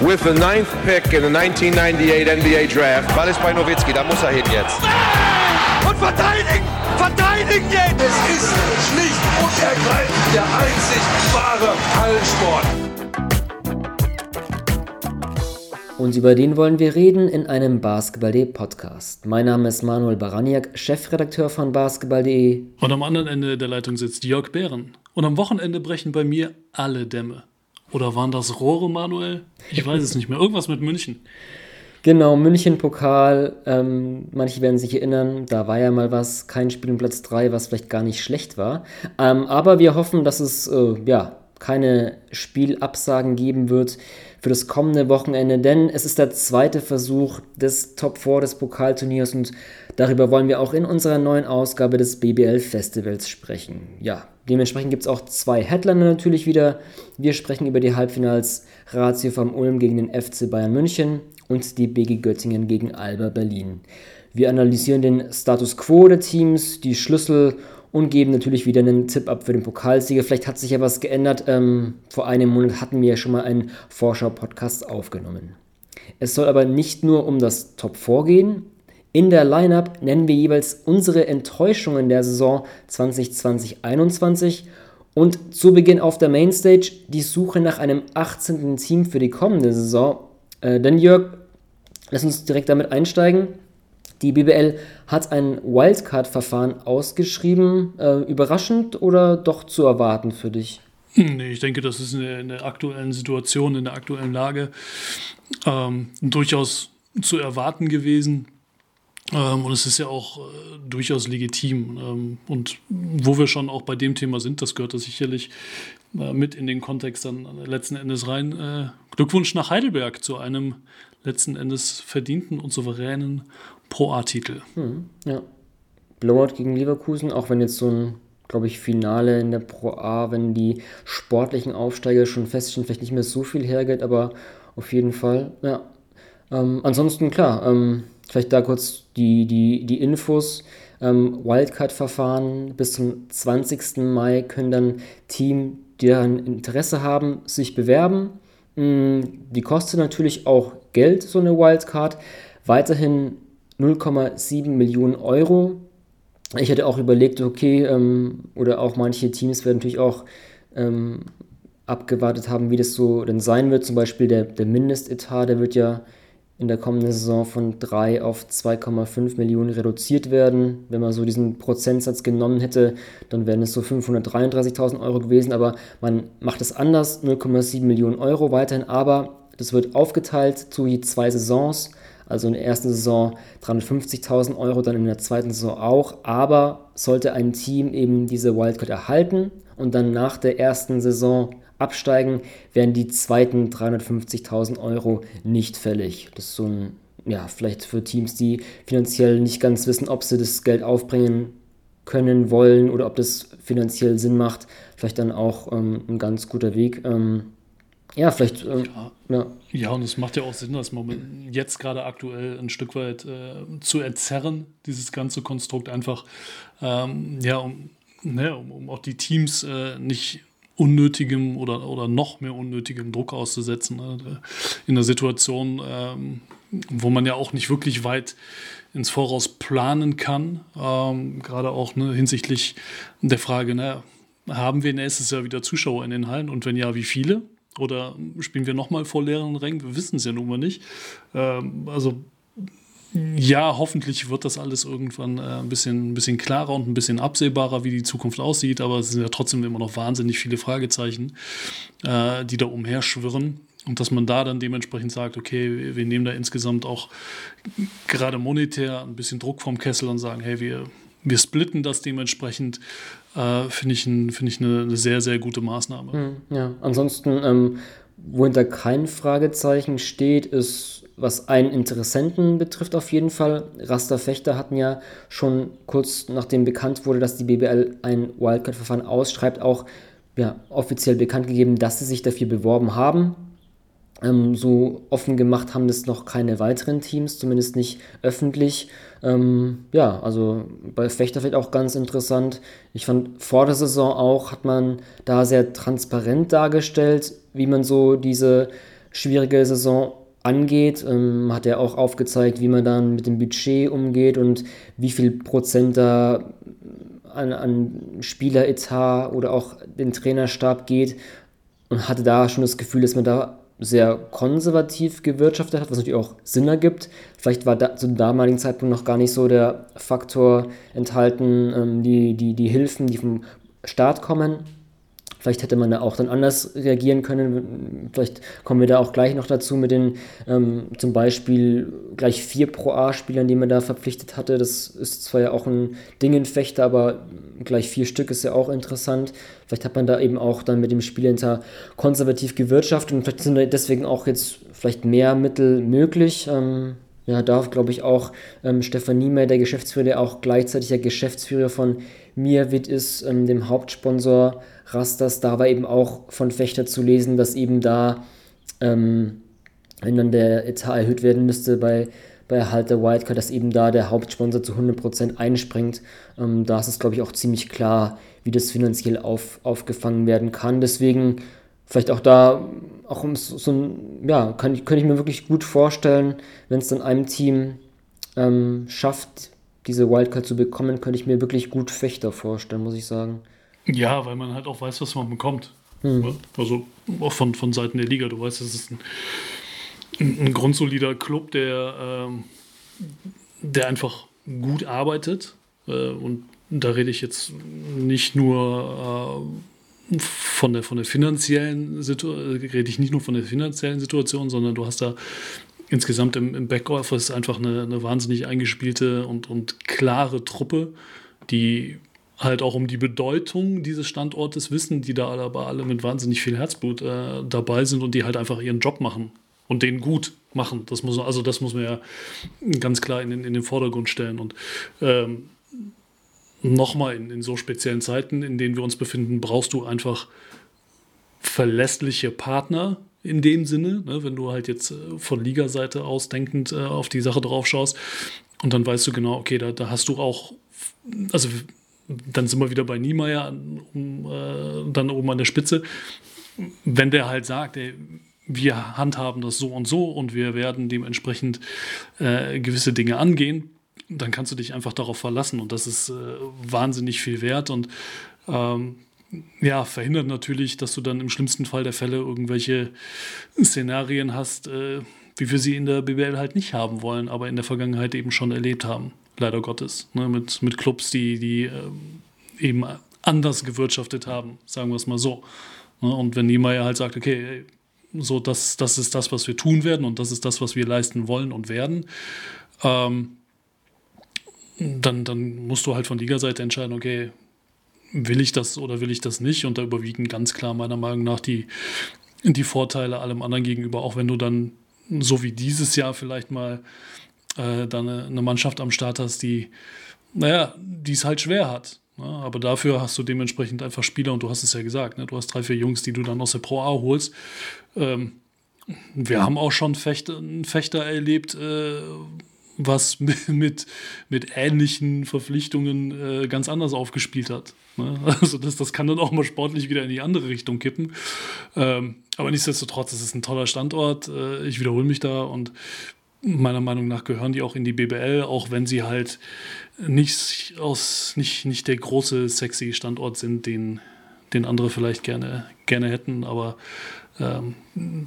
with the ninth pick in the 1998 NBA Draft. Ball ist bei Nowitzki, da muss er hin jetzt. Und verteidigen! Verteidigen jetzt! Es ist schlicht und ergreifend der einzig wahre Hallensport. Und über den wollen wir reden in einem Basketball.de Podcast. Mein Name ist Manuel Baraniak, Chefredakteur von Basketball.de. Und am anderen Ende der Leitung sitzt Jörg Bären. Und am Wochenende brechen bei mir alle Dämme. Oder waren das Rohre, Manuel? Ich weiß es nicht mehr. Irgendwas mit München. Genau, München-Pokal. Ähm, manche werden sich erinnern, da war ja mal was, kein Spiel um Platz 3, was vielleicht gar nicht schlecht war. Ähm, aber wir hoffen, dass es äh, ja, keine Spielabsagen geben wird für das kommende Wochenende, denn es ist der zweite Versuch des Top 4 des Pokalturniers und darüber wollen wir auch in unserer neuen Ausgabe des BBL Festivals sprechen. Ja, dementsprechend gibt es auch zwei Headliner natürlich wieder. Wir sprechen über die Halbfinals Ratio vom Ulm gegen den FC Bayern München und die BG Göttingen gegen Alba Berlin. Wir analysieren den Status quo der Teams, die Schlüssel und geben natürlich wieder einen Tipp ab für den Pokalsieger. Vielleicht hat sich ja was geändert. Ähm, vor einem Monat hatten wir ja schon mal einen Vorschau-Podcast aufgenommen. Es soll aber nicht nur um das Top 4 gehen. In der Lineup nennen wir jeweils unsere Enttäuschungen der Saison 2020-21 und zu Beginn auf der Mainstage die Suche nach einem 18. Team für die kommende Saison. Äh, denn Jörg, lass uns direkt damit einsteigen. Die BBL hat ein Wildcard-Verfahren ausgeschrieben. Äh, überraschend oder doch zu erwarten für dich? Nee, ich denke, das ist in der, in der aktuellen Situation, in der aktuellen Lage ähm, durchaus zu erwarten gewesen. Ähm, und es ist ja auch äh, durchaus legitim. Ähm, und wo wir schon auch bei dem Thema sind, das gehört da sicherlich äh, mit in den Kontext dann letzten Endes rein. Äh, Glückwunsch nach Heidelberg zu einem letzten Endes verdienten und souveränen Pro A-Titel. Hm, ja. Blowout gegen Leverkusen, auch wenn jetzt so ein, glaube ich, Finale in der Pro A, wenn die sportlichen Aufsteiger schon feststehen, vielleicht nicht mehr so viel hergeht, aber auf jeden Fall, ja. Ähm, ansonsten, klar, ähm, vielleicht da kurz die, die, die Infos. Ähm, Wildcard-Verfahren bis zum 20. Mai können dann Team, die daran Interesse haben, sich bewerben. Mm, die kostet natürlich auch Geld, so eine Wildcard. Weiterhin 0,7 Millionen Euro. Ich hätte auch überlegt, okay, ähm, oder auch manche Teams werden natürlich auch ähm, abgewartet haben, wie das so denn sein wird. Zum Beispiel der, der Mindestetat, der wird ja in der kommenden Saison von 3 auf 2,5 Millionen reduziert werden. Wenn man so diesen Prozentsatz genommen hätte, dann wären es so 533.000 Euro gewesen. Aber man macht es anders, 0,7 Millionen Euro weiterhin. Aber das wird aufgeteilt zu je zwei Saisons. Also in der ersten Saison 350.000 Euro, dann in der zweiten Saison auch. Aber sollte ein Team eben diese Wildcard erhalten und dann nach der ersten Saison absteigen, werden die zweiten 350.000 Euro nicht fällig. Das ist so ein, ja, vielleicht für Teams, die finanziell nicht ganz wissen, ob sie das Geld aufbringen können, wollen oder ob das finanziell Sinn macht, vielleicht dann auch ähm, ein ganz guter Weg. Ähm, ja, vielleicht. Ähm, ja. ja. Und es macht ja auch Sinn, dass man jetzt gerade aktuell ein Stück weit äh, zu entzerren, dieses ganze Konstrukt einfach, ähm, ja, um, ne, um, um, auch die Teams äh, nicht unnötigem oder, oder noch mehr unnötigem Druck auszusetzen. Ne? In der Situation, ähm, wo man ja auch nicht wirklich weit ins Voraus planen kann, ähm, gerade auch ne, hinsichtlich der Frage, ne, haben wir nächstes Jahr wieder Zuschauer in den Hallen und wenn ja, wie viele? Oder spielen wir nochmal vor leeren Rängen? Wir wissen es ja nun mal nicht. Ähm, also ja, hoffentlich wird das alles irgendwann äh, ein, bisschen, ein bisschen klarer und ein bisschen absehbarer, wie die Zukunft aussieht. Aber es sind ja trotzdem immer noch wahnsinnig viele Fragezeichen, äh, die da umherschwirren. Und dass man da dann dementsprechend sagt, okay, wir nehmen da insgesamt auch gerade monetär ein bisschen Druck vom Kessel und sagen, hey, wir, wir splitten das dementsprechend, äh, finde ich, ein, find ich eine, eine, sehr, sehr gute Maßnahme. Hm, ja, ansonsten, ähm, wohinter kein Fragezeichen steht, ist, was einen Interessenten betrifft, auf jeden Fall. Raster Fechter hatten ja schon kurz nachdem bekannt wurde, dass die BBL ein Wildcard-Verfahren ausschreibt, auch ja, offiziell bekannt gegeben, dass sie sich dafür beworben haben. Ähm, so offen gemacht haben das noch keine weiteren Teams, zumindest nicht öffentlich. Ähm, ja, also bei Fechterfeld auch ganz interessant. Ich fand vor der Saison auch, hat man da sehr transparent dargestellt, wie man so diese schwierige Saison angeht. Ähm, hat er auch aufgezeigt, wie man dann mit dem Budget umgeht und wie viel Prozent da an, an Spieleretat oder auch den Trainerstab geht. Und hatte da schon das Gefühl, dass man da sehr konservativ gewirtschaftet hat, was natürlich auch Sinn ergibt. Vielleicht war da, zu dem damaligen Zeitpunkt noch gar nicht so der Faktor enthalten, ähm, die, die, die Hilfen, die vom Staat kommen. Vielleicht hätte man da auch dann anders reagieren können. Vielleicht kommen wir da auch gleich noch dazu mit den ähm, zum Beispiel gleich vier Pro A-Spielern, die man da verpflichtet hatte. Das ist zwar ja auch ein Ding in Fechter, aber gleich vier Stück ist ja auch interessant. Vielleicht hat man da eben auch dann mit dem Spielhinter konservativ gewirtschaftet und vielleicht sind da deswegen auch jetzt vielleicht mehr Mittel möglich. Ähm, ja, darf, glaube ich, auch ähm, Stefan Niemeyer, der Geschäftsführer, der auch gleichzeitig der Geschäftsführer von Miavit ist, ähm, dem Hauptsponsor Rastas, da war eben auch von Fechter zu lesen, dass eben da, ähm, wenn dann der Etat erhöht werden müsste bei, bei Erhalt der Wildcard, dass eben da der Hauptsponsor zu 100% einspringt. Ähm, da ist es, glaube ich, auch ziemlich klar, wie das finanziell auf, aufgefangen werden kann. Deswegen vielleicht auch da, auch um so, so ein, ja, kann, könnte ich mir wirklich gut vorstellen, wenn es dann einem Team ähm, schafft, diese Wildcard zu bekommen, könnte ich mir wirklich gut Fechter vorstellen, muss ich sagen. Ja, weil man halt auch weiß, was man bekommt. Mhm. Also auch von, von Seiten der Liga. Du weißt, es ist ein, ein grundsolider Club, der, ähm, der einfach gut arbeitet. Äh, und da rede ich jetzt nicht nur äh, von der, von der finanziellen Situation, rede ich nicht nur von der finanziellen Situation, sondern du hast da insgesamt im, im Backoffice einfach eine, eine wahnsinnig eingespielte und, und klare Truppe, die halt auch um die Bedeutung dieses Standortes wissen, die da aber alle mit wahnsinnig viel Herzblut äh, dabei sind und die halt einfach ihren Job machen und den gut machen. Das muss, also das muss man ja ganz klar in, in den Vordergrund stellen. Und ähm, nochmal in, in so speziellen Zeiten, in denen wir uns befinden, brauchst du einfach verlässliche Partner, in dem Sinne, ne, wenn du halt jetzt äh, von Liga-Seite aus denkend äh, auf die Sache drauf schaust und dann weißt du genau, okay, da, da hast du auch, also dann sind wir wieder bei Niemeyer um, äh, dann oben an der Spitze. Wenn der halt sagt, ey, wir handhaben das so und so und wir werden dementsprechend äh, gewisse Dinge angehen, dann kannst du dich einfach darauf verlassen und das ist äh, wahnsinnig viel wert und ähm, ja, verhindert natürlich, dass du dann im schlimmsten Fall der Fälle irgendwelche Szenarien hast, äh, wie wir sie in der BBL halt nicht haben wollen, aber in der Vergangenheit eben schon erlebt haben leider Gottes, ne, mit, mit Clubs, die, die äh, eben anders gewirtschaftet haben, sagen wir es mal so. Ne, und wenn Niemeyer halt sagt, okay, so das, das ist das, was wir tun werden und das ist das, was wir leisten wollen und werden, ähm, dann, dann musst du halt von Liga-Seite entscheiden, okay, will ich das oder will ich das nicht? Und da überwiegen ganz klar meiner Meinung nach die, die Vorteile allem anderen gegenüber, auch wenn du dann so wie dieses Jahr vielleicht mal äh, dann eine, Mannschaft am Start hast, die, naja, die es halt schwer hat. Ne? Aber dafür hast du dementsprechend einfach Spieler und du hast es ja gesagt, ne? du hast drei, vier Jungs, die du dann aus der Pro A holst. Ähm, wir haben auch schon Fechter, einen Fechter erlebt, äh, was mit, mit ähnlichen Verpflichtungen äh, ganz anders aufgespielt hat. Ne? Also das, das kann dann auch mal sportlich wieder in die andere Richtung kippen. Ähm, aber nichtsdestotrotz, es ist ein toller Standort. Äh, ich wiederhole mich da und meiner Meinung nach gehören die auch in die BBL, auch wenn sie halt nicht aus nicht, nicht der große sexy Standort sind, den, den andere vielleicht gerne, gerne hätten, aber ähm,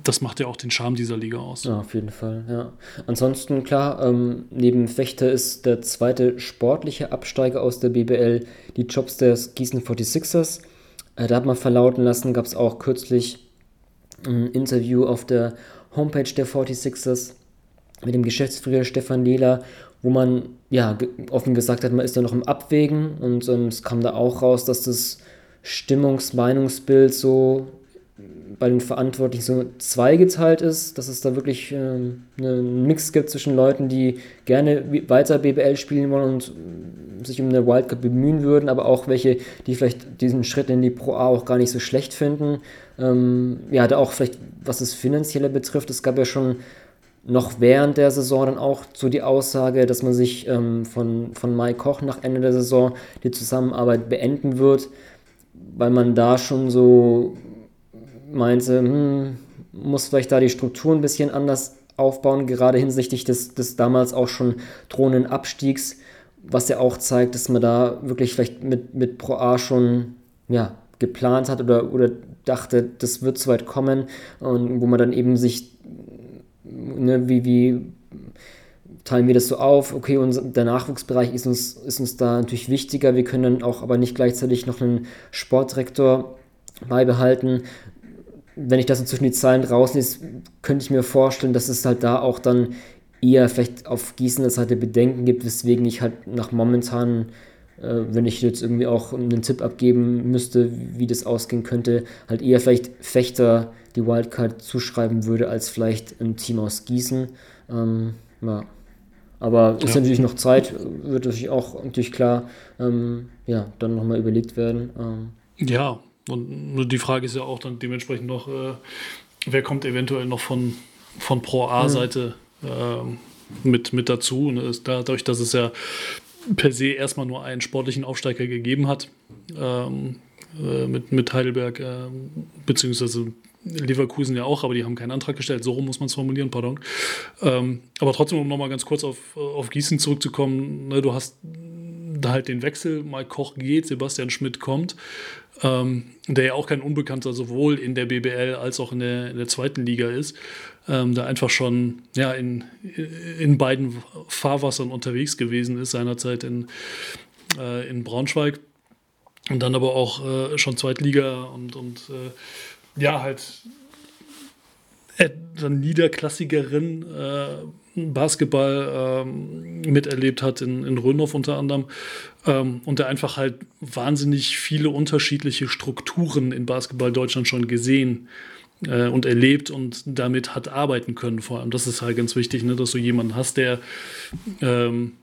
das macht ja auch den Charme dieser Liga aus. Ja, auf jeden Fall, ja. Ansonsten, klar, ähm, neben Fechter ist der zweite sportliche Absteiger aus der BBL die Jobs des Gießen 46ers. Äh, da hat man verlauten lassen, gab es auch kürzlich ein Interview auf der Homepage der 46ers mit dem Geschäftsführer Stefan Lehler, wo man ja offen gesagt hat, man ist da noch im Abwägen und ähm, es kam da auch raus, dass das Stimmungs-Meinungsbild so bei den Verantwortlichen so zweigeteilt ist, dass es da wirklich ähm, einen Mix gibt zwischen Leuten, die gerne weiter BBL spielen wollen und äh, sich um eine Wildcard bemühen würden, aber auch welche, die vielleicht diesen Schritt in die Pro A auch gar nicht so schlecht finden. Ähm, ja, da auch vielleicht, was das Finanzielle betrifft, es gab ja schon noch während der Saison dann auch so die Aussage, dass man sich ähm, von, von Mai Koch nach Ende der Saison die Zusammenarbeit beenden wird, weil man da schon so meinte, hm, muss vielleicht da die Struktur ein bisschen anders aufbauen, gerade hinsichtlich des, des damals auch schon drohenden Abstiegs, was ja auch zeigt, dass man da wirklich vielleicht mit, mit Pro A schon ja, geplant hat oder, oder dachte, das wird so weit kommen und wo man dann eben sich, ne, wie, wie teilen wir das so auf, okay, unser, der Nachwuchsbereich ist uns, ist uns da natürlich wichtiger, wir können dann auch aber nicht gleichzeitig noch einen Sportdirektor beibehalten. Wenn ich das inzwischen die Zahlen rauslese, könnte ich mir vorstellen, dass es halt da auch dann eher vielleicht auf Gießener Seite Bedenken gibt, weswegen ich halt nach momentan, äh, wenn ich jetzt irgendwie auch einen Tipp abgeben müsste, wie das ausgehen könnte, halt eher vielleicht Fechter die Wildcard zuschreiben würde, als vielleicht ein Team aus Gießen. Ähm, ja. Aber ist ja. natürlich noch Zeit, wird natürlich auch natürlich klar, ähm, ja, dann nochmal überlegt werden. Ähm. Ja, und nur die Frage ist ja auch dann dementsprechend noch, äh, wer kommt eventuell noch von, von Pro A-Seite mhm. äh, mit, mit dazu. Und ist dadurch, dass es ja per se erstmal nur einen sportlichen Aufsteiger gegeben hat, ähm, äh, mit, mit Heidelberg, äh, beziehungsweise Leverkusen ja auch, aber die haben keinen Antrag gestellt. So rum muss man es formulieren, pardon. Ähm, aber trotzdem, um nochmal ganz kurz auf, auf Gießen zurückzukommen, ne, du hast da halt den Wechsel, mal Koch geht, Sebastian Schmidt kommt, ähm, der ja auch kein Unbekannter sowohl in der BBL als auch in der, in der zweiten Liga ist, ähm, da einfach schon ja, in, in beiden Fahrwassern unterwegs gewesen ist, seinerzeit in, äh, in Braunschweig und dann aber auch äh, schon Zweitliga und, und äh, ja, halt dann niederklassigeren äh, Basketball ähm, miterlebt hat, in, in Rönnhoff unter anderem. Ähm, und der einfach halt wahnsinnig viele unterschiedliche Strukturen in Basketball Deutschland schon gesehen äh, und erlebt und damit hat arbeiten können. Vor allem, das ist halt ganz wichtig, ne, dass du jemanden hast, der ähm,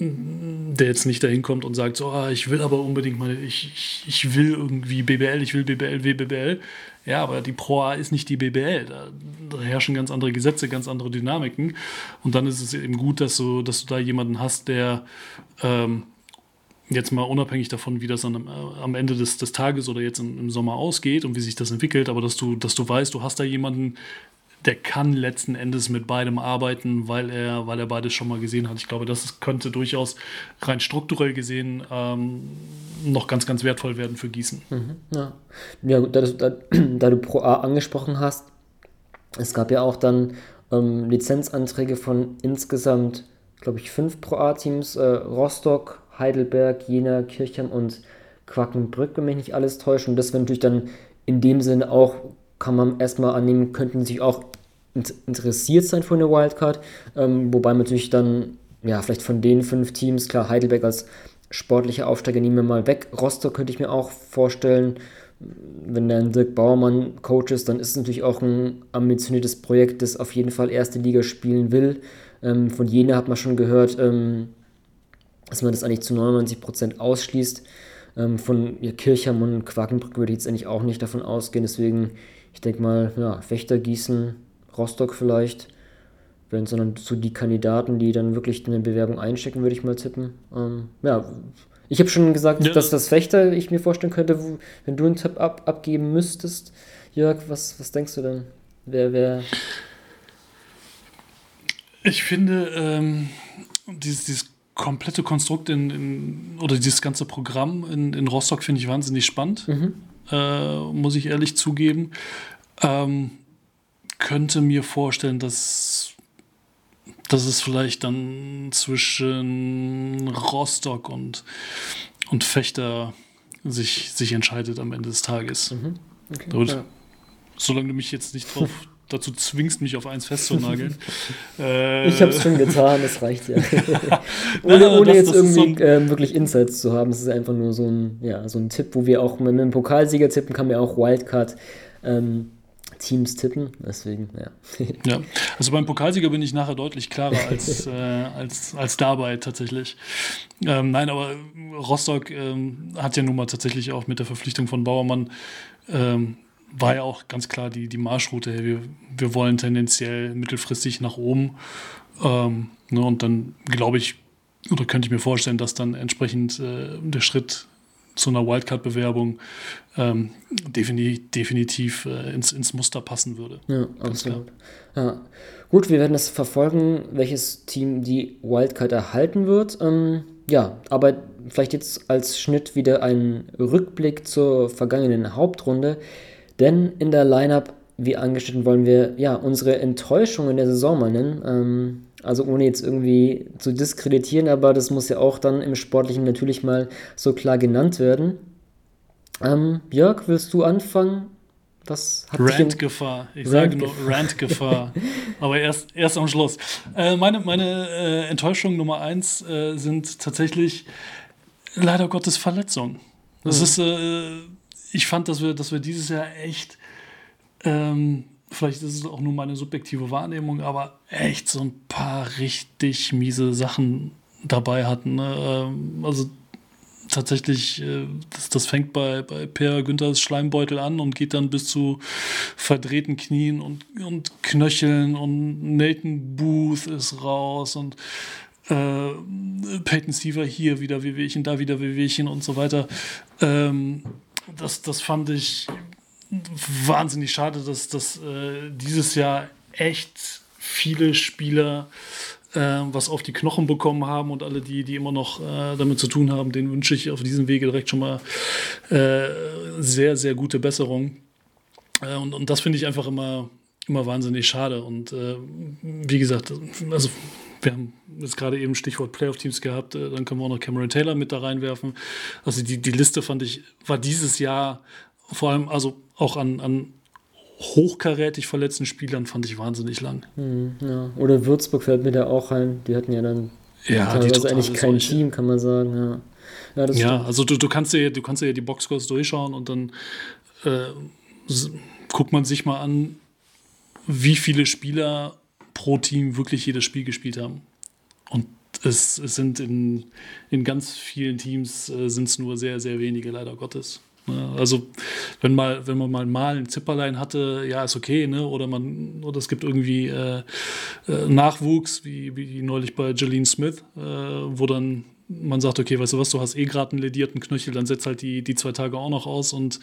der jetzt nicht dahin kommt und sagt, so, ah, ich will aber unbedingt mal, ich, ich, ich will irgendwie BBL, ich will BBL, WBBL. Ja, aber die Pro A ist nicht die BBL. Da, da, herrschen ganz andere Gesetze, ganz andere Dynamiken. Und dann ist es eben gut, dass du, dass du da jemanden hast, der ähm, jetzt mal unabhängig davon, wie das dann am, äh, Ende des, des Tages oder jetzt im, im Sommer ausgeht und wie sich das entwickelt, aber dass du, dass du weißt, du hast da jemanden, der kann letzten Endes mit beidem arbeiten, weil er, weil er beides schon mal gesehen hat. Ich glaube, das könnte durchaus rein strukturell gesehen ähm, noch ganz, ganz wertvoll werden für Gießen. Mhm, ja, ja da, da, da, du Pro A angesprochen hast, es gab ja auch dann ähm, Lizenzanträge von insgesamt, glaube ich, fünf Pro A-Teams: äh, Rostock, Heidelberg, Jena, Kirchheim und Quackenbrück, wenn mich nicht alles täuscht. Und das wäre natürlich dann in dem Sinne auch kann man erstmal annehmen, könnten sich auch interessiert sein für eine Wildcard. Ähm, wobei man natürlich dann, ja, vielleicht von den fünf Teams, klar, Heidelberg als sportlicher Aufsteiger nehmen wir mal weg. Rostock könnte ich mir auch vorstellen, wenn dann Dirk Bauermann Coach ist, dann ist es natürlich auch ein ambitioniertes Projekt, das auf jeden Fall erste Liga spielen will. Ähm, von Jena hat man schon gehört, ähm, dass man das eigentlich zu 99% ausschließt. Ähm, von ja, Kirchheim und Quakenbrück würde ich jetzt eigentlich auch nicht davon ausgehen. Deswegen, ich denke mal, ja, Fechter, Gießen, Rostock vielleicht, wären sondern so die Kandidaten, die dann wirklich eine Bewerbung einstecken, würde ich mal tippen. Ähm, ja, ich habe schon gesagt, ja. dass das Fechter ich mir vorstellen könnte, wo, wenn du einen Tipp ab, abgeben müsstest. Jörg, was, was denkst du denn? Wer, wer. Ich finde, ähm, dieses, dieses komplette Konstrukt in, in, oder dieses ganze Programm in, in Rostock finde ich wahnsinnig spannend, mhm. äh, muss ich ehrlich zugeben. Ähm, könnte mir vorstellen, dass, dass es vielleicht dann zwischen Rostock und, und Fechter sich, sich entscheidet am Ende des Tages. Mhm. Okay, ja. Solange du mich jetzt nicht drauf dazu zwingst, mich auf eins festzunageln. äh, ich habe es schon getan, das reicht ja. ohne, Nein, ohne das, jetzt das irgendwie so äh, wirklich Insights zu haben. Es ist einfach nur so ein, ja, so ein Tipp, wo wir auch mit einem Pokalsieger tippen, kann man auch Wildcard ähm, Teams tippen. Deswegen, ja. ja, also beim Pokalsieger bin ich nachher deutlich klarer als, äh, als, als dabei tatsächlich. Ähm, nein, aber Rostock ähm, hat ja nun mal tatsächlich auch mit der Verpflichtung von Bauermann ähm, war ja auch ganz klar die, die Marschroute. Wir, wir wollen tendenziell mittelfristig nach oben. Ähm, ne, und dann glaube ich, oder könnte ich mir vorstellen, dass dann entsprechend äh, der Schritt zu einer Wildcard-Bewerbung ähm, definitiv, definitiv äh, ins, ins Muster passen würde. Ja, absolut. Ja. Gut, wir werden das verfolgen, welches Team die Wildcard erhalten wird. Ähm, ja, aber vielleicht jetzt als Schnitt wieder ein Rückblick zur vergangenen Hauptrunde. Denn in der Lineup, wie angeschnitten, wollen wir ja unsere Enttäuschung in der Saison mal nennen. Ähm, also ohne jetzt irgendwie zu diskreditieren, aber das muss ja auch dann im Sportlichen natürlich mal so klar genannt werden. Ähm, Jörg, willst du anfangen? Was hat Rant-Gefahr. Ich Rant sage nur Rant-Gefahr. Aber erst, erst am Schluss. Äh, meine meine äh, Enttäuschung Nummer eins äh, sind tatsächlich leider Gottes Verletzungen. Das mhm. ist, äh, ich fand, dass wir, dass wir dieses Jahr echt, ähm, vielleicht ist es auch nur meine subjektive Wahrnehmung, aber echt so ein paar richtig miese Sachen dabei hatten. Ne? Ähm, also tatsächlich, äh, das, das fängt bei, bei Per Günthers Schleimbeutel an und geht dann bis zu verdrehten Knien und, und Knöcheln und Nathan Booth ist raus und äh, Peyton Seaver hier wieder Wehwehchen, da wieder Wehwehchen und so weiter. Ähm, das, das fand ich wahnsinnig schade, dass, dass äh, dieses Jahr echt viele Spieler äh, was auf die Knochen bekommen haben und alle, die, die immer noch äh, damit zu tun haben, denen wünsche ich auf diesem Wege direkt schon mal äh, sehr, sehr gute Besserung. Äh, und, und das finde ich einfach immer, immer wahnsinnig schade. Und äh, wie gesagt, also wir haben jetzt gerade eben Stichwort Playoff-Teams gehabt, dann können wir auch noch Cameron Taylor mit da reinwerfen. Also die, die Liste fand ich, war dieses Jahr vor allem also auch an, an hochkarätig verletzten Spielern fand ich wahnsinnig lang. Hm, ja. Oder Würzburg fällt mir da auch ein. Die hatten ja dann ja, teilweise eigentlich kein solche. Team, kann man sagen. Ja, ja, ja also du, du, kannst dir, du kannst dir die Boxscores durchschauen und dann äh, guckt man sich mal an, wie viele Spieler pro Team wirklich jedes Spiel gespielt haben. Und es, es sind in, in ganz vielen Teams äh, sind es nur sehr, sehr wenige, leider Gottes. Ne? Also wenn mal, wenn man mal mal ein Zipperlein hatte, ja, ist okay, ne? Oder man, oder es gibt irgendwie äh, äh, Nachwuchs, wie, wie neulich bei Jolene Smith, äh, wo dann man sagt, okay, weißt du was, du hast eh gerade einen ledierten Knöchel, dann setzt halt die, die zwei Tage auch noch aus und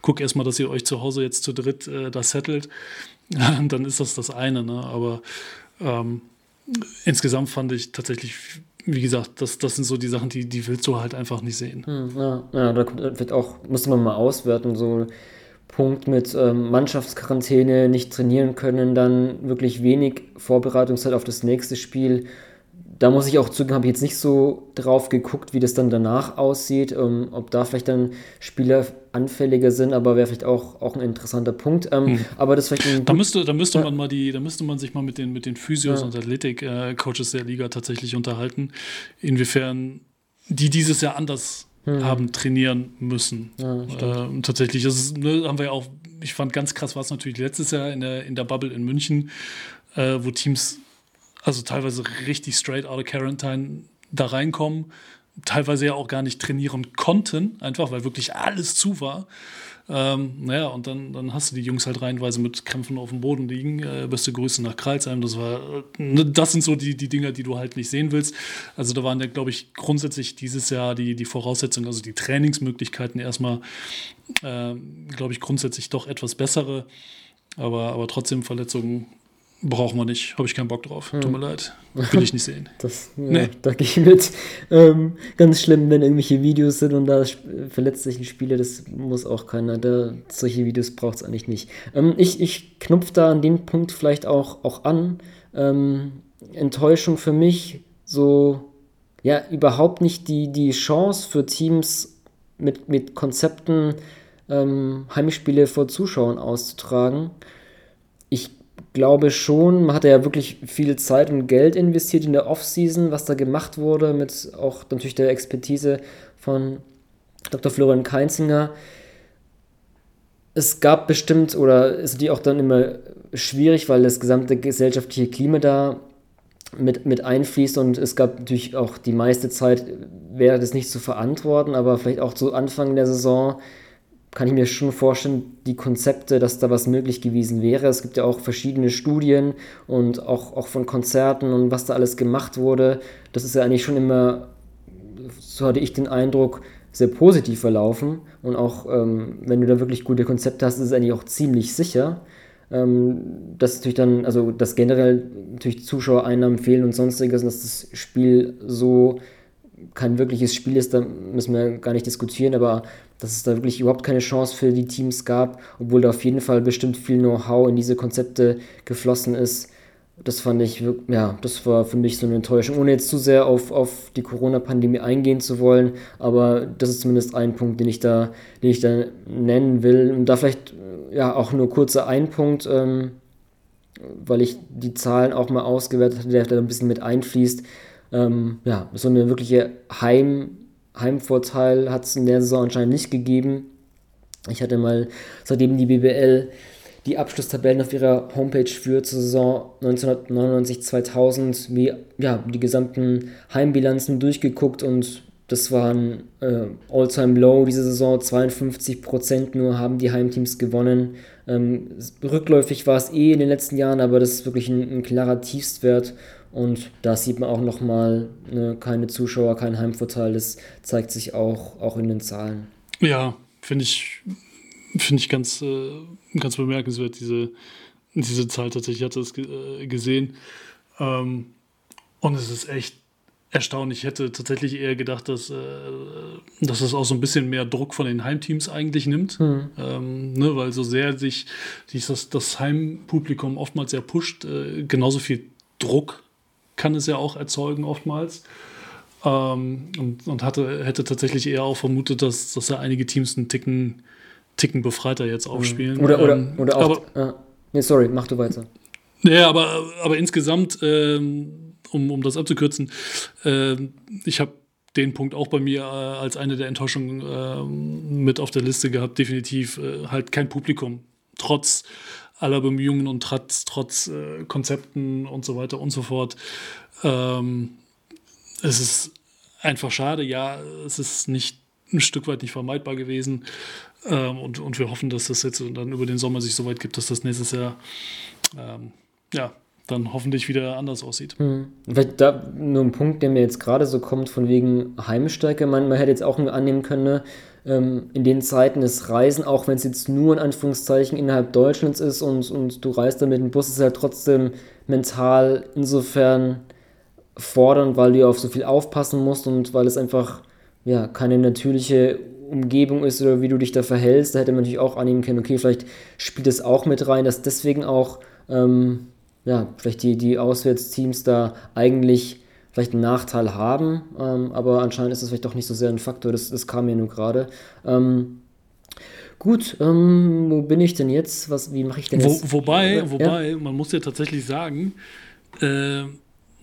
guck erstmal, dass ihr euch zu Hause jetzt zu dritt äh, da settelt. dann ist das das eine, ne? Aber ähm, insgesamt fand ich tatsächlich wie gesagt, das, das sind so die Sachen, die, die willst du halt einfach nicht sehen. Hm, ja, ja, da wird auch, muss man mal auswerten, so Punkt mit ähm, Mannschaftsquarantäne, nicht trainieren können, dann wirklich wenig Vorbereitungszeit auf das nächste Spiel da muss ich auch zugeben, habe ich jetzt nicht so drauf geguckt, wie das dann danach aussieht, ähm, ob da vielleicht dann Spieler anfälliger sind, aber wäre vielleicht auch, auch ein interessanter Punkt. Ähm, hm. Aber das vielleicht da müsste, da müsste man mal die, da müsste man sich mal mit den, mit den Physios ja. und Athletik-Coaches der Liga tatsächlich unterhalten, inwiefern die dieses Jahr anders hm. haben trainieren müssen. Ja, äh, tatsächlich, das ist, ne, haben wir ja auch, ich fand ganz krass war es natürlich letztes Jahr in der, in der Bubble in München, äh, wo Teams also teilweise richtig straight out of Quarantine da reinkommen, teilweise ja auch gar nicht trainieren konnten, einfach weil wirklich alles zu war. Ähm, naja, und dann, dann hast du die Jungs halt reihenweise mit Krämpfen auf dem Boden liegen. Äh, beste Grüße nach Kreilsheim. Das war, äh, das sind so die, die Dinger, die du halt nicht sehen willst. Also da waren ja, glaube ich, grundsätzlich dieses Jahr die, die Voraussetzungen, also die Trainingsmöglichkeiten erstmal, äh, glaube ich, grundsätzlich doch etwas bessere. Aber, aber trotzdem Verletzungen Brauchen wir nicht, habe ich keinen Bock drauf. Hm. Tut mir leid. Will ich nicht sehen. Das, ja, nee. Da gehe ich mit. Ähm, ganz schlimm, wenn irgendwelche Videos sind und da verletzt sich ein Spieler, das muss auch keiner. Da, solche Videos braucht es eigentlich nicht. Ähm, ich ich knupfe da an dem Punkt vielleicht auch, auch an. Ähm, Enttäuschung für mich, so, ja, überhaupt nicht die, die Chance für Teams mit, mit Konzepten ähm, Heimspiele vor Zuschauern auszutragen. Ich glaube schon, man hat ja wirklich viel Zeit und Geld investiert in der Offseason, was da gemacht wurde, mit auch natürlich der Expertise von Dr. Florian Keinzinger. Es gab bestimmt, oder ist die auch dann immer schwierig, weil das gesamte gesellschaftliche Klima da mit, mit einfließt und es gab natürlich auch die meiste Zeit, wäre das nicht zu verantworten, aber vielleicht auch zu Anfang der Saison kann ich mir schon vorstellen, die Konzepte, dass da was möglich gewesen wäre. Es gibt ja auch verschiedene Studien und auch, auch von Konzerten und was da alles gemacht wurde. Das ist ja eigentlich schon immer, so hatte ich den Eindruck, sehr positiv verlaufen. Und auch ähm, wenn du da wirklich gute Konzepte hast, ist es eigentlich auch ziemlich sicher. Ähm, dass natürlich dann, also dass generell natürlich Zuschauereinnahmen fehlen und sonstiges, dass das Spiel so kein wirkliches Spiel ist, da müssen wir gar nicht diskutieren, aber dass es da wirklich überhaupt keine Chance für die Teams gab, obwohl da auf jeden Fall bestimmt viel Know-how in diese Konzepte geflossen ist. Das fand ich, ja, das war für mich so eine Enttäuschung, ohne jetzt zu sehr auf, auf die Corona-Pandemie eingehen zu wollen, aber das ist zumindest ein Punkt, den ich da, den ich da nennen will. Und da vielleicht ja auch nur kurzer ein Punkt, ähm, weil ich die Zahlen auch mal ausgewertet hatte, der da ein bisschen mit einfließt. Ähm, ja, so eine wirkliche Heim, Heimvorteil hat es in der Saison anscheinend nicht gegeben. Ich hatte mal, seitdem die BBL die Abschlusstabellen auf ihrer Homepage führt zur Saison 1999-2000, wie ja, die gesamten Heimbilanzen durchgeguckt und das war ein äh, All-Time-Low diese Saison. 52% nur haben die Heimteams gewonnen. Ähm, rückläufig war es eh in den letzten Jahren, aber das ist wirklich ein, ein klarer Tiefstwert. Und da sieht man auch nochmal, ne, keine Zuschauer, kein Heimvorteil. Das zeigt sich auch, auch in den Zahlen. Ja, finde ich, find ich ganz, äh, ganz bemerkenswert, diese, diese Zahl tatsächlich. Ich hatte es äh, gesehen. Ähm, und es ist echt erstaunlich. Ich hätte tatsächlich eher gedacht, dass, äh, dass es auch so ein bisschen mehr Druck von den Heimteams eigentlich nimmt. Mhm. Ähm, ne, weil so sehr sich, sich das, das Heimpublikum oftmals sehr pusht, äh, genauso viel Druck kann es ja auch erzeugen oftmals. Ähm, und und hatte, hätte tatsächlich eher auch vermutet, dass, dass ja einige Teams einen Ticken, Ticken befreiter jetzt aufspielen. Oder, oder, ähm, oder auch. Aber, äh, nee, sorry, mach du weiter. Ja, aber, aber insgesamt ähm, um, um das abzukürzen, äh, ich habe den Punkt auch bei mir äh, als eine der Enttäuschungen äh, mit auf der Liste gehabt. Definitiv äh, halt kein Publikum. Trotz aller Bemühungen und trotz, trotz äh, Konzepten und so weiter und so fort. Ähm, es ist einfach schade. Ja, es ist nicht ein Stück weit nicht vermeidbar gewesen. Ähm, und, und wir hoffen, dass das jetzt dann über den Sommer sich so weit gibt, dass das nächstes Jahr ähm, ja, dann hoffentlich wieder anders aussieht. Hm. Vielleicht da nur ein Punkt, der mir jetzt gerade so kommt, von wegen Heimstärke. Man, man hätte jetzt auch annehmen können, ne, ähm, in den Zeiten des Reisen, auch wenn es jetzt nur in Anführungszeichen innerhalb Deutschlands ist und, und du reist dann mit dem Bus, ist halt trotzdem mental insofern fordernd, weil du auf so viel aufpassen musst und weil es einfach ja keine natürliche Umgebung ist oder wie du dich da verhältst. Da hätte man natürlich auch annehmen können, okay, vielleicht spielt es auch mit rein, dass deswegen auch ähm, ja, vielleicht die, die Auswärtsteams da eigentlich vielleicht einen Nachteil haben, ähm, aber anscheinend ist das vielleicht doch nicht so sehr ein Faktor, das, das kam mir nur gerade. Ähm, gut, ähm, wo bin ich denn jetzt? Was, wie mache ich denn jetzt? Wo, wobei, ja? wobei, man muss ja tatsächlich sagen, äh,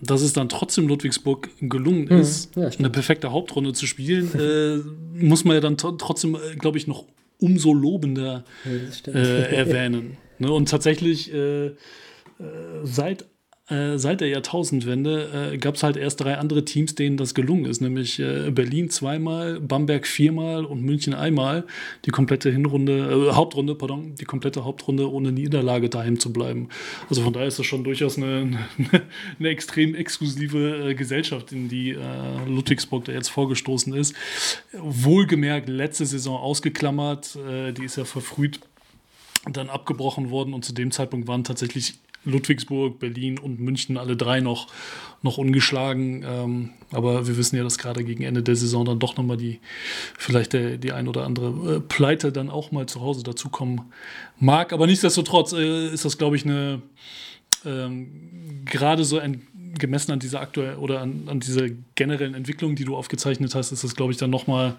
dass es dann trotzdem Ludwigsburg gelungen hm, ist, ja, eine perfekte Hauptrunde zu spielen, äh, muss man ja dann trotzdem, äh, glaube ich, noch umso lobender ja, äh, erwähnen. ne? Und tatsächlich äh, seit, äh, seit der Jahrtausendwende äh, gab es halt erst drei andere Teams, denen das gelungen ist, nämlich äh, Berlin zweimal, Bamberg viermal und München einmal, die komplette Hinrunde, äh, Hauptrunde, pardon, die komplette Hauptrunde ohne Niederlage daheim zu bleiben. Also von daher ist das schon durchaus eine, eine, extrem exklusive äh, Gesellschaft, in die äh, Ludwigsburg da jetzt vorgestoßen ist. Wohlgemerkt, letzte Saison ausgeklammert, die ist ja verfrüht dann abgebrochen worden und zu dem Zeitpunkt waren tatsächlich Ludwigsburg, Berlin und München alle drei noch, noch ungeschlagen. Ähm, aber wir wissen ja, dass gerade gegen Ende der Saison dann doch nochmal die, vielleicht der, die ein oder andere äh, Pleite dann auch mal zu Hause dazukommen mag. Aber nichtsdestotrotz äh, ist das, glaube ich, eine ähm, gerade so ein, gemessen an dieser aktuellen oder an, an dieser generellen Entwicklung, die du aufgezeichnet hast, ist das, glaube ich, dann nochmal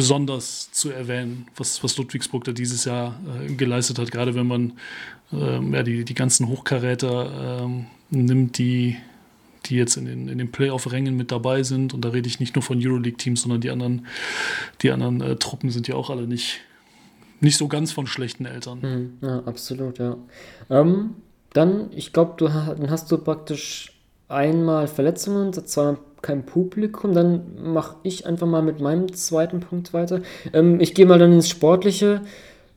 besonders zu erwähnen, was, was Ludwigsburg da dieses Jahr äh, geleistet hat, gerade wenn man ähm, ja, die, die ganzen Hochkaräter ähm, nimmt, die, die jetzt in den, in den Playoff-Rängen mit dabei sind. Und da rede ich nicht nur von Euroleague-Teams, sondern die anderen, die anderen äh, Truppen sind ja auch alle nicht, nicht so ganz von schlechten Eltern. Hm, ja, absolut, ja. Ähm, dann, ich glaube, du dann hast du praktisch einmal Verletzungen, zweimal kein Publikum. Dann mache ich einfach mal mit meinem zweiten Punkt weiter. Ähm, ich gehe mal dann ins Sportliche.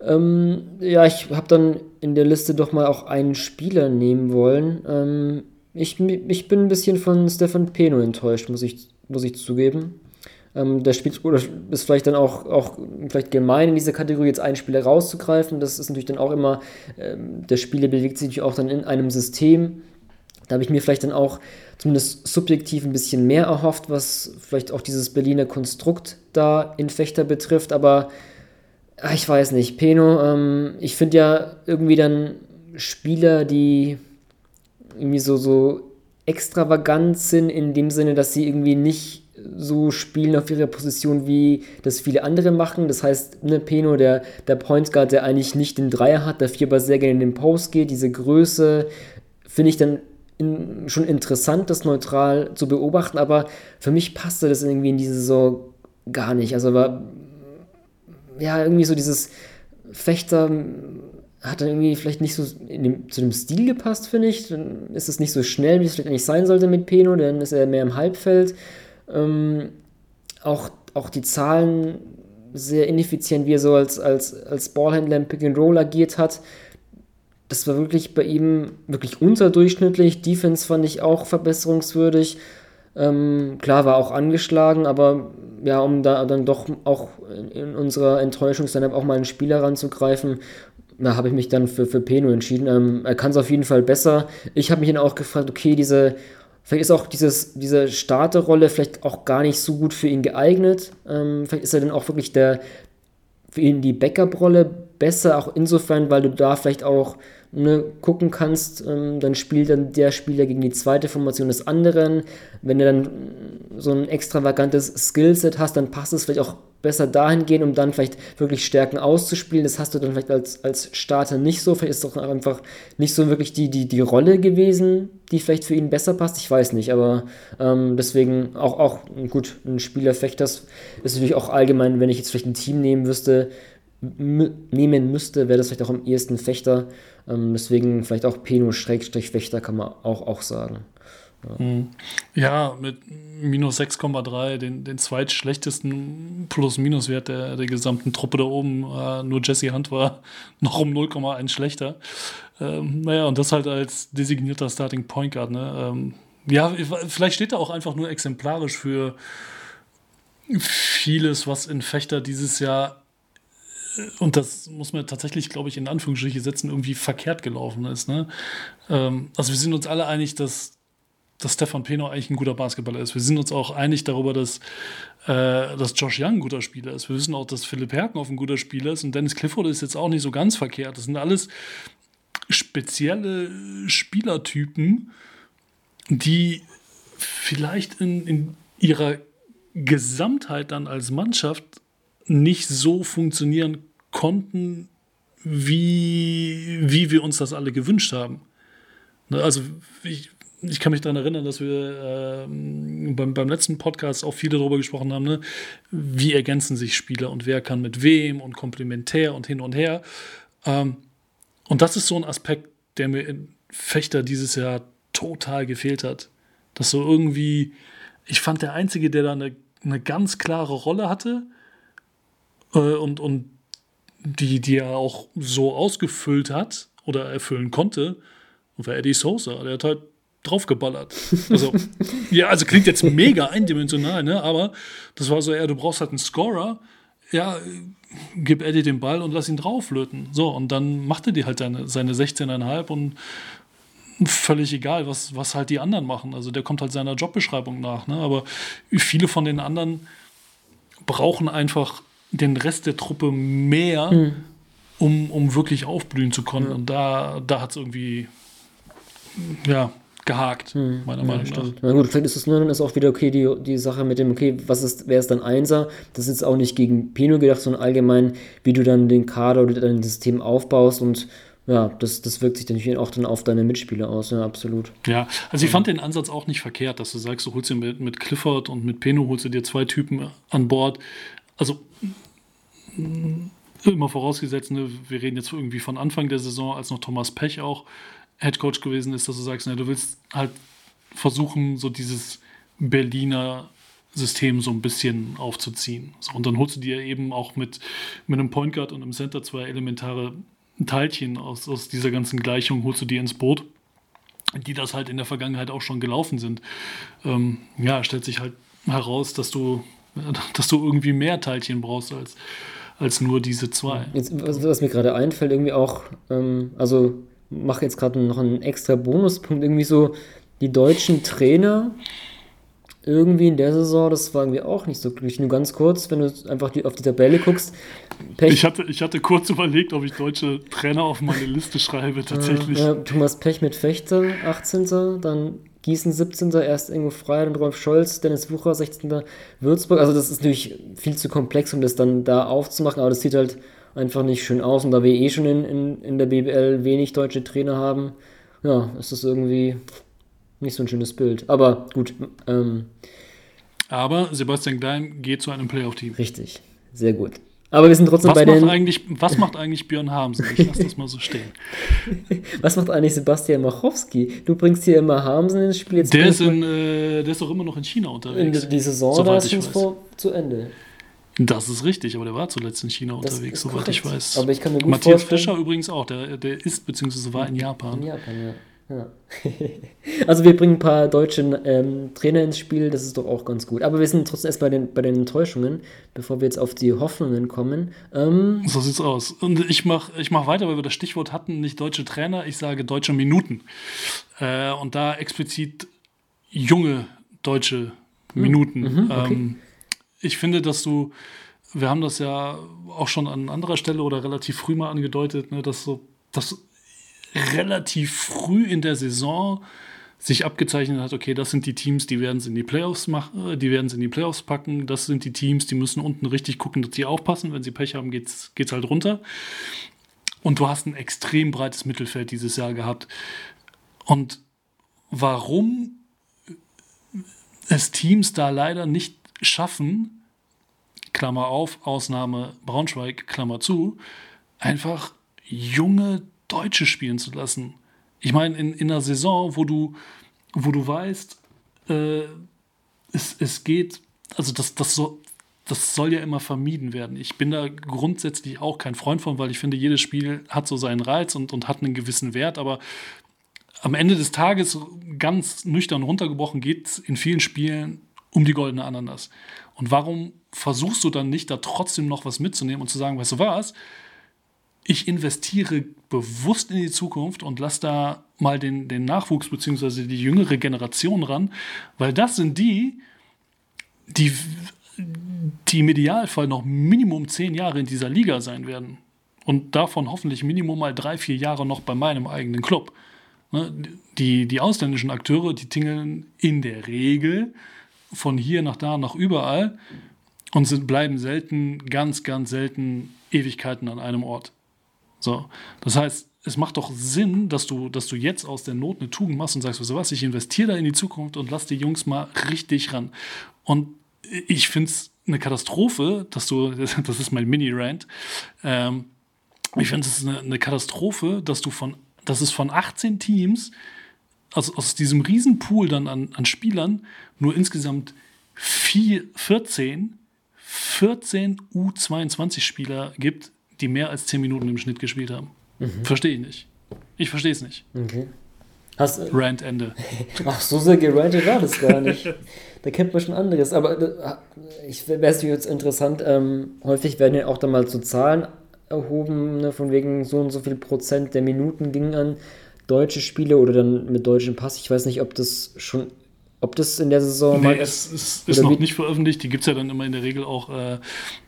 Ähm, ja, ich habe dann in der Liste doch mal auch einen Spieler nehmen wollen. Ähm, ich, ich bin ein bisschen von Stefan Peno enttäuscht, muss ich, muss ich zugeben. Ähm, der spielt oder ist vielleicht dann auch, auch vielleicht gemein in dieser Kategorie jetzt einen Spieler rauszugreifen. Das ist natürlich dann auch immer, ähm, der Spieler bewegt sich auch dann in einem System. Da habe ich mir vielleicht dann auch zumindest subjektiv ein bisschen mehr erhofft, was vielleicht auch dieses Berliner Konstrukt da in Fechter betrifft. Aber ach, ich weiß nicht, Peno, ähm, ich finde ja irgendwie dann Spieler, die irgendwie so, so extravagant sind, in dem Sinne, dass sie irgendwie nicht so spielen auf ihrer Position, wie das viele andere machen. Das heißt, ne, Peno, der, der Point Guard, der eigentlich nicht den Dreier hat, dafür aber sehr gerne in den Post geht, diese Größe, finde ich dann in, schon interessant, das neutral zu beobachten, aber für mich passte das irgendwie in diese Saison gar nicht. Also war, ja, irgendwie so dieses Fechter hat dann irgendwie vielleicht nicht so dem, zu dem Stil gepasst, finde ich. Dann ist es nicht so schnell, wie es vielleicht eigentlich sein sollte mit Peno, dann ist er mehr im Halbfeld. Ähm, auch, auch die Zahlen sehr ineffizient, wie er so als, als, als Ballhändler im Pick and Roll agiert hat. Das war wirklich bei ihm wirklich unterdurchschnittlich. Defense fand ich auch verbesserungswürdig. Ähm, klar, war auch angeschlagen, aber ja, um da dann doch auch in unserer Enttäuschung dann auch mal einen Spieler ranzugreifen, da habe ich mich dann für, für Peno entschieden. Ähm, er kann es auf jeden Fall besser. Ich habe mich dann auch gefragt, okay, diese, vielleicht ist auch dieses, diese Starterrolle vielleicht auch gar nicht so gut für ihn geeignet. Ähm, vielleicht ist er dann auch wirklich der, für ihn die Backup-Rolle besser, auch insofern, weil du da vielleicht auch ne, gucken kannst, ähm, dann spielt dann der Spieler gegen die zweite Formation des anderen. Wenn du dann so ein extravagantes Skillset hast, dann passt es vielleicht auch besser dahin gehen, um dann vielleicht wirklich Stärken auszuspielen. Das hast du dann vielleicht als, als Starter nicht so. Vielleicht ist es doch einfach nicht so wirklich die, die, die Rolle gewesen, die vielleicht für ihn besser passt. Ich weiß nicht, aber ähm, deswegen auch, auch gut, ein Spieler Fechters ist natürlich auch allgemein, wenn ich jetzt vielleicht ein Team nehmen müsste, nehmen müsste, wäre das vielleicht auch am ehesten Fechter. Ähm, deswegen vielleicht auch Peno-Fechter kann man auch, auch sagen. Ja, mit minus 6,3, den, den zweitschlechtesten Plus-Minus-Wert der, der gesamten Truppe da oben. Äh, nur Jesse Hunt war noch um 0,1 schlechter. Ähm, naja, und das halt als designierter Starting Point Guard. Ne? Ähm, ja, vielleicht steht er auch einfach nur exemplarisch für vieles, was in Fechter dieses Jahr und das muss man tatsächlich, glaube ich, in Anführungsstriche setzen, irgendwie verkehrt gelaufen ist. Ne? Ähm, also wir sind uns alle einig, dass dass Stefan Peno eigentlich ein guter Basketballer ist. Wir sind uns auch einig darüber, dass, äh, dass Josh Young ein guter Spieler ist. Wir wissen auch, dass Philipp Herkenhoff ein guter Spieler ist und Dennis Clifford ist jetzt auch nicht so ganz verkehrt. Das sind alles spezielle Spielertypen, die vielleicht in, in ihrer Gesamtheit dann als Mannschaft nicht so funktionieren konnten, wie, wie wir uns das alle gewünscht haben. Ne, also ich, ich kann mich daran erinnern, dass wir äh, beim, beim letzten Podcast auch viele darüber gesprochen haben, ne? wie ergänzen sich Spieler und wer kann mit wem und komplementär und hin und her. Ähm, und das ist so ein Aspekt, der mir in Fechter dieses Jahr total gefehlt hat. Dass so irgendwie, ich fand der Einzige, der da eine, eine ganz klare Rolle hatte äh, und, und die, die er auch so ausgefüllt hat oder erfüllen konnte, war Eddie Sosa. Der hat halt draufgeballert. Also, ja, also klingt jetzt mega eindimensional, ne? aber das war so, ja, du brauchst halt einen Scorer, ja, gib Eddie den Ball und lass ihn drauflöten. So, und dann machte die halt seine, seine 16,5 und völlig egal, was, was halt die anderen machen. Also der kommt halt seiner Jobbeschreibung nach, ne? aber viele von den anderen brauchen einfach den Rest der Truppe mehr, mhm. um, um wirklich aufblühen zu können. Ja. Und da, da hat es irgendwie, ja, gehakt, hm, meiner Meinung nach. Na gut, vielleicht ist es nur dann ist auch wieder okay, die, die Sache mit dem, okay, was ist, wer ist dann Einser? Das ist jetzt auch nicht gegen Pino gedacht, sondern allgemein, wie du dann den Kader oder dein System aufbaust und ja, das, das wirkt sich dann auch dann auf deine Mitspieler aus, ja, absolut. Ja, also ich fand den Ansatz auch nicht verkehrt, dass du sagst, du holst dir mit, mit Clifford und mit Peno holst du dir zwei Typen an Bord. Also immer vorausgesetzt, ne, wir reden jetzt irgendwie von Anfang der Saison, als noch Thomas Pech auch Head Coach gewesen ist, dass du sagst, ne, du willst halt versuchen, so dieses Berliner System so ein bisschen aufzuziehen. So, und dann holst du dir eben auch mit, mit einem Point Guard und einem Center zwei elementare Teilchen aus, aus dieser ganzen Gleichung, holst du dir ins Boot, die das halt in der Vergangenheit auch schon gelaufen sind. Ähm, ja, stellt sich halt heraus, dass du dass du irgendwie mehr Teilchen brauchst als, als nur diese zwei. Jetzt, was, was mir gerade einfällt, irgendwie auch, ähm, also mache jetzt gerade noch einen extra Bonuspunkt, irgendwie so die deutschen Trainer irgendwie in der Saison, das war irgendwie auch nicht so glücklich. Nur ganz kurz, wenn du einfach die, auf die Tabelle guckst. Pech. Ich, hatte, ich hatte kurz überlegt, ob ich deutsche Trainer auf meine Liste schreibe, tatsächlich. Äh, ja, Thomas Pech mit Fechter, 18. Dann Gießen 17. Erst Ingo Frey und Rolf Scholz, Dennis Wucher 16. Würzburg. Also das ist natürlich viel zu komplex, um das dann da aufzumachen, aber das sieht halt einfach nicht schön aus. Und da wir eh schon in, in, in der BBL wenig deutsche Trainer haben, ja, ist das irgendwie nicht so ein schönes Bild. Aber gut. Ähm, aber Sebastian Klein geht zu einem Playoff-Team. Richtig, sehr gut. Aber wir sind trotzdem was bei macht den. Eigentlich, was macht eigentlich Björn Hamsen? Ich lasse das mal so stehen. was macht eigentlich Sebastian Machowski? Du bringst hier immer Hamsen ins Spiel. Jetzt der, ist in, äh, der ist doch immer noch in China unterwegs. In die Saison da ist uns vor zu Ende. Das ist richtig, aber der war zuletzt in China das unterwegs, soweit ich weiß. Aber ich kann mir gut Matthias vorstellen, Fischer übrigens auch, der, der ist bzw. war in Japan. In Japan, ja. Ja. also wir bringen ein paar deutsche ähm, Trainer ins Spiel, das ist doch auch ganz gut. Aber wir sind trotzdem erst bei den, bei den Enttäuschungen, bevor wir jetzt auf die Hoffnungen kommen. Ähm, so sieht's aus. Und ich mache ich mach weiter, weil wir das Stichwort hatten, nicht deutsche Trainer, ich sage deutsche Minuten. Äh, und da explizit junge deutsche Minuten. Mhm, okay. ähm, ich finde, dass du, wir haben das ja auch schon an anderer Stelle oder relativ früh mal angedeutet, ne, dass so, dass relativ früh in der Saison sich abgezeichnet hat, okay, das sind die Teams, die werden es in die Playoffs machen, die werden es in die Playoffs packen, das sind die Teams, die müssen unten richtig gucken, dass sie aufpassen, wenn sie Pech haben, geht's, geht's halt runter. Und du hast ein extrem breites Mittelfeld dieses Jahr gehabt. Und warum es Teams da leider nicht schaffen, Klammer auf, Ausnahme Braunschweig, Klammer zu, einfach junge Deutsche spielen zu lassen. Ich meine, in, in einer Saison, wo du, wo du weißt, äh, es, es geht, also das, das, so, das soll ja immer vermieden werden. Ich bin da grundsätzlich auch kein Freund von, weil ich finde, jedes Spiel hat so seinen Reiz und, und hat einen gewissen Wert, aber am Ende des Tages, ganz nüchtern runtergebrochen, geht es in vielen Spielen um die goldene Ananas. Und warum versuchst du dann nicht, da trotzdem noch was mitzunehmen und zu sagen, weißt du was, ich investiere bewusst in die Zukunft und lasse da mal den, den Nachwuchs bzw. die jüngere Generation ran, weil das sind die, die, die im Idealfall noch Minimum zehn Jahre in dieser Liga sein werden. Und davon hoffentlich Minimum mal drei, vier Jahre noch bei meinem eigenen Club. Ne, die, die ausländischen Akteure, die tingeln in der Regel von hier nach da, nach überall und sind, bleiben selten, ganz, ganz selten Ewigkeiten an einem Ort. So, das heißt, es macht doch Sinn, dass du, dass du jetzt aus der Not eine Tugend machst und sagst, weißt du was, ich investiere da in die Zukunft und lass die Jungs mal richtig ran. Und ich finde es eine Katastrophe, dass du, das ist mein Mini-Rant, ähm, ich finde es eine, eine Katastrophe, dass du von, dass es von 18 Teams, also aus diesem Riesenpool dann an, an Spielern, nur insgesamt vier, 14, 14 U22-Spieler gibt, die mehr als 10 Minuten im Schnitt gespielt haben. Mhm. Verstehe ich nicht. Ich verstehe es nicht. Okay. Hast, Rant Ende. Ach, so sehr gerantet war das gar nicht. da kennt man schon anderes. Aber äh, ich wäre es jetzt interessant, ähm, häufig werden ja auch dann mal so Zahlen erhoben, ne, von wegen so und so viel Prozent der Minuten gingen an deutsche Spiele oder dann mit deutschem Pass. Ich weiß nicht, ob das schon ob das in der Saison nee, es, es ist noch nicht veröffentlicht. Die gibt es ja dann immer in der Regel auch äh,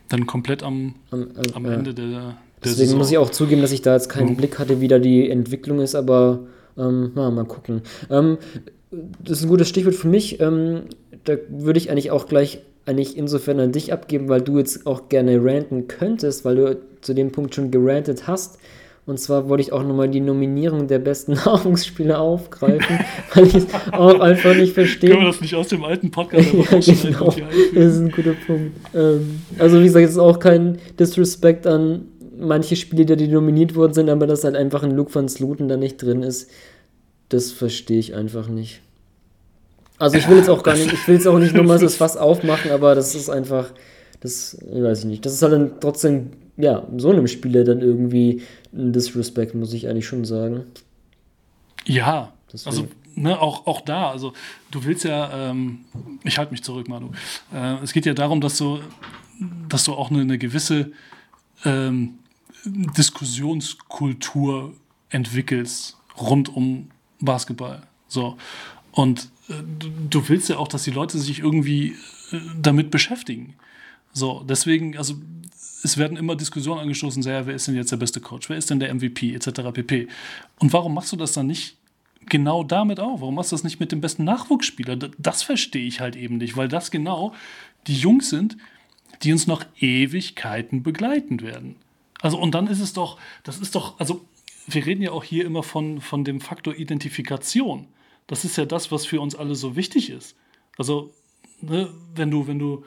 dann komplett am, am, am ja. Ende der, der Deswegen Saison. muss ich auch zugeben, dass ich da jetzt keinen mhm. Blick hatte, wie da die Entwicklung ist, aber ähm, na, mal gucken. Ähm, das ist ein gutes Stichwort für mich. Ähm, da würde ich eigentlich auch gleich eigentlich insofern an dich abgeben, weil du jetzt auch gerne ranten könntest, weil du zu dem Punkt schon gerantet hast. Und zwar wollte ich auch nochmal die Nominierung der besten Nachwuchsspieler aufgreifen, weil ich es auch einfach nicht verstehe. Können wir das nicht aus dem alten Podcast ja, genau. Das ist ein guter Punkt. Ähm, also wie gesagt, es ist auch kein Disrespect an manche Spiele, die nominiert worden sind, aber dass halt einfach ein Luke van Sluten da nicht drin ist, das verstehe ich einfach nicht. Also ich will jetzt auch gar nicht, ich will jetzt auch nicht nochmal das Fass aufmachen, aber das ist einfach, das weiß ich nicht. Das ist halt dann trotzdem ja, so einem Spieler dann irgendwie ein Disrespect, muss ich eigentlich schon sagen. Ja, Deswegen. also ne, auch, auch da, also du willst ja, ähm, ich halte mich zurück, Manu. Äh, es geht ja darum, dass du, dass du auch eine, eine gewisse ähm, Diskussionskultur entwickelst rund um Basketball. So. Und äh, du, willst ja auch, dass die Leute sich irgendwie äh, damit beschäftigen. So, deswegen, also es werden immer Diskussionen angestoßen, sehr, wer ist denn jetzt der beste Coach, wer ist denn der MVP, etc. pp. Und warum machst du das dann nicht genau damit auch? Warum machst du das nicht mit dem besten Nachwuchsspieler? Das verstehe ich halt eben nicht, weil das genau die Jungs sind, die uns noch Ewigkeiten begleiten werden. Also, und dann ist es doch, das ist doch, also, wir reden ja auch hier immer von, von dem Faktor Identifikation. Das ist ja das, was für uns alle so wichtig ist. Also, ne, wenn du, wenn du,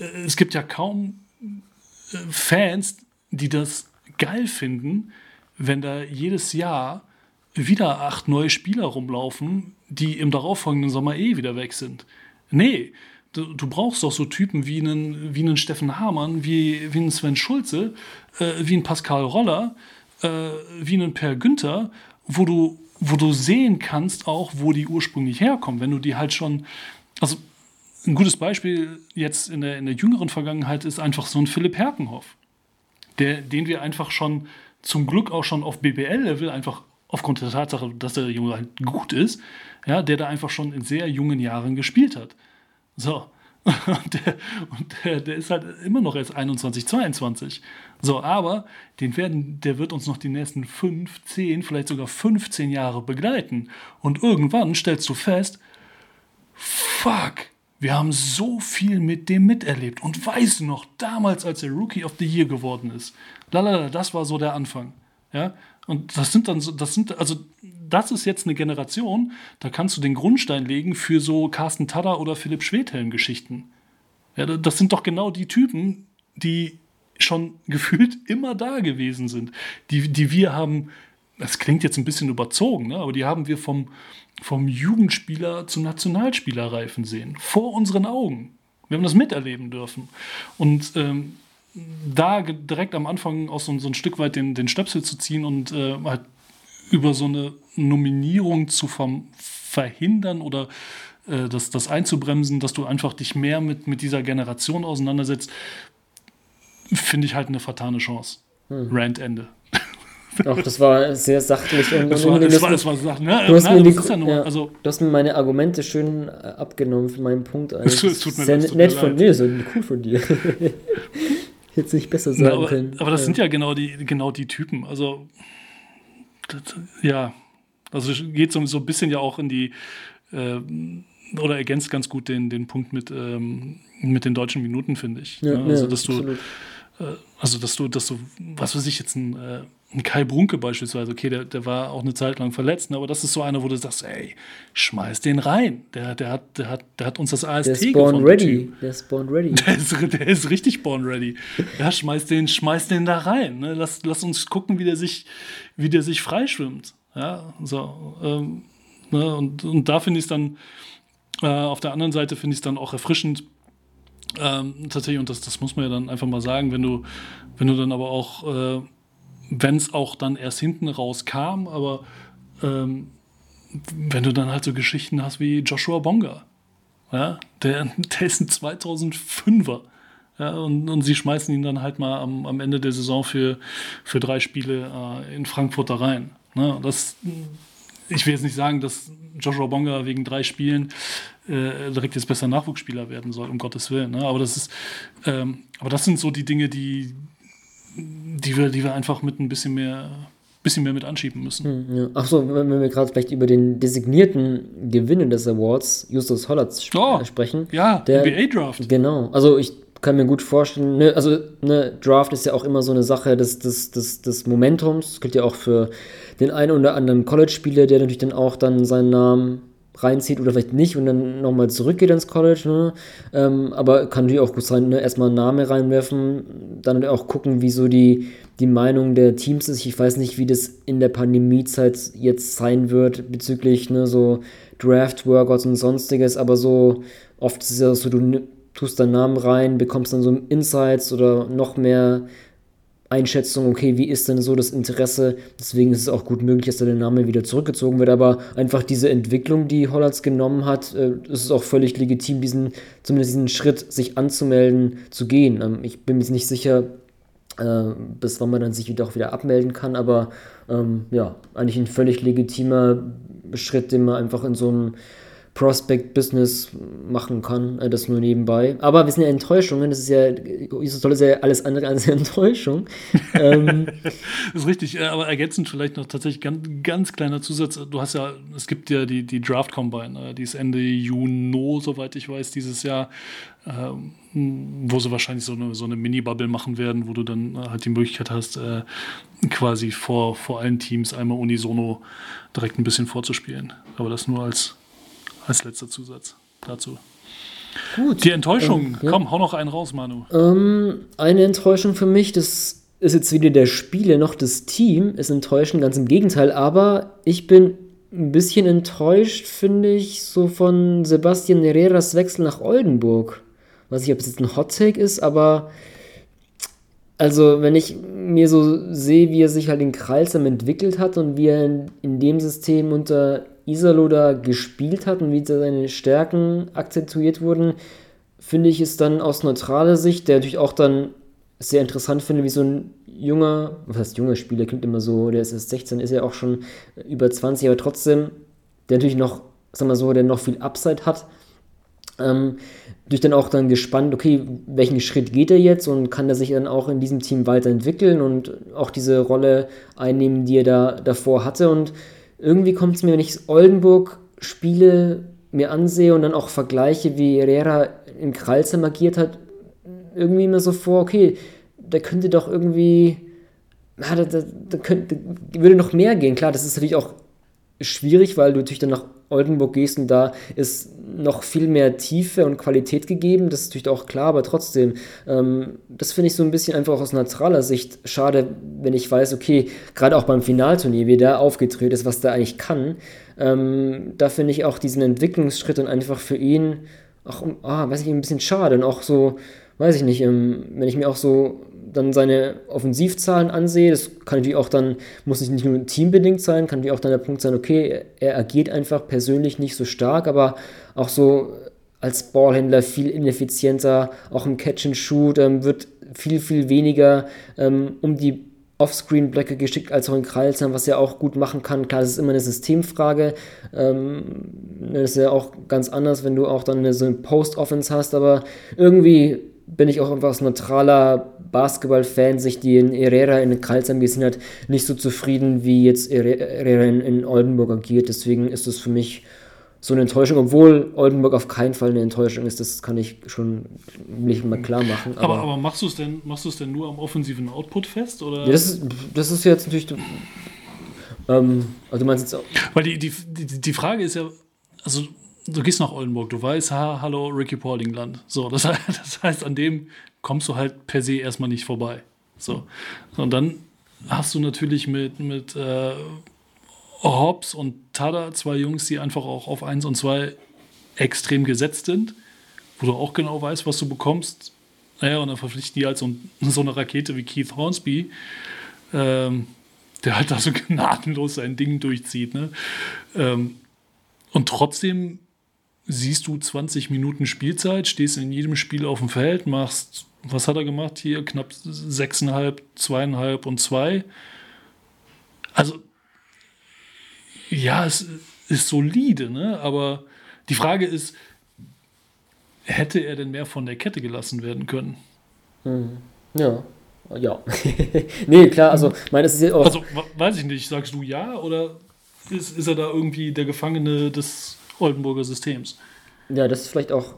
äh, es gibt ja kaum Fans, die das geil finden, wenn da jedes Jahr wieder acht neue Spieler rumlaufen, die im darauffolgenden Sommer eh wieder weg sind. Nee, du, du brauchst doch so Typen wie einen, wie einen Steffen Hamann, wie, wie einen Sven Schulze, äh, wie einen Pascal Roller, äh, wie einen Per Günther, wo du, wo du sehen kannst auch, wo die ursprünglich herkommen. Wenn du die halt schon, also ein gutes Beispiel jetzt in der, in der jüngeren Vergangenheit ist einfach so ein Philipp Herkenhoff, der, den wir einfach schon zum Glück auch schon auf BBL-Level einfach aufgrund der Tatsache, dass der Junge halt gut ist, ja, der da einfach schon in sehr jungen Jahren gespielt hat. So. Und, der, und der, der, ist halt immer noch erst 21, 22. So, aber den werden, der wird uns noch die nächsten 5, 10, vielleicht sogar 15 Jahre begleiten. Und irgendwann stellst du fest, fuck, wir haben so viel mit dem miterlebt. Und weißt du noch, damals, als er Rookie of the Year geworden ist, lalala, das war so der Anfang. Ja, und das sind dann so, das sind, also das ist jetzt eine Generation, da kannst du den Grundstein legen für so Carsten Tada oder Philipp Schwedhelm-Geschichten. Ja, das sind doch genau die Typen, die schon gefühlt immer da gewesen sind, die, die wir haben, das klingt jetzt ein bisschen überzogen, ne, aber die haben wir vom, vom Jugendspieler zum Nationalspieler reifen sehen, vor unseren Augen. Wir haben das miterleben dürfen. Und ähm, da direkt am Anfang auch so, so ein Stück weit den, den Stöpsel zu ziehen und äh, halt über so eine Nominierung zu verhindern oder äh, das, das einzubremsen, dass du einfach dich mehr mit, mit dieser Generation auseinandersetzt, finde ich halt eine vertane Chance. Hm. Rant Ende. Auch das war sehr sachlich und, das war, das war, das war Sachen, ne? Du hast, Nein, mir die, ja nur, ja, also, du hast mir meine Argumente schön äh, abgenommen für meinen Punkt. Also, es tut mir, sehr nett von dir, so cool von dir. Jetzt nicht besser sagen aber, können. Aber das ja. sind ja genau die, genau die Typen. Also, das, ja, also geht so, so ein bisschen ja auch in die, äh, oder ergänzt ganz gut den, den Punkt mit, ähm, mit den deutschen Minuten, finde ich. Ja, ne? Also, dass du, äh, also, dass du, dass du, was weiß ich, jetzt ein, äh, ein Kai Brunke beispielsweise, okay, der, der war auch eine Zeit lang verletzt, ne, aber das ist so einer, wo du sagst, ey, schmeiß den rein. Der, der, hat, der, hat, der hat uns das AST der ist born ready. Der ist born ready. Der ist, der ist richtig born ready. Ja, schmeiß den, schmeiß den da rein. Ne? Lass, lass uns gucken, wie der sich, wie der sich freischwimmt. Ja, so. Ähm, ne? und, und da finde ich es dann, äh, auf der anderen Seite finde ich es dann auch erfrischend, ähm, tatsächlich, und das, das muss man ja dann einfach mal sagen, wenn du, wenn du dann aber auch äh, wenn es auch dann erst hinten raus kam, aber ähm, wenn du dann halt so Geschichten hast wie Joshua Bonga, ja, der, der ist ein 2005er. Ja, und, und sie schmeißen ihn dann halt mal am, am Ende der Saison für, für drei Spiele äh, in Frankfurt da rein. Ne, das, ich will jetzt nicht sagen, dass Joshua Bonga wegen drei Spielen äh, direkt jetzt besser Nachwuchsspieler werden soll, um Gottes Willen. Ne? Aber das ist, ähm, aber das sind so die Dinge, die, die wir, die wir einfach mit ein bisschen mehr, bisschen mehr mit anschieben müssen. Hm, ja. Achso, wenn wir gerade vielleicht über den designierten Gewinner des Awards, Justus Hollatz, sp oh, sprechen. Ja, der NBA-Draft. Genau. Also ich kann mir gut vorstellen, ne, also ne, Draft ist ja auch immer so eine Sache des, des, des, des Momentums. Das gilt ja auch für den einen oder anderen College-Spieler, der natürlich dann auch dann seinen Namen reinzieht oder vielleicht nicht und dann nochmal zurückgeht ins College. Ne? Ähm, aber kann natürlich auch gut sein, ne? erstmal einen Namen reinwerfen, dann auch gucken, wie so die, die Meinung der Teams ist. Ich weiß nicht, wie das in der Pandemiezeit jetzt sein wird bezüglich ne, so Draft-Workouts und sonstiges, aber so oft ist es ja so, du tust deinen Namen rein, bekommst dann so Insights oder noch mehr Einschätzung, okay, wie ist denn so das Interesse? Deswegen ist es auch gut möglich, dass der Name wieder zurückgezogen wird. Aber einfach diese Entwicklung, die Hollands genommen hat, äh, ist es auch völlig legitim, diesen, zumindest diesen Schritt, sich anzumelden, zu gehen. Ähm, ich bin mir jetzt nicht sicher, äh, bis wann man dann sich wieder auch wieder abmelden kann, aber ähm, ja, eigentlich ein völlig legitimer Schritt, den man einfach in so einem Prospect-Business machen kann, äh, das nur nebenbei. Aber wir sind ja Enttäuschungen, das ist ja, ist ja alles andere als Enttäuschung. ähm, das ist richtig, äh, aber ergänzend vielleicht noch tatsächlich ganz, ganz kleiner Zusatz. Du hast ja, es gibt ja die, die Draft Combine, äh, die ist Ende Juni, soweit ich weiß, dieses Jahr, ähm, wo sie wahrscheinlich so eine, so eine Mini-Bubble machen werden, wo du dann halt die Möglichkeit hast, quasi vor, vor allen Teams einmal unisono direkt ein bisschen vorzuspielen. Aber das nur als als letzter Zusatz dazu. Gut. Die Enttäuschung, ähm, ja. komm, hau noch einen raus, Manu. Ähm, eine Enttäuschung für mich, das ist jetzt weder der Spieler noch das Team, ist enttäuschend, ganz im Gegenteil, aber ich bin ein bisschen enttäuscht, finde ich, so von Sebastian Herreras Wechsel nach Oldenburg. Weiß nicht, ob es jetzt ein Hot Take ist, aber also, wenn ich mir so sehe, wie er sich halt in Kreilsam entwickelt hat und wie er in, in dem System unter Isalo da gespielt hat und wie seine Stärken akzentuiert wurden, finde ich es dann aus neutraler Sicht, der natürlich auch dann sehr interessant finde, wie so ein junger, was heißt junger Spieler, klingt immer so, der ist erst 16, ist ja auch schon über 20, aber trotzdem, der natürlich noch, sag mal so, der noch viel Upside hat. Ähm, durch dann auch dann gespannt, okay, welchen Schritt geht er jetzt und kann er sich dann auch in diesem Team weiterentwickeln und auch diese Rolle einnehmen, die er da davor hatte und irgendwie kommt es mir, wenn ich Oldenburg spiele, mir ansehe und dann auch vergleiche, wie Herrera in Kralsheim agiert hat, irgendwie immer so vor, okay, da könnte doch irgendwie, na, da, da, da könnte, würde noch mehr gehen. Klar, das ist natürlich auch schwierig, weil du natürlich dann nach Oldenburg gehst und da ist noch viel mehr Tiefe und Qualität gegeben. Das ist natürlich auch klar, aber trotzdem, ähm, das finde ich so ein bisschen einfach aus neutraler Sicht schade, wenn ich weiß, okay, gerade auch beim Finalturnier, wie der aufgedreht ist, was der eigentlich kann. Ähm, da finde ich auch diesen Entwicklungsschritt und einfach für ihn, auch, ah, weiß ich, ein bisschen schade und auch so, weiß ich nicht, ähm, wenn ich mir auch so dann seine Offensivzahlen ansehe, das kann natürlich auch dann, muss nicht nur teambedingt sein, kann natürlich auch dann der Punkt sein, okay, er agiert einfach persönlich nicht so stark, aber auch so als Ballhändler viel ineffizienter, auch im Catch and Shoot ähm, wird viel, viel weniger ähm, um die Offscreen-Blöcke geschickt als auch in Kreilsheim, was er auch gut machen kann. Klar, das ist immer eine Systemfrage. Ähm, das ist ja auch ganz anders, wenn du auch dann eine, so eine Post-Offense hast, aber irgendwie bin ich auch aus neutraler Basketball-Fan, sich die in Herrera in Karlsheim gesehen hat, nicht so zufrieden, wie jetzt Herrera in, in Oldenburg agiert. Deswegen ist es für mich so eine Enttäuschung, obwohl Oldenburg auf keinen Fall eine Enttäuschung ist, das kann ich schon nicht mal klar machen. Aber, aber, aber machst du es denn, denn nur am offensiven Output fest? Oder? Ja, das, ist, das ist jetzt natürlich. Ähm, also du meinst jetzt auch. Weil die, die, die, die Frage ist ja, also du gehst nach Oldenburg, du weißt, ha, hallo Ricky Paulingland. So, das, das heißt, an dem kommst du halt per se erstmal nicht vorbei. So. Und dann hast du natürlich mit, mit äh, Hobbs und Tada zwei Jungs, die einfach auch auf 1 und 2 extrem gesetzt sind, wo du auch genau weißt, was du bekommst. Naja, und dann verpflichten die halt so, so eine Rakete wie Keith Hornsby, ähm, der halt da so gnadenlos sein Ding durchzieht. Ne? Ähm, und trotzdem siehst du 20 Minuten Spielzeit, stehst in jedem Spiel auf dem Feld, machst, was hat er gemacht hier? Knapp 6,5, 2,5 und 2. Also, ja, es ist solide, ne? aber die Frage ist, hätte er denn mehr von der Kette gelassen werden können? Hm. Ja. Ja. nee, klar, also, meine, es ist auch. Also, weiß ich nicht, sagst du ja oder ist, ist er da irgendwie der Gefangene des Oldenburger Systems. Ja, das ist vielleicht auch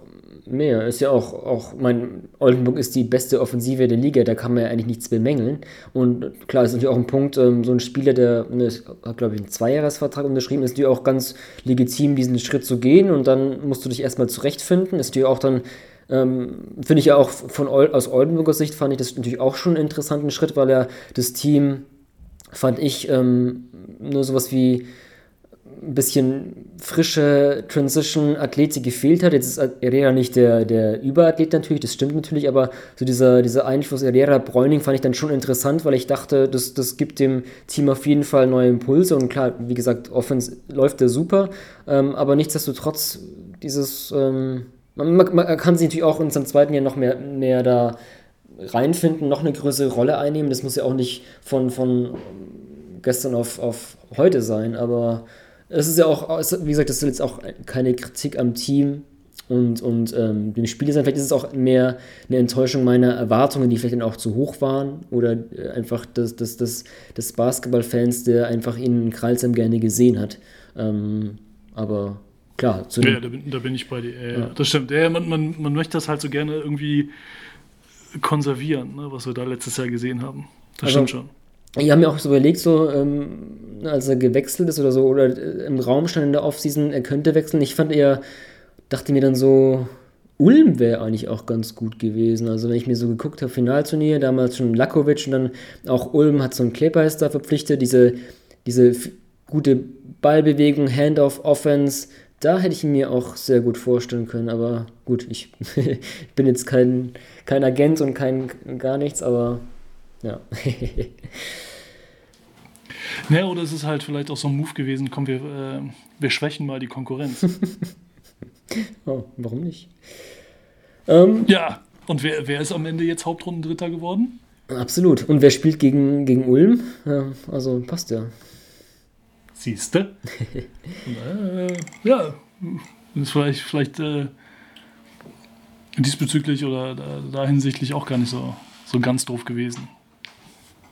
mehr. Ist ja auch, auch mein Oldenburg ist die beste Offensive der Liga, da kann man ja eigentlich nichts bemängeln. Und klar, ist natürlich auch ein Punkt, ähm, so ein Spieler, der ne, hat, glaube ich, einen Zweijahresvertrag unterschrieben, ist natürlich auch ganz legitim, diesen Schritt zu gehen und dann musst du dich erstmal zurechtfinden. Ist natürlich auch dann ähm, Finde ich ja auch von aus Oldenburger Sicht fand ich das natürlich auch schon einen interessanten Schritt, weil er das Team, fand ich, ähm, nur sowas wie ein bisschen frische Transition-Athletik gefehlt hat. Jetzt ist Herrera nicht der, der Überathlet natürlich, das stimmt natürlich, aber so dieser, dieser Einfluss Herrera-Bräuning fand ich dann schon interessant, weil ich dachte, das, das gibt dem Team auf jeden Fall neue Impulse und klar, wie gesagt, Offense läuft der super, ähm, aber nichtsdestotrotz dieses, ähm, man, man, kann sich natürlich auch in seinem zweiten Jahr noch mehr, mehr da reinfinden, noch eine größere Rolle einnehmen. Das muss ja auch nicht von, von gestern auf, auf heute sein, aber es ist ja auch, wie gesagt, das ist jetzt auch keine Kritik am Team und, und ähm, dem Spiel sein. Vielleicht ist es auch mehr eine Enttäuschung meiner Erwartungen, die vielleicht dann auch zu hoch waren oder äh, einfach des, des, des, des Basketballfans, der einfach ihn in Kralsheim gerne gesehen hat. Ähm, aber klar. ja, da bin, da bin, ich bei dir. Ja, ja. Das stimmt. Ja, man, man, man möchte das halt so gerne irgendwie konservieren, ne, was wir da letztes Jahr gesehen haben. Das also, stimmt schon. Ich habe mir auch so überlegt, so, ähm, als er gewechselt ist oder so, oder äh, im Raum stand in der Offseason, er könnte wechseln. Ich fand eher, dachte mir dann so, Ulm wäre eigentlich auch ganz gut gewesen. Also wenn ich mir so geguckt habe, Finalturnier, damals schon Lakovic und dann auch Ulm hat so einen Kleberheister verpflichtet, diese, diese gute Ballbewegung, Handoff-Offense, da hätte ich ihn mir auch sehr gut vorstellen können. Aber gut, ich bin jetzt kein, kein Agent und kein gar nichts, aber ja. naja, oder es ist halt vielleicht auch so ein Move gewesen, komm, wir, äh, wir schwächen mal die Konkurrenz. oh, warum nicht? Ähm, ja, und wer, wer ist am Ende jetzt Hauptrundendritter geworden? Absolut. Und wer spielt gegen, gegen Ulm? Ja, also passt ja. Siehste? äh, ja, ist vielleicht, vielleicht äh, diesbezüglich oder da, da hinsichtlich auch gar nicht so, so ganz doof gewesen.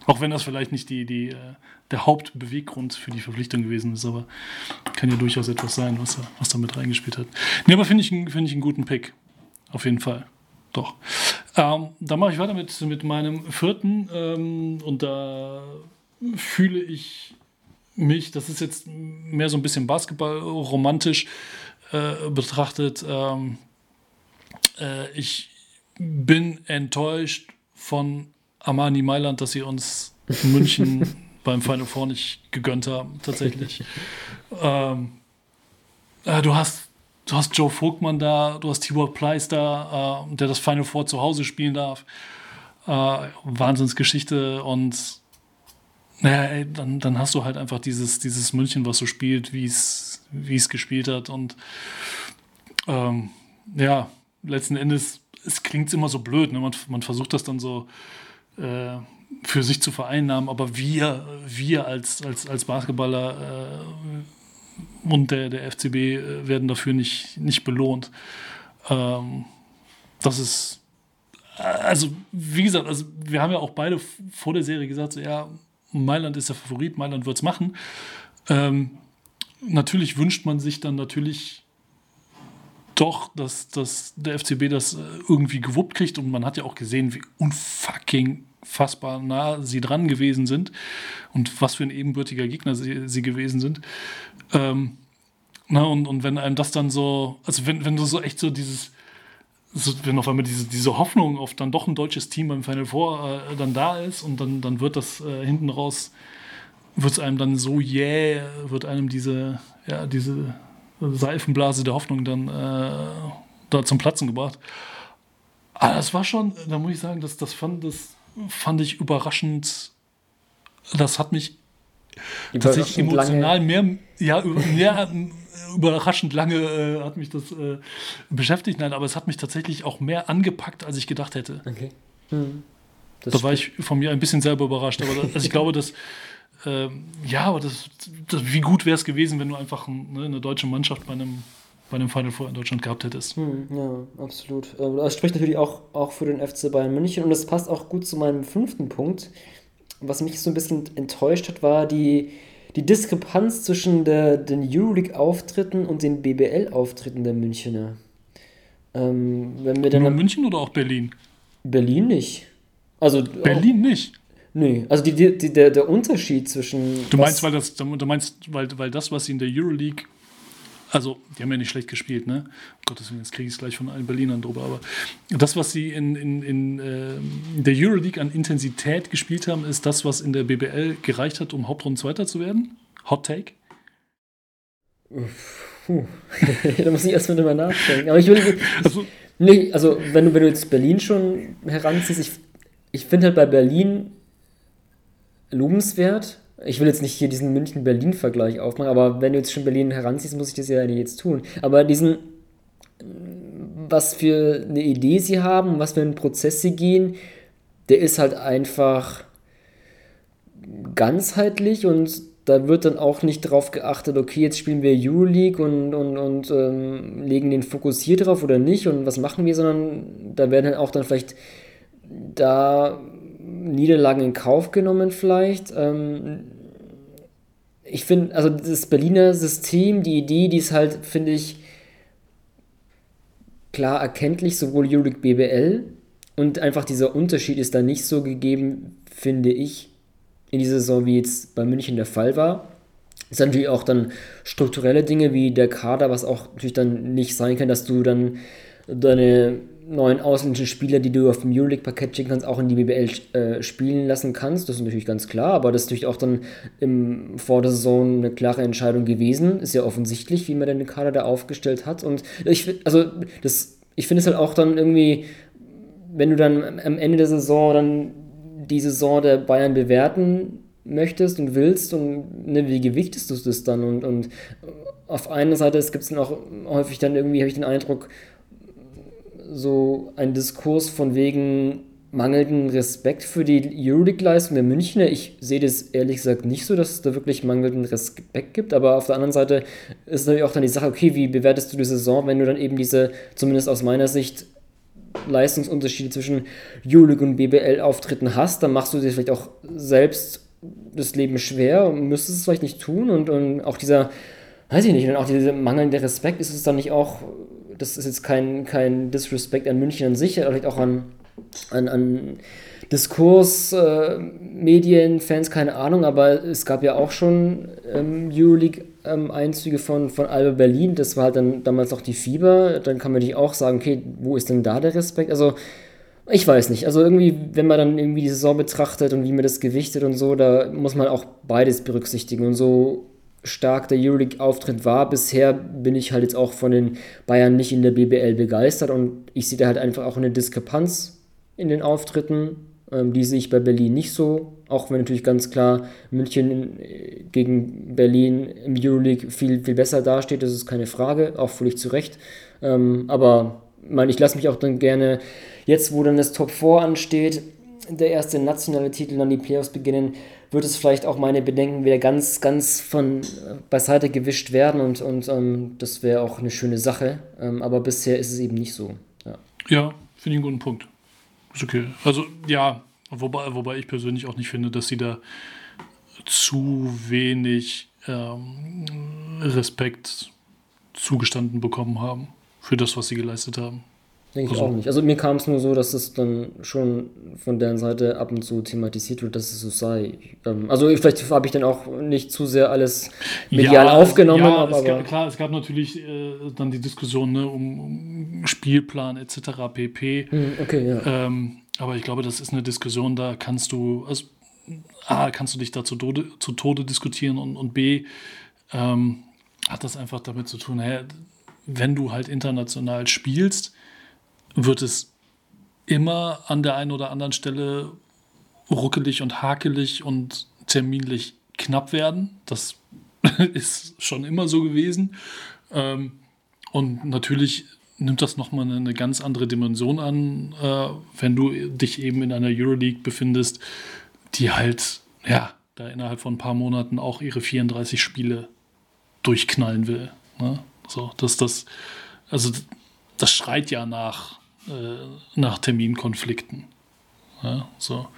Auch wenn das vielleicht nicht die, die, äh, der Hauptbeweggrund für die Verpflichtung gewesen ist, aber kann ja durchaus etwas sein, was, was da mit reingespielt hat. Nee, aber finde ich, find ich einen guten Pick. Auf jeden Fall. Doch. Ähm, dann mache ich weiter mit, mit meinem vierten ähm, und da fühle ich mich, das ist jetzt mehr so ein bisschen Basketball romantisch äh, betrachtet. Ähm, äh, ich bin enttäuscht von Armani Mailand, dass sie uns München beim Final Four nicht gegönnt haben, tatsächlich. ähm, äh, du hast du hast Joe Vogtmann da, du hast Tibor Pleiss da, äh, der das Final Four zu Hause spielen darf. Äh, Wahnsinnsgeschichte und naja, ey, dann, dann hast du halt einfach dieses, dieses München, was so spielt, wie es gespielt hat. Und ähm, ja, letzten Endes, es klingt immer so blöd. Ne? Man, man versucht das dann so äh, für sich zu vereinnahmen, aber wir, wir als, als, als Basketballer äh, und der, der FCB äh, werden dafür nicht, nicht belohnt. Ähm, das ist, also wie gesagt, also wir haben ja auch beide vor der Serie gesagt, so, ja, Mailand ist der Favorit, Mailand wird es machen. Ähm, natürlich wünscht man sich dann natürlich doch, dass, dass der FCB das äh, irgendwie gewuppt kriegt und man hat ja auch gesehen, wie unfucking fassbar nah sie dran gewesen sind und was für ein ebenbürtiger Gegner sie, sie gewesen sind. Ähm, na, und, und wenn einem das dann so, also wenn, wenn du so echt so dieses, so, wenn auf einmal diese, diese Hoffnung auf dann doch ein deutsches Team beim Final Four äh, dann da ist und dann, dann wird das äh, hinten raus, wird es einem dann so jäh, yeah, wird einem diese, ja, diese Seifenblase der Hoffnung dann äh, da zum Platzen gebracht. Aber das war schon, da muss ich sagen, das, das, fand, das fand ich überraschend. Das hat mich tatsächlich emotional lange. mehr, ja, mehr überraschend lange äh, hat mich das äh, beschäftigt. Nein, aber es hat mich tatsächlich auch mehr angepackt, als ich gedacht hätte. Okay. Hm. da war ich von mir ein bisschen selber überrascht. Aber also ich glaube, dass ähm, ja, aber das, das wie gut wäre es gewesen, wenn du einfach ein, ne, eine deutsche Mannschaft bei einem, bei einem Final Four in Deutschland gehabt hättest. Hm, ja, absolut. Ähm, das spricht natürlich auch, auch für den FC Bayern München und das passt auch gut zu meinem fünften Punkt. Was mich so ein bisschen enttäuscht hat, war die, die Diskrepanz zwischen der, den Euroleague-Auftritten und den BBL-Auftritten der Münchner. Ähm, wenn wir dann Nur München oder auch Berlin? Berlin nicht. Also Berlin auch, nicht. Nee, also die, die, der, der Unterschied zwischen. Du meinst, weil das, du meinst, weil, weil das, was sie in der Euroleague, also die haben ja nicht schlecht gespielt, ne? Um Gottes Willen, jetzt kriege ich es gleich von allen Berlinern drüber, aber das, was sie in, in, in, äh, der Euroleague an Intensität gespielt haben, ist das, was in der BBL gereicht hat, um Hauptrunden Zweiter zu werden. Hot Take. Puh. da muss ich erstmal drüber nachdenken. Aber ich würde. Also, nee, also wenn du, wenn du jetzt Berlin schon heranziehst, ich, ich finde halt bei Berlin lobenswert. Ich will jetzt nicht hier diesen München-Berlin-Vergleich aufmachen, aber wenn du jetzt schon Berlin heranziehst, muss ich das ja jetzt tun. Aber diesen, was für eine Idee sie haben, was für einen Prozess sie gehen, der ist halt einfach ganzheitlich und da wird dann auch nicht darauf geachtet, okay, jetzt spielen wir Euroleague und, und, und ähm, legen den Fokus hier drauf oder nicht und was machen wir, sondern da werden halt auch dann vielleicht da Niederlagen in Kauf genommen vielleicht. Ähm, ich finde, also das Berliner System, die Idee, die ist halt, finde ich, klar erkenntlich, sowohl Euroleague BBL und einfach dieser Unterschied ist da nicht so gegeben, finde ich, in dieser Saison, wie jetzt bei München der Fall war. Es sind natürlich auch dann strukturelle Dinge wie der Kader, was auch natürlich dann nicht sein kann, dass du dann deine neuen ausländischen Spieler, die du auf dem Euroleague-Parkett schicken kannst, auch in die BBL äh, spielen lassen kannst. Das ist natürlich ganz klar, aber das ist natürlich auch dann im, vor der Saison eine klare Entscheidung gewesen. Ist ja offensichtlich, wie man den Kader da aufgestellt hat. Und ich, also das, ich finde es halt auch dann irgendwie, wenn du dann am Ende der Saison dann die Saison der Bayern bewerten möchtest und willst und ne, wie gewichtest du das dann? Und, und auf einer Seite gibt es dann auch häufig dann irgendwie, habe ich den Eindruck, so ein Diskurs von wegen mangelnden Respekt für die Euroleague-Leistung der Münchner. Ich sehe das ehrlich gesagt nicht so, dass es da wirklich mangelnden Respekt gibt, aber auf der anderen Seite ist natürlich auch dann die Sache, okay, wie bewertest du die Saison, wenn du dann eben diese, zumindest aus meiner Sicht, Leistungsunterschiede zwischen Euroleague und BBL-Auftritten hast, dann machst du dir vielleicht auch selbst das Leben schwer und müsstest es vielleicht nicht tun und, und auch dieser, weiß ich nicht, und auch dieser mangelnde Respekt, ist es dann nicht auch das ist jetzt kein, kein Disrespect an München an sich, vielleicht auch an, an, an Diskurs, äh, Medien, Fans, keine Ahnung, aber es gab ja auch schon ähm, Euroleague-Einzüge ähm, von, von Alba Berlin, das war halt dann damals auch die Fieber, dann kann man natürlich auch sagen, okay, wo ist denn da der Respekt? Also, ich weiß nicht, also irgendwie, wenn man dann irgendwie die Saison betrachtet und wie man das gewichtet und so, da muss man auch beides berücksichtigen. Und so stark der Euroleague-Auftritt war. Bisher bin ich halt jetzt auch von den Bayern nicht in der BBL begeistert und ich sehe da halt einfach auch eine Diskrepanz in den Auftritten. Ähm, die sehe ich bei Berlin nicht so, auch wenn natürlich ganz klar München äh, gegen Berlin im Euroleague viel, viel besser dasteht, das ist keine Frage, auch völlig zu Recht. Ähm, aber mein, ich lasse mich auch dann gerne, jetzt wo dann das Top 4 ansteht, der erste nationale Titel, dann die Playoffs beginnen, wird es vielleicht auch meine Bedenken wieder ganz, ganz von äh, beiseite gewischt werden und, und ähm, das wäre auch eine schöne Sache. Ähm, aber bisher ist es eben nicht so. Ja, ja finde ich einen guten Punkt. Ist okay. Also ja, wobei, wobei ich persönlich auch nicht finde, dass sie da zu wenig ähm, Respekt zugestanden bekommen haben für das, was sie geleistet haben. Denke also, ich auch nicht. Also mir kam es nur so, dass es dann schon von deren Seite ab und zu thematisiert wird, dass es so sei. Ähm, also vielleicht habe ich dann auch nicht zu sehr alles medial ja, aufgenommen. Ja, aber, es gab, klar, es gab natürlich äh, dann die Diskussion ne, um, um, Spielplan etc. pp. Hm, okay, ja. Ähm, aber ich glaube, das ist eine Diskussion, da kannst du, also A, kannst du dich da zu Tode, zu Tode diskutieren und, und B, ähm, hat das einfach damit zu tun, hey, wenn du halt international spielst, wird es immer an der einen oder anderen Stelle ruckelig und hakelig und terminlich knapp werden. Das ist schon immer so gewesen. Ähm, und natürlich nimmt das nochmal eine ganz andere Dimension an, äh, wenn du dich eben in einer Euroleague befindest, die halt, ja, da innerhalb von ein paar Monaten auch ihre 34 Spiele durchknallen will. Ne? So, dass das, also das schreit ja nach nach Terminkonflikten. Ja, so.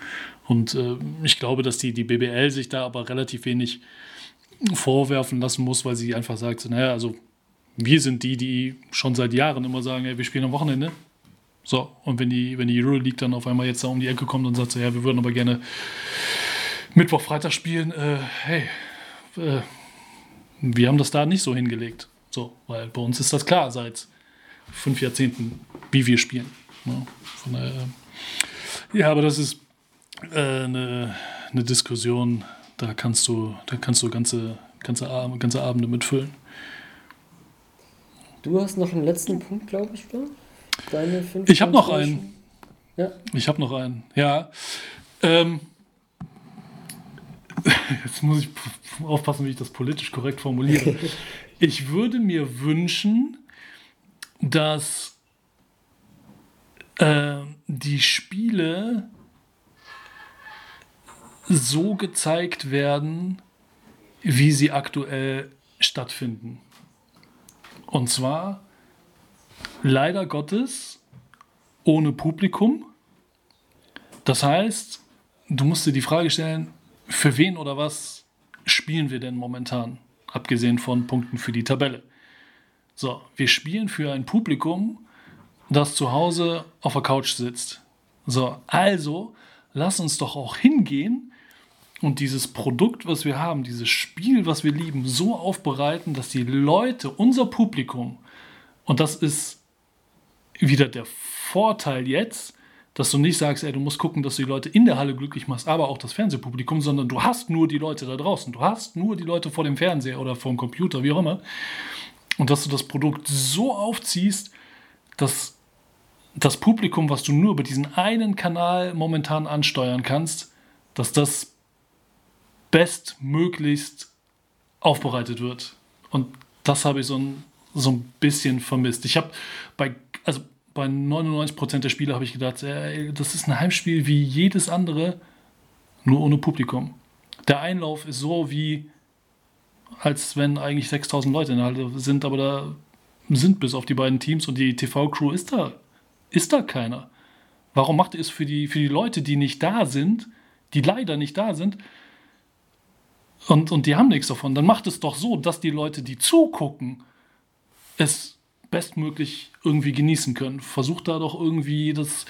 Und äh, ich glaube, dass die, die BBL sich da aber relativ wenig vorwerfen lassen muss, weil sie einfach sagt, so, naja, also wir sind die, die schon seit Jahren immer sagen, hey, wir spielen am Wochenende. So, und wenn die, wenn die Euroleague dann auf einmal jetzt da um die Ecke kommt und sagt, so, ja, wir würden aber gerne Mittwoch, Freitag spielen, äh, hey, äh, wir haben das da nicht so hingelegt. So, weil bei uns ist das klar seit fünf Jahrzehnten, wie wir spielen. Ja, von daher, ja aber das ist äh, eine, eine, Diskussion, da kannst du, da kannst du ganze, ganze, ganze Abende mitfüllen. Du hast noch einen letzten Punkt, glaube ich, oder? Deine fünf Ich habe noch einen. Ja. Ich habe noch einen, ja. Ähm, jetzt muss ich aufpassen, wie ich das politisch korrekt formuliere. ich würde mir wünschen, dass äh, die Spiele so gezeigt werden, wie sie aktuell stattfinden. Und zwar leider Gottes ohne Publikum. Das heißt, du musst dir die Frage stellen, für wen oder was spielen wir denn momentan, abgesehen von Punkten für die Tabelle? So, wir spielen für ein Publikum, das zu Hause auf der Couch sitzt. So, also lass uns doch auch hingehen und dieses Produkt, was wir haben, dieses Spiel, was wir lieben, so aufbereiten, dass die Leute, unser Publikum, und das ist wieder der Vorteil jetzt, dass du nicht sagst, ey, du musst gucken, dass du die Leute in der Halle glücklich machst, aber auch das Fernsehpublikum, sondern du hast nur die Leute da draußen. Du hast nur die Leute vor dem Fernseher oder vor dem Computer, wie auch immer. Und dass du das Produkt so aufziehst, dass das Publikum, was du nur über diesen einen Kanal momentan ansteuern kannst, dass das bestmöglichst aufbereitet wird. Und das habe ich so ein, so ein bisschen vermisst. Ich habe bei, also bei 99% der Spiele habe ich gedacht, ey, das ist ein Heimspiel wie jedes andere, nur ohne Publikum. Der Einlauf ist so wie, als wenn eigentlich 6000 Leute in der Halle sind, aber da sind bis auf die beiden Teams und die TV-Crew ist da, ist da keiner. Warum macht ihr es für die, für die Leute, die nicht da sind, die leider nicht da sind, und, und die haben nichts davon, dann macht es doch so, dass die Leute, die zugucken, es bestmöglich irgendwie genießen können. Versucht da doch irgendwie das,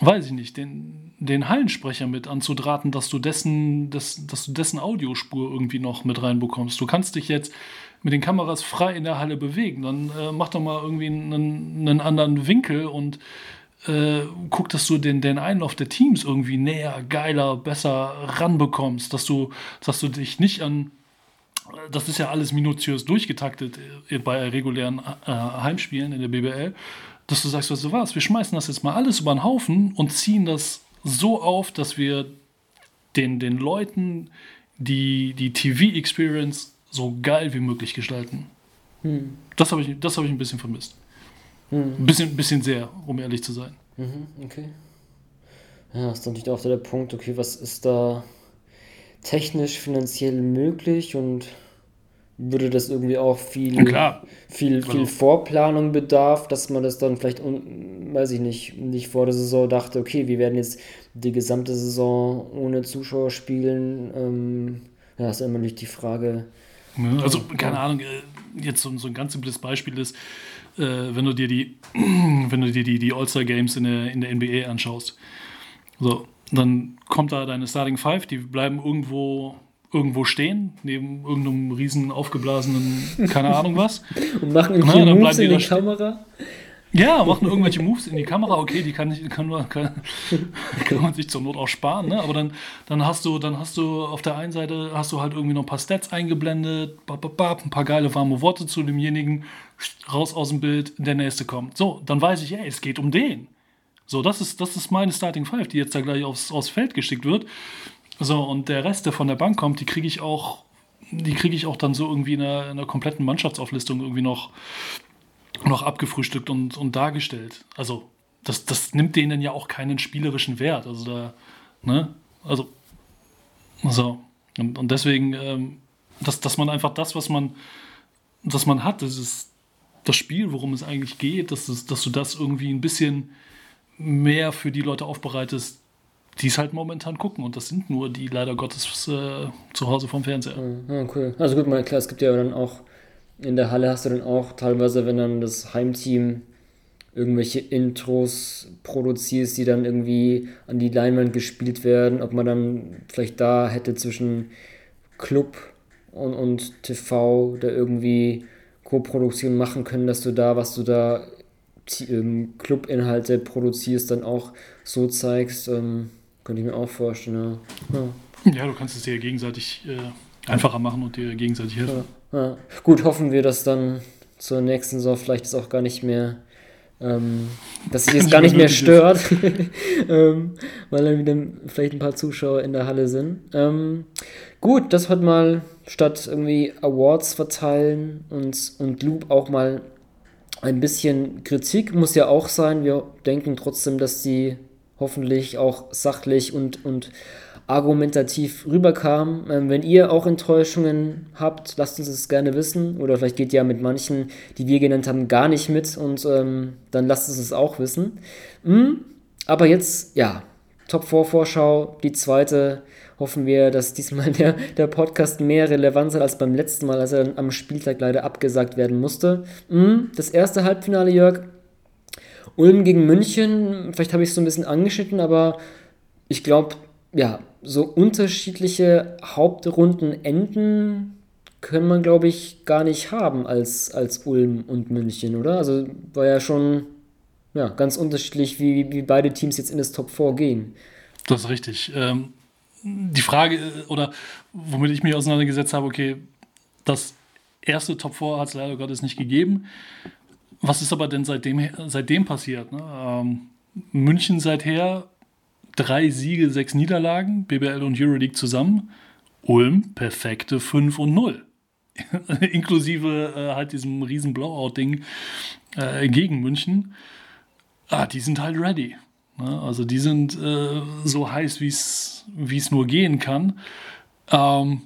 weiß ich nicht, den, den Hallensprecher mit anzudraten, dass du dessen, das, dass du dessen Audiospur irgendwie noch mit reinbekommst. Du kannst dich jetzt mit den Kameras frei in der Halle bewegen. Dann äh, mach doch mal irgendwie einen, einen anderen Winkel und äh, guck, dass du den, den Einlauf der Teams irgendwie näher, geiler, besser ranbekommst, dass du, dass du dich nicht an das ist ja alles minutiös durchgetaktet äh, bei regulären äh, Heimspielen in der BBL, dass du sagst, weißt du was, wir schmeißen das jetzt mal alles über den Haufen und ziehen das so auf, dass wir den, den Leuten die, die TV-Experience so geil wie möglich gestalten. Hm. Das habe ich, hab ich ein bisschen vermisst. Hm. Ein bisschen, bisschen sehr, um ehrlich zu sein. Mhm, okay. Ja, ist natürlich auch der Punkt, okay, was ist da technisch, finanziell möglich und würde das irgendwie auch viel, viel, viel also. Vorplanung bedarf, dass man das dann vielleicht, weiß ich nicht, nicht vor der Saison dachte, okay, wir werden jetzt die gesamte Saison ohne Zuschauer spielen. Ähm, ja, ist immer nicht die Frage. Also, keine Ahnung, äh, jetzt so, so ein ganz simples Beispiel ist, äh, wenn du dir die, wenn du dir die, die All-Star Games in der, in der NBA anschaust. So, dann kommt da deine Starting Five, die bleiben irgendwo irgendwo stehen, neben irgendeinem riesen aufgeblasenen, keine Ahnung was. Und machen irgendwie Na, Moves in die, die Kamera. Ja, machen irgendwelche Moves in die Kamera, okay, die kann, ich, kann, man, kann, kann man sich zur Not auch sparen, ne? aber dann, dann, hast du, dann hast du auf der einen Seite hast du halt irgendwie noch ein paar Stats eingeblendet, ein paar geile warme Worte zu demjenigen, raus aus dem Bild, der nächste kommt. So, dann weiß ich, ey, es geht um den. So, das ist, das ist meine Starting Five, die jetzt da gleich aufs, aufs Feld geschickt wird. So, und der Rest, der von der Bank kommt, die kriege ich auch, die kriege ich auch dann so irgendwie in einer, in einer kompletten Mannschaftsauflistung irgendwie noch, noch abgefrühstückt und, und dargestellt. Also, das, das nimmt denen ja auch keinen spielerischen Wert. Also da, ne? Also, so. Und, und deswegen, ähm, dass, dass man einfach das, was man, das man hat, das ist das Spiel, worum es eigentlich geht, dass, es, dass du das irgendwie ein bisschen mehr für die Leute aufbereitest, die es halt momentan gucken. Und das sind nur die leider Gottes äh, zu Hause vom Fernseher. Ja, cool. Also gut, mal klar, es gibt ja dann auch, in der Halle hast du dann auch teilweise, wenn dann das Heimteam irgendwelche Intros produzierst, die dann irgendwie an die Leinwand gespielt werden, ob man dann vielleicht da hätte zwischen Club und, und TV da irgendwie Co-Produktion machen können, dass du da, was du da ähm, Club-Inhalte produzierst, dann auch so zeigst. Ähm, könnte ich mir auch vorstellen, ja. ja. ja. du kannst es dir gegenseitig äh, einfacher machen und dir gegenseitig helfen. Ja, ja. Gut, hoffen wir, dass dann zur nächsten Saison vielleicht es auch gar nicht mehr, ähm, dass sich es gar nicht mehr stört, ähm, weil dann wieder vielleicht ein paar Zuschauer in der Halle sind. Ähm, gut, das hat mal statt irgendwie Awards verteilen und, und Loop auch mal ein bisschen Kritik muss ja auch sein. Wir denken trotzdem, dass die hoffentlich auch sachlich und, und argumentativ rüberkam. Ähm, wenn ihr auch Enttäuschungen habt, lasst uns das gerne wissen. Oder vielleicht geht ihr ja mit manchen, die wir genannt haben, gar nicht mit und ähm, dann lasst uns es auch wissen. Mhm. Aber jetzt, ja, Top 4 Vorschau, die zweite. Hoffen wir, dass diesmal der, der Podcast mehr Relevanz hat als beim letzten Mal, als er dann am Spieltag leider abgesagt werden musste. Mhm. Das erste Halbfinale, Jörg. Ulm gegen München, vielleicht habe ich es so ein bisschen angeschnitten, aber ich glaube, ja, so unterschiedliche Hauptrunden enden können man, glaube ich, gar nicht haben als, als Ulm und München, oder? Also war ja schon ja, ganz unterschiedlich, wie, wie beide Teams jetzt in das Top 4 gehen. Das ist richtig. Ähm, die Frage, äh, oder womit ich mich auseinandergesetzt habe, okay, das erste Top 4 hat es leider Gottes nicht gegeben. Was ist aber denn seitdem, seitdem passiert? Ne? Ähm, München seither drei Siege, sechs Niederlagen, BBL und Euroleague zusammen. Ulm perfekte 5 und 0. Inklusive äh, halt diesem riesen Blowout-Ding äh, gegen München. Ah, die sind halt ready. Ne? Also die sind äh, so heiß, wie es nur gehen kann. Ähm,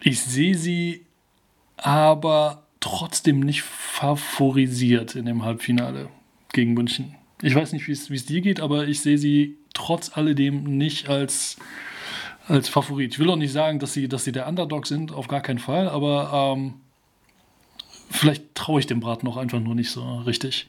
ich sehe sie aber trotzdem nicht favorisiert in dem Halbfinale gegen München. Ich weiß nicht, wie es dir geht, aber ich sehe sie trotz alledem nicht als, als Favorit. Ich will auch nicht sagen, dass sie, dass sie der Underdog sind, auf gar keinen Fall, aber ähm, vielleicht traue ich dem Brat noch einfach nur nicht so richtig.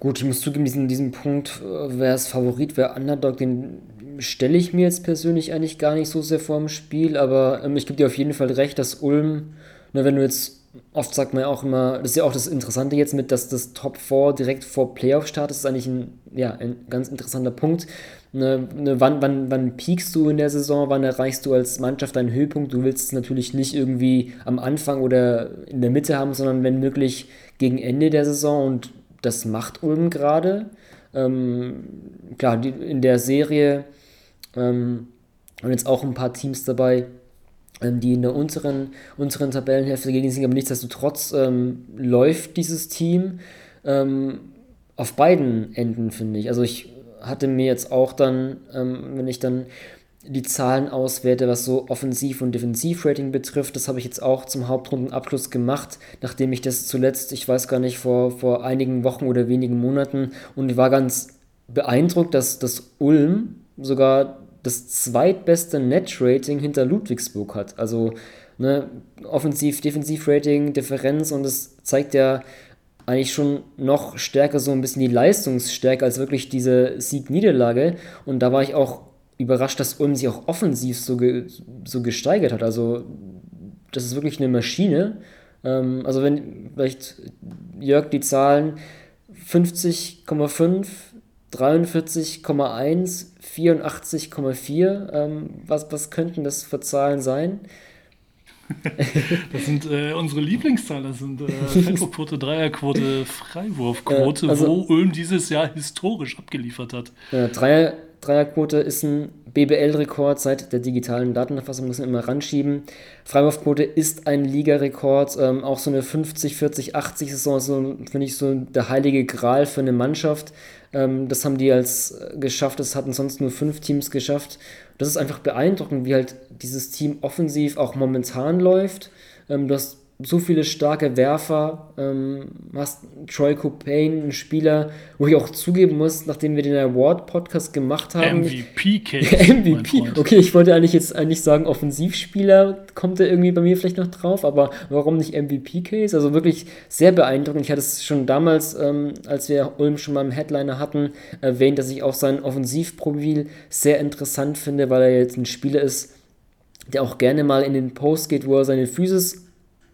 Gut, ich muss zugeben, diesen, diesen Punkt, äh, wer ist Favorit, wer Underdog, den stelle ich mir jetzt persönlich eigentlich gar nicht so sehr vor dem Spiel, aber ähm, ich gebe dir auf jeden Fall recht, dass Ulm, ne, wenn du jetzt oft sagt man ja auch immer, das ist ja auch das Interessante jetzt mit, dass das Top 4 direkt vor Playoff startet, das ist eigentlich ein, ja, ein ganz interessanter Punkt. Ne, ne, wann, wann, wann peakst du in der Saison, wann erreichst du als Mannschaft deinen Höhepunkt? Du willst es natürlich nicht irgendwie am Anfang oder in der Mitte haben, sondern wenn möglich gegen Ende der Saison und das macht Ulm gerade. Ähm, klar, die, in der Serie ähm, und jetzt auch ein paar Teams dabei, die in der unteren, unteren Tabellenhälfte gegen sind, aber nichtsdestotrotz ähm, läuft dieses Team ähm, auf beiden Enden, finde ich. Also ich hatte mir jetzt auch dann, ähm, wenn ich dann die Zahlen auswerte, was so Offensiv- und Defensivrating betrifft. Das habe ich jetzt auch zum Hauptrundenabschluss gemacht, nachdem ich das zuletzt, ich weiß gar nicht, vor, vor einigen Wochen oder wenigen Monaten und war ganz beeindruckt, dass das Ulm sogar das zweitbeste Net-Rating hinter Ludwigsburg hat. Also ne, Offensiv-Defensiv-Rating, Differenz und das zeigt ja eigentlich schon noch stärker so ein bisschen die Leistungsstärke als wirklich diese Sieg-Niederlage. Und da war ich auch überrascht, dass Ulm sich auch offensiv so, ge so gesteigert hat. Also das ist wirklich eine Maschine. Ähm, also wenn vielleicht Jörg die Zahlen 50,5, 43,1, 84,4. Ähm, was, was könnten das für Zahlen sein? Das sind äh, unsere Lieblingszahlen. Das sind äh, Dreierquote, Freiwurfquote, also, wo Ulm dieses Jahr historisch abgeliefert hat. Ja, Dreier, Dreierquote ist ein BBL-Rekord seit der digitalen Datenerfassung, muss man immer ranschieben. Freiwurfquote ist ein Ligarekord, ähm, auch so eine 50, 40, 80 Saison, so, finde ich, so der heilige Gral für eine Mannschaft. Ähm, das haben die als äh, geschafft, das hatten sonst nur fünf Teams geschafft. Das ist einfach beeindruckend, wie halt dieses Team offensiv auch momentan läuft. Ähm, du hast so viele starke Werfer. Ähm, hast Troy Copain, ein Spieler, wo ich auch zugeben muss, nachdem wir den Award-Podcast gemacht haben. MVP-Case. MVP. Okay, ich wollte eigentlich jetzt eigentlich sagen, Offensivspieler kommt er irgendwie bei mir vielleicht noch drauf, aber warum nicht MVP-Case? Also wirklich sehr beeindruckend. Ich hatte es schon damals, ähm, als wir Ulm schon mal im Headliner hatten, erwähnt, dass ich auch sein Offensivprofil sehr interessant finde, weil er jetzt ein Spieler ist, der auch gerne mal in den Post geht, wo er seine Physis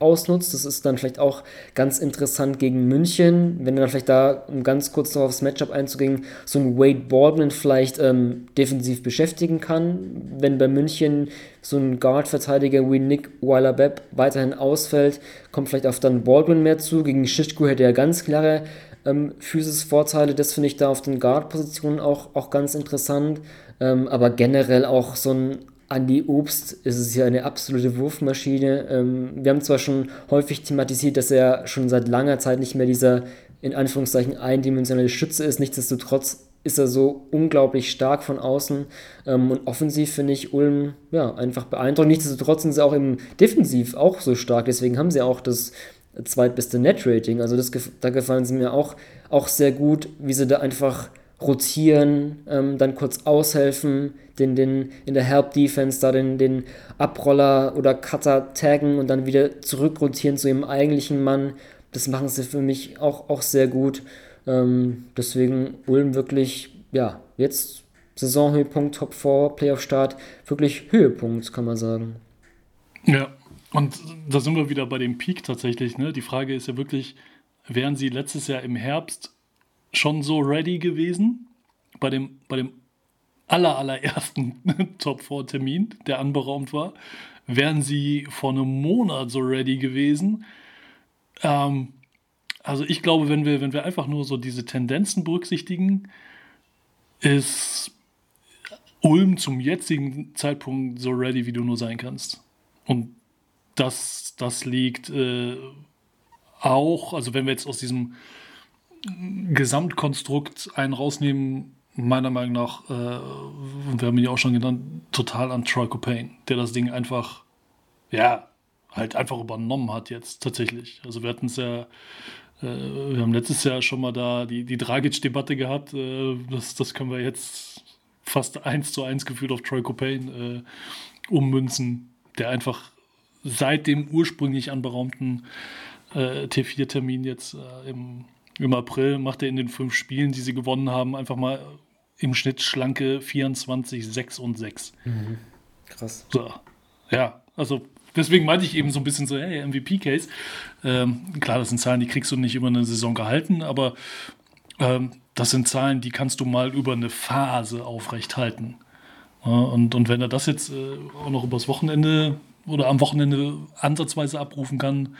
ausnutzt. Das ist dann vielleicht auch ganz interessant gegen München, wenn er dann vielleicht da, um ganz kurz noch aufs Matchup einzugehen, so ein Wade Baldwin vielleicht ähm, defensiv beschäftigen kann. Wenn bei München so ein Guard-Verteidiger wie Nick Weiler-Bepp weiterhin ausfällt, kommt vielleicht auf dann Baldwin mehr zu. Gegen Schichtku hätte er ganz klare ähm, Physis-Vorteile. Das finde ich da auf den Guard-Positionen auch, auch ganz interessant. Ähm, aber generell auch so ein Andy Obst ist es ja eine absolute Wurfmaschine. Ähm, wir haben zwar schon häufig thematisiert, dass er schon seit langer Zeit nicht mehr dieser in Anführungszeichen eindimensionale Schütze ist. Nichtsdestotrotz ist er so unglaublich stark von außen. Ähm, und offensiv finde ich Ulm ja einfach beeindruckend. Nichtsdestotrotz sind sie auch im Defensiv auch so stark. Deswegen haben sie auch das zweitbeste Net-Rating. Also das, da gefallen sie mir auch, auch sehr gut, wie sie da einfach rotieren, ähm, dann kurz aushelfen, den, den in der Help-Defense da den, den Abroller oder Cutter taggen und dann wieder zurückrotieren zu ihrem eigentlichen Mann. Das machen sie für mich auch, auch sehr gut. Ähm, deswegen Ulm wirklich, ja, jetzt Saisonhöhepunkt, Top 4, Playoff-Start, wirklich Höhepunkt, kann man sagen. Ja, und da sind wir wieder bei dem Peak tatsächlich. Ne? Die Frage ist ja wirklich, wären sie letztes Jahr im Herbst schon so ready gewesen? Bei dem, bei dem aller, allerersten Top-4-Termin, der anberaumt war, wären sie vor einem Monat so ready gewesen. Ähm, also ich glaube, wenn wir, wenn wir einfach nur so diese Tendenzen berücksichtigen, ist Ulm zum jetzigen Zeitpunkt so ready, wie du nur sein kannst. Und das, das liegt äh, auch, also wenn wir jetzt aus diesem Gesamtkonstrukt einen rausnehmen, meiner Meinung nach, äh, wir haben ihn ja auch schon genannt, total an Troy Copain, der das Ding einfach, ja, halt einfach übernommen hat jetzt tatsächlich. Also wir hatten es ja, äh, wir haben letztes Jahr schon mal da die, die Dragic-Debatte gehabt, äh, das, das können wir jetzt fast eins zu eins gefühlt auf Troy Copain äh, ummünzen, der einfach seit dem ursprünglich anberaumten äh, T4-Termin jetzt äh, im, im April macht er in den fünf Spielen, die sie gewonnen haben, einfach mal im Schnitt schlanke 24, 6 und 6. Mhm. Krass. So. Ja, also deswegen meinte ich eben so ein bisschen so, hey, MVP-Case. Ähm, klar, das sind Zahlen, die kriegst du nicht über eine Saison gehalten, aber ähm, das sind Zahlen, die kannst du mal über eine Phase aufrecht halten. Ja, und, und wenn er das jetzt äh, auch noch übers Wochenende oder am Wochenende ansatzweise abrufen kann,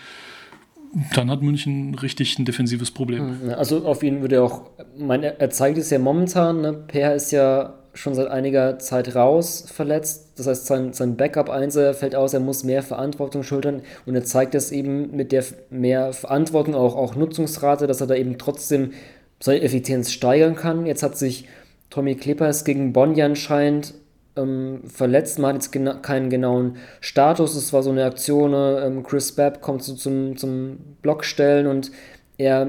dann hat München richtig ein defensives Problem. Hm, also auf ihn würde er auch, mein, er zeigt es ja momentan, ne? Per ist ja schon seit einiger Zeit raus verletzt. Das heißt, sein, sein Backup-Einser fällt aus, er muss mehr Verantwortung schultern und er zeigt es eben mit der mehr Verantwortung, auch, auch Nutzungsrate, dass er da eben trotzdem seine Effizienz steigern kann. Jetzt hat sich Tommy Klippers gegen Bonn anscheinend ähm, verletzt. Man hat jetzt gena keinen genauen Status. Es war so eine Aktion, ne? ähm, Chris Babb kommt so zum, zum Blockstellen und er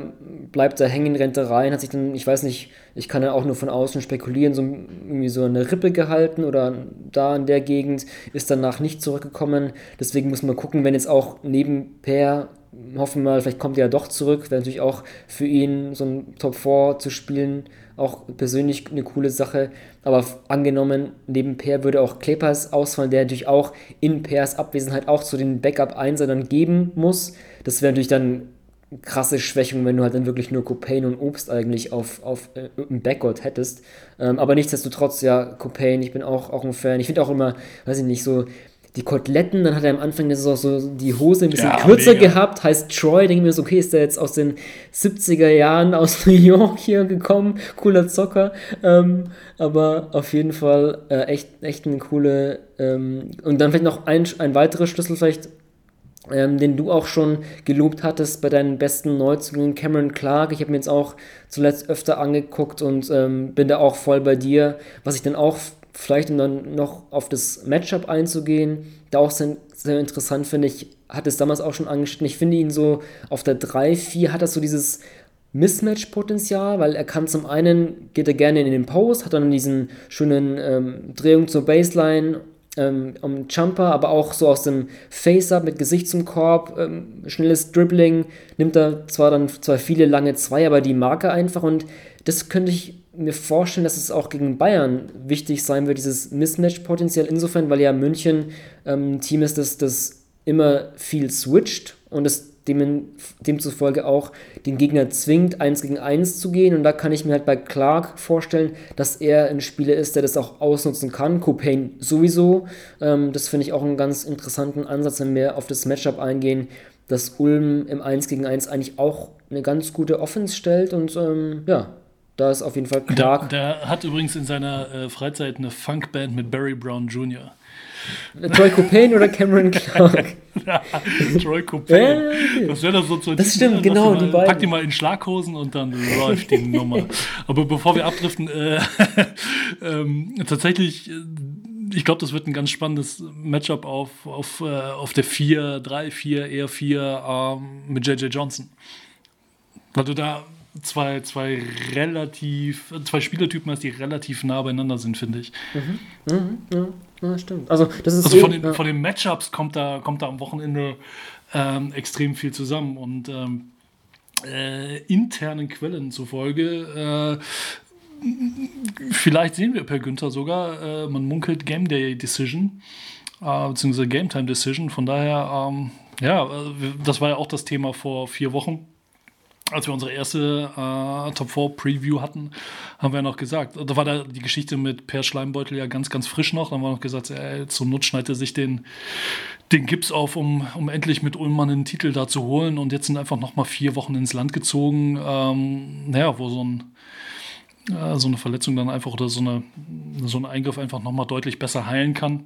bleibt da hängen, rennt da rein, hat sich dann, ich weiß nicht, ich kann ja auch nur von außen spekulieren, so irgendwie so eine Rippe gehalten oder da in der Gegend, ist danach nicht zurückgekommen. Deswegen muss man gucken, wenn jetzt auch neben Per, hoffen wir mal, vielleicht kommt er ja doch zurück, wäre natürlich auch für ihn so ein Top 4 zu spielen auch persönlich eine coole Sache. Aber angenommen, neben Per würde auch Klepers ausfallen, der natürlich auch in Pers Abwesenheit auch zu den Backup-Einser dann geben muss. Das wäre natürlich dann krasse Schwächung, wenn du halt dann wirklich nur Copain und Obst eigentlich auf, auf äh, im Backcourt hättest. Ähm, aber nichtsdestotrotz, ja, Copain, ich bin auch, auch ein Fan. Ich finde auch immer, weiß ich nicht, so die Koteletten, dann hat er am Anfang das auch so die Hose ein bisschen ja, kürzer mega. gehabt, heißt Troy, denke ich mir so, okay, ist der jetzt aus den 70er Jahren aus New York hier gekommen, cooler Zocker, ähm, aber auf jeden Fall äh, echt, echt eine coole, ähm, und dann vielleicht noch ein, ein weiterer Schlüssel vielleicht, ähm, den du auch schon gelobt hattest bei deinen besten Neuzugängen, Cameron Clark. Ich habe mir jetzt auch zuletzt öfter angeguckt und ähm, bin da auch voll bei dir. Was ich dann auch vielleicht um dann noch auf das Matchup einzugehen, da auch sehr, sehr interessant finde ich, hat es damals auch schon angeschnitten. Ich finde ihn so auf der 3, 4 hat er so dieses Mismatch-Potenzial, weil er kann zum einen, geht er gerne in den Post, hat dann diesen schönen ähm, Drehung zur Baseline, ähm, um Jumper, aber auch so aus dem Face-Up mit Gesicht zum Korb, ähm, schnelles Dribbling, nimmt er zwar dann zwar viele lange zwei, aber die Marke einfach und das könnte ich mir vorstellen, dass es auch gegen Bayern wichtig sein wird, dieses Mismatch-Potenzial insofern, weil ja München ähm, ein Team ist, das, das immer viel switcht und es dem, demzufolge auch den Gegner zwingt, eins gegen eins zu gehen. Und da kann ich mir halt bei Clark vorstellen, dass er ein Spieler ist, der das auch ausnutzen kann. Copain sowieso. Ähm, das finde ich auch einen ganz interessanten Ansatz, wenn wir auf das Matchup eingehen, dass Ulm im 1 gegen 1 eigentlich auch eine ganz gute Offense stellt. Und ähm, ja, da ist auf jeden Fall Clark. Der, der hat übrigens in seiner äh, Freizeit eine Funkband mit Barry Brown Jr. Troy Copain oder Cameron Clark? ja, Troy Copain. Das wäre das so zu Das stimmt, genau, mal, die beiden. Pack die mal in Schlaghosen und dann läuft die Nummer. Aber bevor wir abdriften, äh, ähm, tatsächlich, äh, ich glaube, das wird ein ganz spannendes Matchup auf, auf, äh, auf der 4, 3, 4, eher 4 ähm, mit JJ Johnson. Weil du da zwei, zwei relativ, zwei Spielertypen hast, die relativ nah beieinander sind, finde ich. Mhm. Mhm. Ja. ja, stimmt. Also, das ist also von, den, ja. von den Matchups kommt da, kommt da am Wochenende ähm, extrem viel zusammen und ähm, äh, internen Quellen zufolge äh, vielleicht sehen wir per Günther sogar, äh, man munkelt Game Day Decision, äh, beziehungsweise Game Time Decision. Von daher, ähm, ja, das war ja auch das Thema vor vier Wochen als wir unsere erste äh, Top 4 Preview hatten, haben wir noch gesagt, da war da die Geschichte mit Per Schleimbeutel ja ganz, ganz frisch noch. Da haben wir noch gesagt, ey, zur Not schneidet er sich den, den Gips auf, um, um endlich mit Ullmann einen Titel da zu holen. Und jetzt sind einfach noch mal vier Wochen ins Land gezogen, ähm, naja, wo so ein äh, so eine Verletzung dann einfach oder so, eine, so ein Eingriff einfach noch mal deutlich besser heilen kann.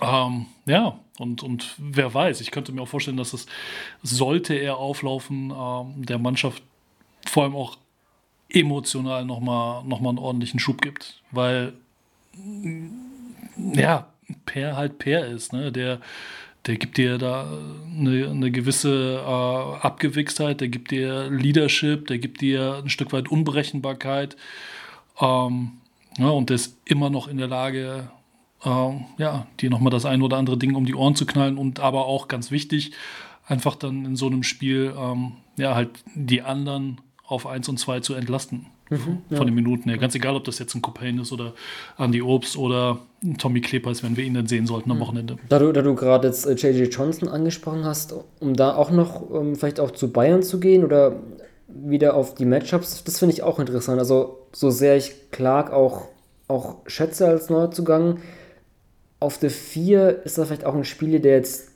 Ähm, ja, und, und wer weiß, ich könnte mir auch vorstellen, dass es, sollte er auflaufen, ähm, der Mannschaft vor allem auch emotional nochmal noch mal einen ordentlichen Schub gibt. Weil, ja, Per halt Per ist, ne? Der, der gibt dir da eine, eine gewisse äh, Abgewichstheit, der gibt dir Leadership, der gibt dir ein Stück weit Unberechenbarkeit. Ähm, ja, und der ist immer noch in der Lage, ähm, ja, dir nochmal das ein oder andere Ding um die Ohren zu knallen und aber auch ganz wichtig, einfach dann in so einem Spiel, ähm, ja, halt die anderen auf 1 und 2 zu entlasten. Mhm, von den Minuten her. Ganz egal, ob das jetzt ein Copain ist oder Andy Obst oder Tommy Klepers, wenn wir ihn dann sehen sollten am Wochenende. Da du, da du gerade jetzt äh, J.J. Johnson angesprochen hast, um da auch noch um, vielleicht auch zu Bayern zu gehen oder wieder auf die Matchups, das finde ich auch interessant. Also, so sehr ich Clark auch, auch schätze als Neuzugang, auf der 4 ist er vielleicht auch ein Spieler, der jetzt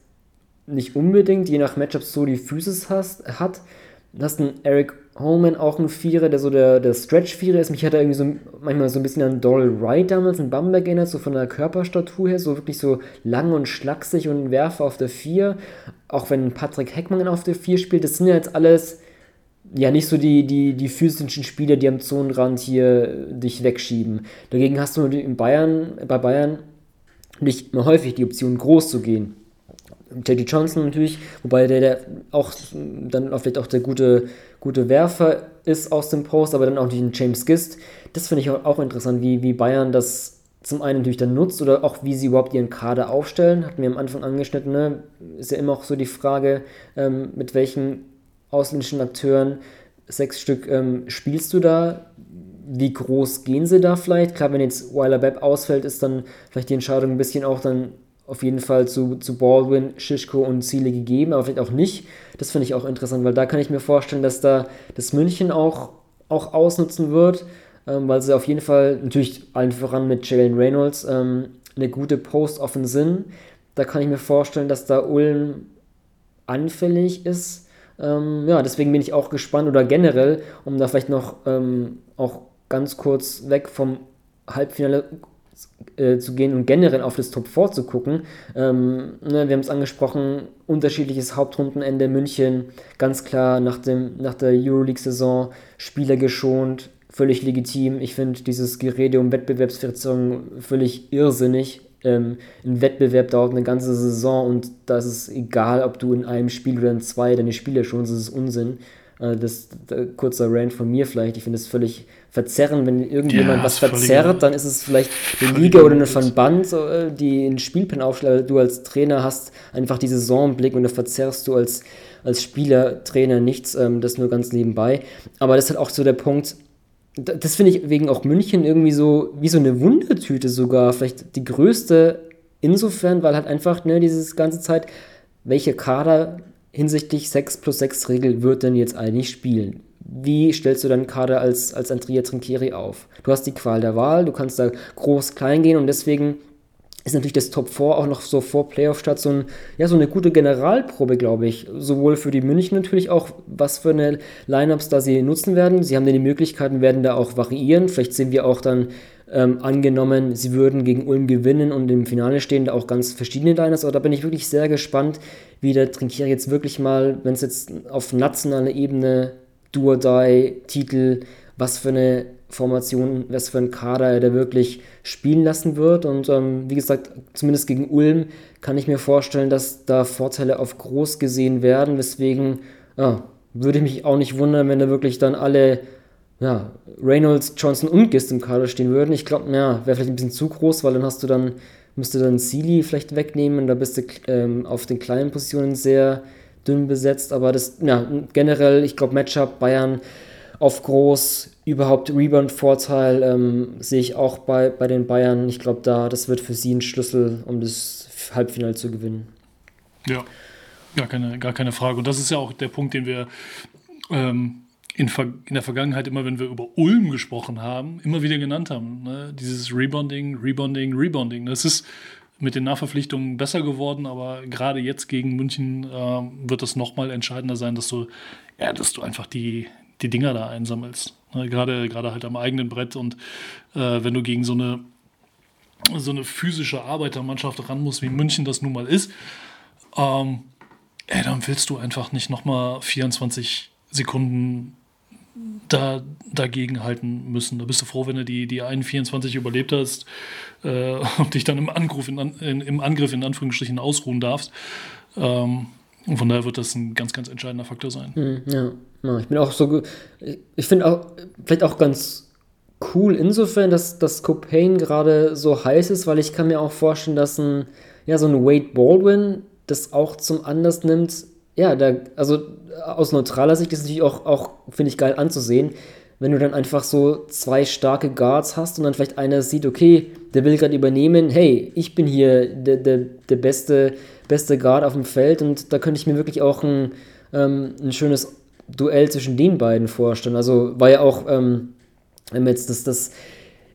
nicht unbedingt, je nach Matchups, so die Physis hast, hat. Du hast einen Eric Holman, auch ein Vierer, der so der, der Stretch-Vierer ist. Mich hat er irgendwie so manchmal so ein bisschen an Doral Wright damals in Bamberg erinnert, so von der Körperstatur her, so wirklich so lang und schlaksig und ein Werfer auf der 4. Auch wenn Patrick Heckmann auf der 4 spielt, das sind ja jetzt alles ja nicht so die, die, die physischen Spieler, die am Zonenrand hier dich wegschieben. Dagegen hast du in Bayern, bei Bayern nicht mehr häufig die Option, groß zu gehen. J.D. Johnson natürlich, wobei der, der auch dann auch vielleicht auch der gute, gute Werfer ist aus dem Post, aber dann auch nicht ein James Gist. Das finde ich auch interessant, wie, wie Bayern das zum einen natürlich dann nutzt oder auch wie sie überhaupt ihren Kader aufstellen. Hatten wir am Anfang angeschnitten, ne? ist ja immer auch so die Frage, ähm, mit welchen ausländischen Akteuren, sechs Stück, ähm, spielst du da? Wie groß gehen sie da vielleicht? Klar, wenn jetzt Weiler Webb ausfällt, ist dann vielleicht die Entscheidung ein bisschen auch dann auf jeden Fall zu, zu Baldwin, Shishko und Ziele gegeben, aber vielleicht auch nicht. Das finde ich auch interessant, weil da kann ich mir vorstellen, dass da das München auch, auch ausnutzen wird, ähm, weil sie auf jeden Fall natürlich allen voran mit Jalen Reynolds ähm, eine gute Post-Offen sind. Da kann ich mir vorstellen, dass da Ulm anfällig ist. Ähm, ja, deswegen bin ich auch gespannt oder generell, um da vielleicht noch ähm, auch ganz kurz weg vom Halbfinale äh, zu gehen und generell auf das Top 4 zu gucken. Ähm, ne, wir haben es angesprochen, unterschiedliches Hauptrundenende München, ganz klar nach, dem, nach der Euroleague-Saison, Spieler geschont, völlig legitim. Ich finde dieses Gerede um Wettbewerbsverzerrung völlig irrsinnig. Ähm, ein Wettbewerb dauert eine ganze Saison und da ist es egal, ob du in einem Spiel oder in zwei deine Spieler schonst, das ist Unsinn. Äh, das, kurzer Rant von mir vielleicht. Ich finde es völlig verzerren, wenn irgendjemand Ja, was verzerrt, dann ist es vielleicht eine Liga oder eine. Verband, äh, die einen Spielplan aufschlägt. Du als Trainer hast einfach die Saisonblick und da verzerrst du als, als Spieler, Trainer nichts. Ähm, das nur ganz nebenbei. Aber das ist halt auch so der Punkt. Das finde ich wegen auch München irgendwie so wie so eine Wundertüte sogar. Vielleicht die größte insofern, weil halt einfach ne, dieses ganze Zeit, welche Kader hinsichtlich 6 plus 6 Regel wird denn jetzt eigentlich spielen? Wie stellst du deinen Kader als, als Andrea Trinkieri auf? Du hast die Qual der Wahl, du kannst da groß klein gehen und deswegen ist natürlich das Top 4 auch noch so vor Playoff statt so, ein, ja, so eine gute Generalprobe, glaube ich. Sowohl für die München natürlich auch, was für eine Lineups da sie nutzen werden. Sie haben dann die Möglichkeiten, werden da auch variieren. Vielleicht sehen wir auch dann ähm, angenommen, sie würden gegen Ulm gewinnen und im Finale stehen da auch ganz verschiedene Liners. Aber da bin ich wirklich sehr gespannt, wie der Trinkier jetzt wirklich mal, wenn es jetzt auf nationaler Ebene Duo-Die-Titel, was für eine Formation, was für ein Kader er da wirklich spielen lassen wird. Und ähm, wie gesagt, zumindest gegen Ulm kann ich mir vorstellen, dass da Vorteile auf groß gesehen werden. Weswegen ja, würde ich mich auch nicht wundern, wenn da wirklich dann alle ja, Reynolds, Johnson und Gist im Kader stehen würden. Ich glaube, ja, wäre vielleicht ein bisschen zu groß, weil dann hast du dann, müsste dann Sealy vielleicht wegnehmen. Da bist du ähm, auf den kleinen Positionen sehr dünn besetzt. Aber das, ja, generell, ich glaube, Matchup Bayern auf groß, überhaupt Rebound-Vorteil ähm, sehe ich auch bei, bei den Bayern. Ich glaube, da, das wird für sie ein Schlüssel, um das Halbfinale zu gewinnen. Ja, gar keine, gar keine Frage. Und das ist ja auch der Punkt, den wir ähm, in, in, der Vergangenheit immer, wenn wir über Ulm gesprochen haben, immer wieder genannt haben. Ne? Dieses Rebounding, Rebounding, Rebounding. Das ist mit den Nachverpflichtungen besser geworden, aber gerade jetzt gegen München äh, wird es nochmal entscheidender sein, dass du, ja, dass du einfach die, die Dinger da einsammelst. Ne? Gerade, gerade halt am eigenen Brett und äh, wenn du gegen so eine, so eine physische Arbeitermannschaft ran musst, wie München das nun mal ist, ähm, ey, dann willst du einfach nicht nochmal 24 Sekunden da dagegen halten müssen. Da bist du froh, wenn du die, die 1,24 überlebt hast äh, und dich dann im Angriff in, in, im Angriff in Anführungsstrichen ausruhen darfst. Ähm, und von daher wird das ein ganz, ganz entscheidender Faktor sein. Hm, ja, ja ich bin auch so, ich finde auch, vielleicht auch ganz cool insofern, dass das Copain gerade so heiß ist, weil ich kann mir auch vorstellen, dass ein, ja, so ein Wade Baldwin das auch zum Anlass nimmt, ja, da, also aus neutraler Sicht ist es natürlich auch, auch finde ich, geil anzusehen, wenn du dann einfach so zwei starke Guards hast und dann vielleicht einer sieht, okay, der will gerade übernehmen, hey, ich bin hier der, der, der beste, beste Guard auf dem Feld und da könnte ich mir wirklich auch ein, ähm, ein schönes Duell zwischen den beiden vorstellen. Also war ja auch, ähm, wenn wir jetzt das, das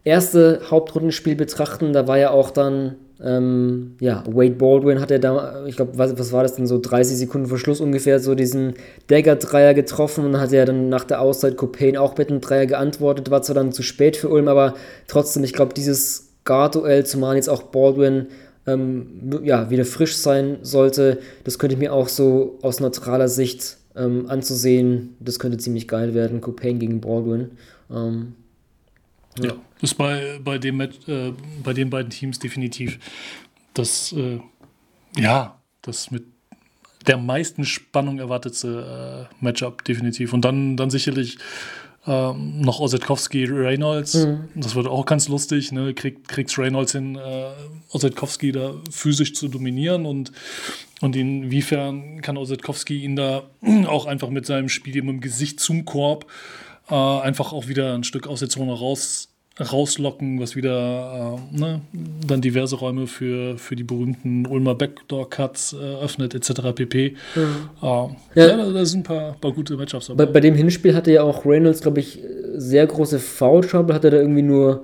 erste Hauptrundenspiel betrachten, da war ja auch dann ähm, ja, Wade Baldwin hat er da, ich glaube, was, was war das denn, so 30 Sekunden vor Schluss ungefähr, so diesen Dagger-Dreier getroffen und hat er dann nach der Auszeit Copain auch mit einem Dreier geantwortet, war zwar dann zu spät für Ulm, aber trotzdem, ich glaube, dieses Guard-Duell, zumal jetzt auch Baldwin ähm, ja, wieder frisch sein sollte, das könnte ich mir auch so aus neutraler Sicht ähm, anzusehen, das könnte ziemlich geil werden, Copain gegen Baldwin. Ähm, ja. Das ist bei, bei, dem, äh, bei den beiden Teams definitiv das, äh, ja, das mit der meisten Spannung erwartete äh, Matchup, definitiv. Und dann, dann sicherlich ähm, noch Osetkowski Reynolds. Mhm. Das wird auch ganz lustig. Ne? Krieg, kriegst Reynolds hin, äh, Osetkowski da physisch zu dominieren und, und inwiefern kann Osetkowski ihn da auch einfach mit seinem Spiel mit dem Gesicht zum Korb äh, einfach auch wieder ein Stück aus der Zone raus, rauslocken, was wieder äh, ne, dann diverse Räume für, für die berühmten Ulmer Backdoor-Cuts äh, öffnet, etc. pp. Mhm. Äh, ja, ja da, sind ein paar, paar gute Matchups dabei. Bei, bei dem Hinspiel hatte ja auch Reynolds, glaube ich, sehr große Foul-Trouble, hatte da irgendwie nur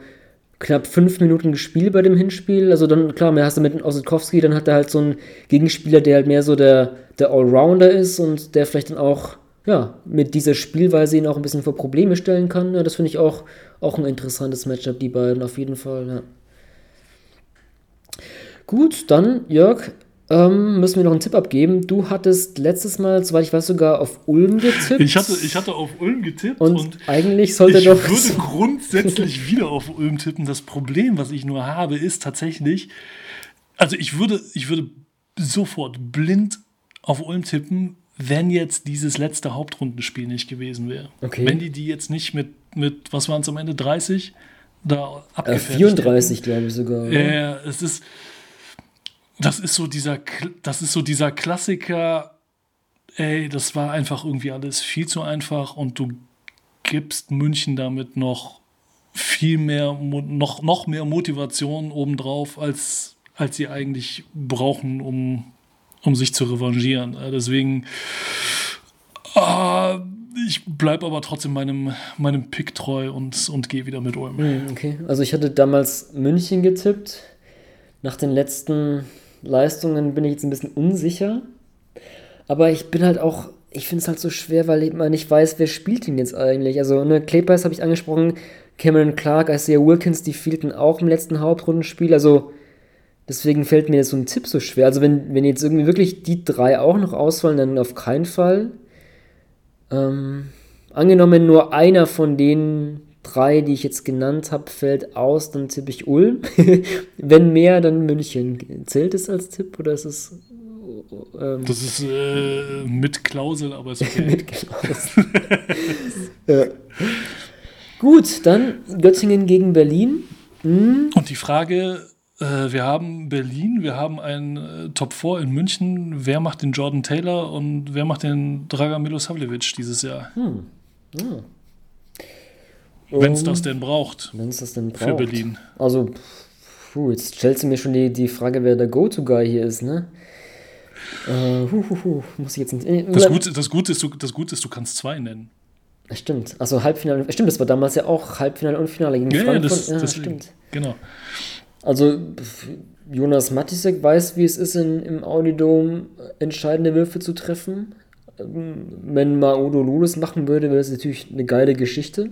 knapp fünf Minuten gespielt bei dem Hinspiel. Also dann, klar, mehr hast du mit Osetkowski, dann hat er halt so einen Gegenspieler, der halt mehr so der, der Allrounder ist und der vielleicht dann auch ja, mit dieser Spielweise ihn auch ein bisschen vor Probleme stellen kann. Ja, das finde ich auch, auch ein interessantes Matchup, die beiden auf jeden Fall. Ja. Gut, dann, Jörg, ähm, müssen wir noch einen Tipp abgeben. Du hattest letztes Mal, soweit ich weiß, sogar auf Ulm getippt. Ich hatte, ich hatte auf Ulm getippt und, und eigentlich sollte ich doch. Ich würde grundsätzlich wieder auf Ulm tippen. Das Problem, was ich nur habe, ist tatsächlich, also ich würde, ich würde sofort blind auf Ulm tippen, wenn jetzt dieses letzte Hauptrundenspiel nicht gewesen wäre. Okay. Wenn die die jetzt nicht mit, mit was waren es am Ende, 30 da abgefertigt äh, 34, glaube ich sogar. Ja, äh, es ist, das ist so dieser, das ist so dieser Klassiker, ey, das war einfach irgendwie alles viel zu einfach und du gibst München damit noch viel mehr, noch, noch mehr Motivation obendrauf, als, als sie eigentlich brauchen, um um sich zu revanchieren. Äh, deswegen, äh, ich bleibe aber trotzdem meinem, meinem Pick treu und, und gehe wieder mit Ulm. Hm, okay, also ich hatte damals München getippt. Nach den letzten Leistungen bin ich jetzt ein bisschen unsicher. Aber ich bin halt auch, ich finde es halt so schwer, weil man nicht weiß, wer spielt ihn jetzt eigentlich. Also, ne, Klebers habe ich angesprochen, Cameron Clark, Isaiah Wilkins, die fehlten auch im letzten Hauptrundenspiel. Also, deswegen fällt mir jetzt so ein Tipp so schwer. Also, wenn, wenn jetzt irgendwie wirklich die drei auch noch ausfallen, dann auf keinen Fall. Ähm, angenommen, nur einer von den drei, die ich jetzt genannt habe, fällt aus, dann tippe ich Ulm. wenn mehr, dann München. Zählt es als Tipp oder ist es ähm, das ist äh, mit Klausel, aber ist okay. mit Klausel. ja. Gut, dann Göttingen gegen Berlin. Hm. Und die Frage, wir haben Berlin, wir haben ein äh, Top 4 in München. Wer macht den Jordan Taylor und wer macht den Dragan Milosavljevic dieses Jahr? Hm. Ja. Wenn es das denn braucht. Wenn es das denn braucht. Für Berlin. Also, puh, jetzt stellst du mir schon die, die Frage, wer der Go-To-Guy hier ist, ne? Äh, hu, hu, hu, muss ich jetzt nicht. Äh, das, Gute, das, Gute ist, du, das Gute ist, du kannst zwei nennen. Stimmt. Also Halbfinale. Stimmt, das war damals ja auch Halbfinale und Finale gegen ja, Frankfurt. Ja, das, ja, das stimmt. Genau. Also Jonas Matisek weiß, wie es ist, in, im Audidom entscheidende Würfe zu treffen. Ähm, wenn Maodo Lulis machen würde, wäre das natürlich eine geile Geschichte.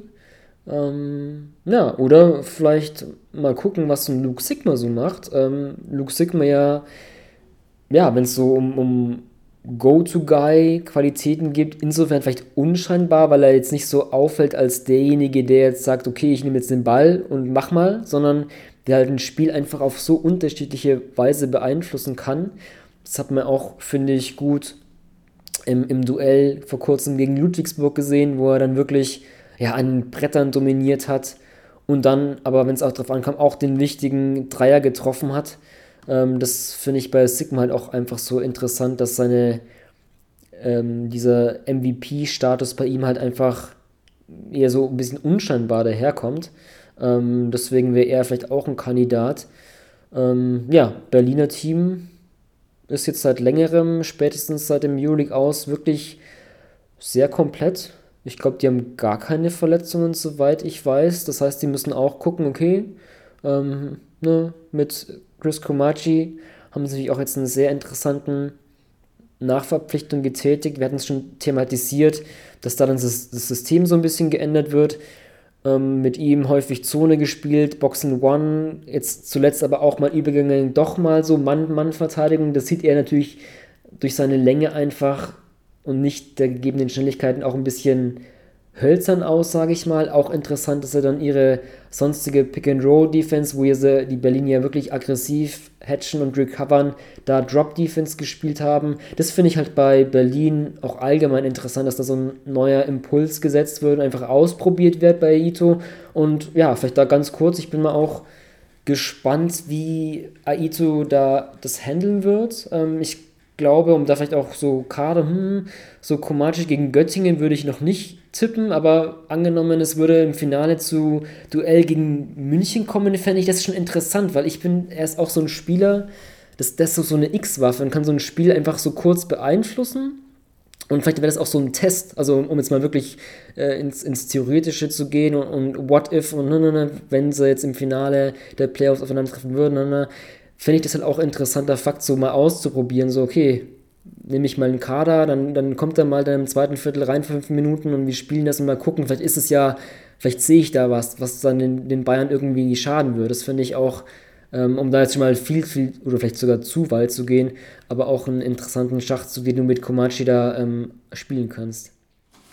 Ähm, ja, oder vielleicht mal gucken, was so ein Luke Sigma so macht. Ähm, Luke Sigma ja ja, wenn es so um, um Go-To-Guy-Qualitäten gibt, insofern vielleicht unscheinbar, weil er jetzt nicht so auffällt als derjenige, der jetzt sagt, okay, ich nehme jetzt den Ball und mach mal, sondern der halt ein Spiel einfach auf so unterschiedliche Weise beeinflussen kann. Das hat man auch, finde ich, gut im, im Duell vor kurzem gegen Ludwigsburg gesehen, wo er dann wirklich ja, an Brettern dominiert hat und dann, aber wenn es auch darauf ankam, auch den wichtigen Dreier getroffen hat. Ähm, das finde ich bei Sigma halt auch einfach so interessant, dass seine ähm, dieser MVP-Status bei ihm halt einfach eher so ein bisschen unscheinbar daherkommt. Ähm, deswegen wäre er vielleicht auch ein Kandidat. Ähm, ja, Berliner Team ist jetzt seit längerem, spätestens seit dem Euroleague aus, wirklich sehr komplett. Ich glaube, die haben gar keine Verletzungen, soweit ich weiß. Das heißt, die müssen auch gucken, okay, ähm, ne, mit Chris Komachi haben sie auch jetzt einen sehr interessanten Nachverpflichtung getätigt. Wir hatten es schon thematisiert, dass da dann das System so ein bisschen geändert wird. Ähm, mit ihm häufig Zone gespielt, Boxen One, jetzt zuletzt aber auch mal übergegangen, doch mal so Mann-Mann-Verteidigung. Das sieht er natürlich durch seine Länge einfach und nicht der gegebenen Schnelligkeiten auch ein bisschen hölzern aus, sage ich mal. Auch interessant, dass er dann ihre sonstige Pick-and-Roll-Defense, wo sie die Berliner wirklich aggressiv hatchen und recovern, da Drop-Defense gespielt haben. Das finde ich halt bei Berlin auch allgemein interessant, dass da so ein neuer Impuls gesetzt wird und einfach ausprobiert wird bei Aito. Und ja, vielleicht da ganz kurz, ich bin mal auch gespannt, wie Aito da das handeln wird. Ähm, ich glaube, um da vielleicht auch so gerade, hm, so Komachi gegen Göttingen würde ich noch nicht tippen, aber angenommen, es würde im Finale zu Duell gegen München kommen, fände ich das schon interessant, weil ich bin, er ist auch so ein Spieler, das, das ist so eine X-Waffe und kann so ein Spiel einfach so kurz beeinflussen. Und vielleicht wäre das auch so ein Test, also um jetzt mal wirklich äh, ins, ins Theoretische zu gehen und, und what if und ne, ne, ne, wenn sie jetzt im Finale der Playoffs aufeinandertreffen würden, ne, ne, fände ich das halt auch interessanter Fakt, so mal auszuprobieren. So, okay, nehme ich mal einen Kader, dann, dann kommt er mal dann im zweiten Viertel rein, fünf Minuten und wir spielen das und mal gucken. Vielleicht ist es ja, vielleicht sehe ich da was, was dann den, den Bayern irgendwie schaden würde. Das finde ich auch, ähm, um da jetzt schon mal viel, viel oder vielleicht sogar zu weit zu gehen, aber auch einen interessanten Schach, zu den du mit Komachi da ähm, spielen kannst.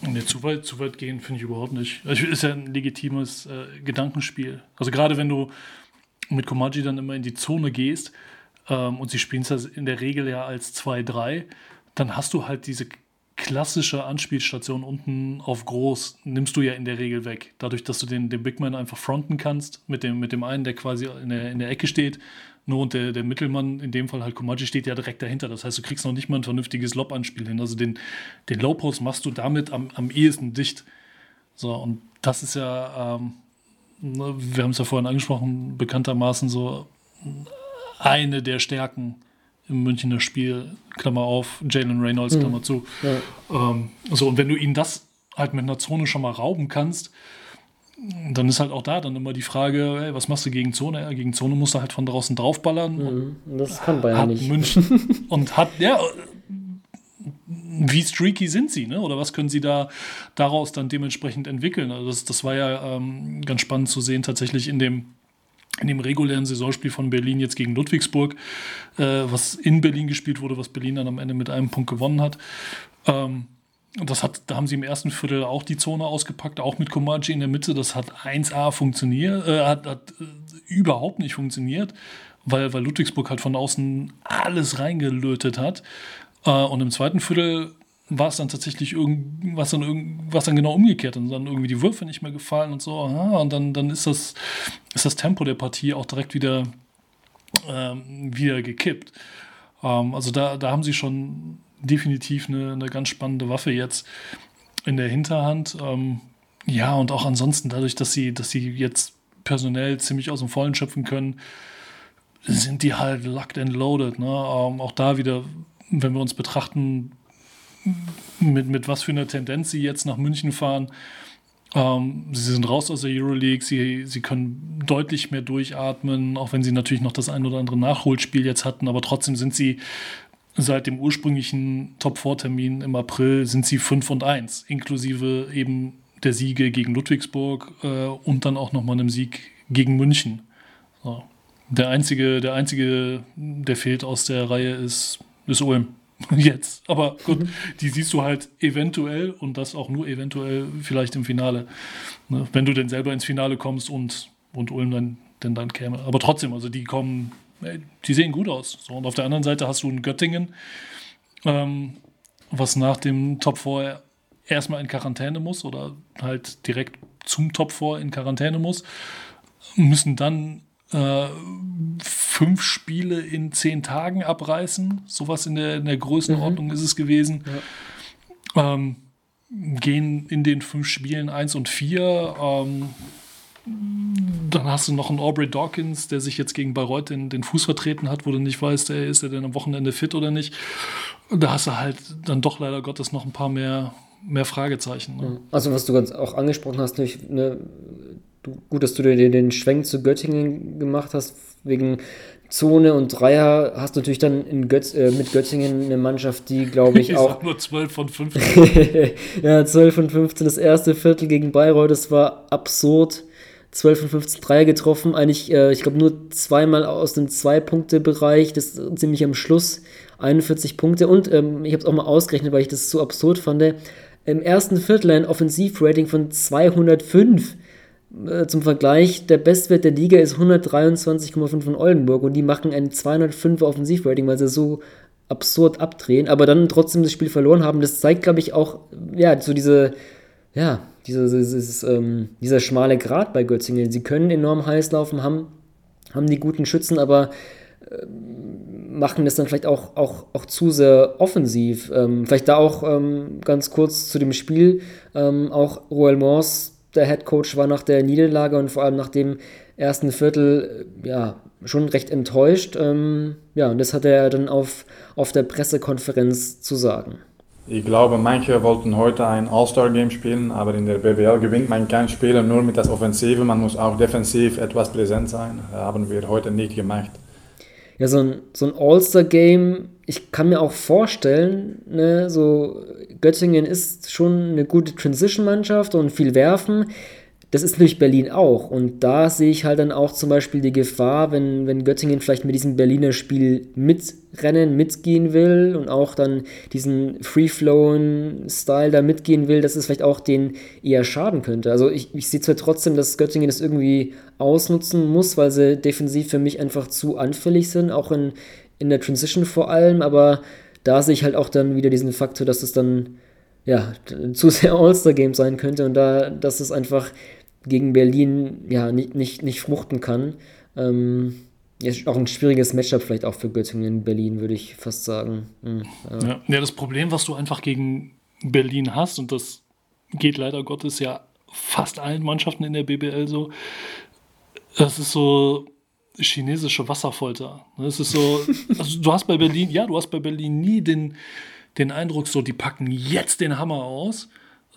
Nee, zu weit, zu weit gehen finde ich überhaupt nicht. Also ist ja ein legitimes äh, Gedankenspiel. Also gerade wenn du mit Komaji dann immer in die Zone gehst ähm, und sie spielen es in der Regel ja als 2-3, dann hast du halt diese klassische Anspielstation unten auf groß, nimmst du ja in der Regel weg. Dadurch, dass du den, den Big Man einfach fronten kannst, mit dem, mit dem einen, der quasi in der, in der Ecke steht, nur und der, der Mittelmann, in dem Fall halt Komaji, steht ja direkt dahinter. Das heißt, du kriegst noch nicht mal ein vernünftiges Lob-Anspiel hin. Also den, den Low-Post machst du damit am, am ehesten dicht. So, und das ist ja, ähm, wir haben es ja vorhin angesprochen, bekanntermaßen so eine der Stärken im Münchner Spiel, Klammer auf, Jalen Reynolds, mhm. Klammer zu. Ja. Ähm, so, und wenn du ihnen das halt mit einer Zone schon mal rauben kannst, dann ist halt auch da dann immer die Frage, hey, was machst du gegen Zone? Ja, gegen Zone musst du halt von draußen draufballern. Mhm, das kann Bayern nicht. München und hat, ja, wie streaky sind sie, ne? Oder was können sie da daraus dann dementsprechend entwickeln? Also das, das war ja ähm, ganz spannend zu sehen, tatsächlich in dem in dem regulären Saisonspiel von Berlin jetzt gegen Ludwigsburg, äh, was in Berlin gespielt wurde, was Berlin dann am Ende mit einem Punkt gewonnen hat. Ähm, das hat, da haben sie im ersten Viertel auch die Zone ausgepackt, auch mit Komaji in der Mitte. Das hat 1A funktioniert, äh, hat, hat äh, überhaupt nicht funktioniert, weil, weil Ludwigsburg halt von außen alles reingelötet hat. Äh, und im zweiten Viertel war es dann tatsächlich irgendwas dann, was dann genau umgekehrt und dann irgendwie die Würfe nicht mehr gefallen und so. Aha, und dann, dann ist, das, ist das Tempo der Partie auch direkt wieder, ähm, wieder gekippt. Ähm, also da, da haben sie schon definitiv eine, eine ganz spannende Waffe jetzt in der Hinterhand. Ähm, ja, und auch ansonsten dadurch, dass sie, dass sie jetzt personell ziemlich aus dem Vollen schöpfen können, sind die halt locked and loaded. Ne? Ähm, auch da wieder, wenn wir uns betrachten, mit, mit was für einer Tendenz sie jetzt nach München fahren. Ähm, sie sind raus aus der Euroleague, sie, sie können deutlich mehr durchatmen, auch wenn sie natürlich noch das ein oder andere Nachholspiel jetzt hatten, aber trotzdem sind sie seit dem ursprünglichen Top-4-Termin im April sind sie 5 und 1, inklusive eben der Siege gegen Ludwigsburg äh, und dann auch nochmal einem Sieg gegen München. So. Der einzige, der einzige, der fehlt aus der Reihe, ist, ist Ulm. Jetzt. Aber gut, mhm. die siehst du halt eventuell und das auch nur eventuell vielleicht im Finale. Ne? Wenn du denn selber ins Finale kommst und, und Ulm dann, denn dann käme. Aber trotzdem, also die kommen die sehen gut aus. So, und auf der anderen Seite hast du ein Göttingen, ähm, was nach dem Top 4 erstmal in Quarantäne muss oder halt direkt zum Top 4 in Quarantäne muss, müssen dann äh, fünf Spiele in zehn Tagen abreißen. Sowas in der, in der Größenordnung mhm. ist es gewesen. Ja. Ähm, gehen in den fünf Spielen 1 und 4. Ähm, dann hast du noch einen Aubrey Dawkins, der sich jetzt gegen Bayreuth den, den Fuß vertreten hat, wo du nicht weißt, ey, ist er denn am Wochenende fit oder nicht. Da hast du halt dann doch leider Gottes noch ein paar mehr, mehr Fragezeichen. Ne? Also was du ganz auch angesprochen hast, nicht, ne, gut, dass du dir den Schwenk zu Göttingen gemacht hast, wegen Zone und Dreier hast du natürlich dann in Götz, äh, mit Göttingen eine Mannschaft, die, glaube ich, ich auch. nur 12 von 15. ja, 12 von 15. Das erste Viertel gegen Bayreuth, das war absurd. 12 von 15 Dreier getroffen. Eigentlich, äh, ich glaube, nur zweimal aus dem Zwei-Punkte-Bereich. Das ist ziemlich am Schluss. 41 Punkte. Und ähm, ich habe es auch mal ausgerechnet, weil ich das so absurd fand. Im ersten Viertel ein Offensivrating von 205. Äh, zum Vergleich, der Bestwert der Liga ist 123,5 von Oldenburg und die machen ein 205er Offensivrating, weil sie so absurd abdrehen, aber dann trotzdem das Spiel verloren haben. Das zeigt, glaube ich, auch, ja, so diese, ja, dieses, dieses, ähm, dieser schmale Grat bei Götzingen. Sie können enorm heiß laufen, haben, haben die guten Schützen, aber äh, machen das dann vielleicht auch, auch, auch zu sehr offensiv. Ähm, vielleicht da auch ähm, ganz kurz zu dem Spiel. Ähm, auch Roel Mors, der Head Coach, war nach der Niederlage und vor allem nach dem ersten Viertel äh, ja, schon recht enttäuscht. Ähm, ja, und das hat er dann auf, auf der Pressekonferenz zu sagen. Ich glaube, manche wollten heute ein All-Star-Game spielen, aber in der BWL gewinnt man kein Spiel nur mit das Offensive, man muss auch defensiv etwas präsent sein. Haben wir heute nicht gemacht. Ja, so ein, so ein All-Star-Game, ich kann mir auch vorstellen, ne, so Göttingen ist schon eine gute Transition-Mannschaft und viel werfen. Das ist natürlich Berlin auch. Und da sehe ich halt dann auch zum Beispiel die Gefahr, wenn, wenn Göttingen vielleicht mit diesem Berliner Spiel mitrennen, mitgehen will und auch dann diesen Free-Flowing-Style da mitgehen will, dass es vielleicht auch den eher schaden könnte. Also ich, ich sehe zwar trotzdem, dass Göttingen das irgendwie ausnutzen muss, weil sie defensiv für mich einfach zu anfällig sind, auch in, in der Transition vor allem, aber da sehe ich halt auch dann wieder diesen Faktor, dass es dann ja, zu sehr All-Star-Game sein könnte und da, dass es einfach gegen Berlin ja nicht, nicht, nicht fruchten kann. Ähm, ja, auch ein schwieriges Matchup vielleicht auch für Göttingen Berlin, würde ich fast sagen. Mhm, ja. ja, das Problem, was du einfach gegen Berlin hast, und das geht leider Gottes ja fast allen Mannschaften in der BBL so, das ist so, chinesische Wasserfolter. Es ist so, also du hast bei Berlin, ja, du hast bei Berlin nie den, den Eindruck, so, die packen jetzt den Hammer aus,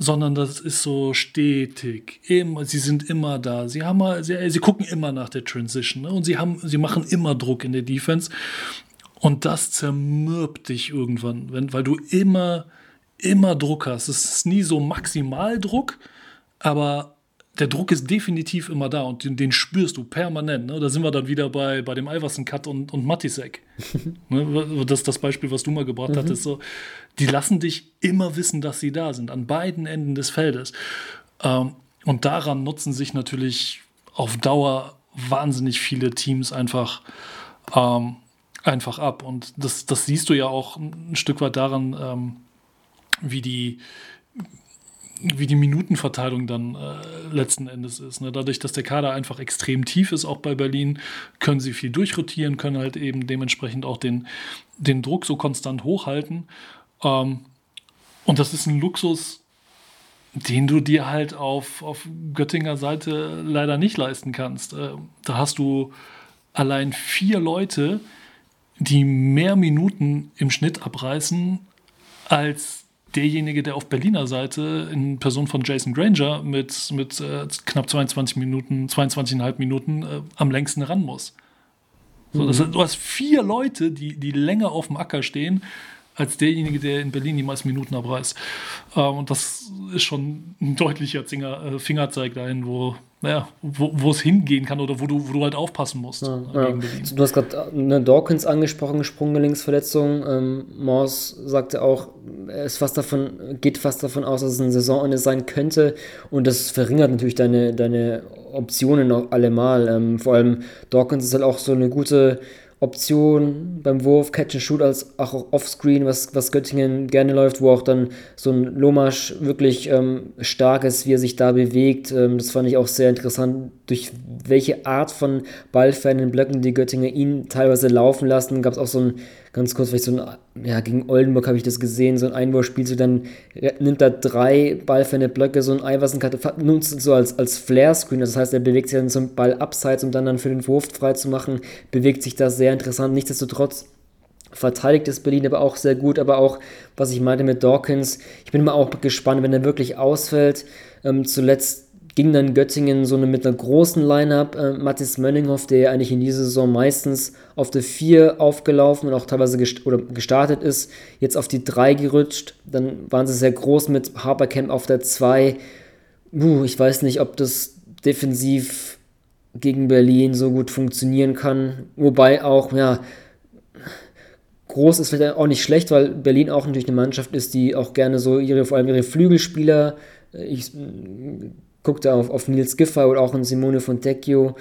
sondern das ist so stetig. Immer, sie sind immer da. Sie, haben sie, sie gucken immer nach der Transition ne? und sie, haben, sie machen immer Druck in der Defense. Und das zermürbt dich irgendwann, wenn, weil du immer, immer Druck hast. Es ist nie so Maximaldruck, aber der Druck ist definitiv immer da und den, den spürst du permanent. Ne? Da sind wir dann wieder bei, bei dem Iverson-Cut und, und Matisek. ne? Das ist das Beispiel, was du mal gebracht mhm. hattest. So, die lassen dich immer wissen, dass sie da sind, an beiden Enden des Feldes. Ähm, und daran nutzen sich natürlich auf Dauer wahnsinnig viele Teams einfach, ähm, einfach ab. Und das, das siehst du ja auch ein Stück weit daran, ähm, wie die wie die Minutenverteilung dann äh, letzten Endes ist. Ne? Dadurch, dass der Kader einfach extrem tief ist, auch bei Berlin, können sie viel durchrotieren, können halt eben dementsprechend auch den, den Druck so konstant hochhalten. Ähm, und das ist ein Luxus, den du dir halt auf, auf Göttinger Seite leider nicht leisten kannst. Äh, da hast du allein vier Leute, die mehr Minuten im Schnitt abreißen als derjenige, der auf Berliner Seite in Person von Jason Granger mit, mit äh, knapp 22 Minuten, 22,5 Minuten äh, am längsten ran muss. So, das, mhm. du hast vier Leute, die, die länger auf dem Acker stehen, als derjenige, der in Berlin die meisten Minuten abreißt. Ähm, und das ist schon ein deutlicher Zinger, äh, Fingerzeig dahin, wo, naja, wo, wo es hingehen kann oder wo du, wo du halt aufpassen musst. Ja, ja. Du hast gerade ne, Dawkins angesprochen, Sprunggelenksverletzung. Ähm, Morse sagte auch, ist fast davon, geht fast davon aus, dass es ein Saisonende sein könnte. Und das verringert natürlich deine, deine Optionen noch allemal. Ähm, vor allem Dawkins ist halt auch so eine gute Option beim Wurf, Catch and Shoot als auch Offscreen, was, was Göttingen gerne läuft, wo auch dann so ein Lomasch wirklich ähm, stark ist, wie er sich da bewegt. Ähm, das fand ich auch sehr interessant, durch welche Art von ballfernen Blöcken die Göttinger ihn teilweise laufen lassen. Gab es auch so ein ganz kurz, vielleicht so ein, ja, gegen Oldenburg habe ich das gesehen, so ein Einwurfspiel, so dann nimmt er drei ballferne Blöcke, so ein Iverson nutzt es so als, als Flare-Screen, das heißt, er bewegt sich dann zum Ball abseits, um dann dann für den Wurf frei zu machen, bewegt sich da sehr interessant, nichtsdestotrotz verteidigt ist Berlin aber auch sehr gut, aber auch, was ich meinte mit Dawkins, ich bin mal auch gespannt, wenn er wirklich ausfällt, ähm, zuletzt ging dann Göttingen so eine, mit einer großen Line-Up. Äh, Mathis Mönninghoff, der eigentlich in dieser Saison meistens auf der 4 aufgelaufen und auch teilweise gest oder gestartet ist, jetzt auf die 3 gerutscht. Dann waren sie sehr groß mit Harpercamp auf der 2. Uh, ich weiß nicht, ob das defensiv gegen Berlin so gut funktionieren kann. Wobei auch, ja, groß ist vielleicht auch nicht schlecht, weil Berlin auch natürlich eine Mannschaft ist, die auch gerne so ihre, vor allem ihre Flügelspieler, äh, ich guckte auf, auf Nils Giffey oder auch in Simone Fontecchio,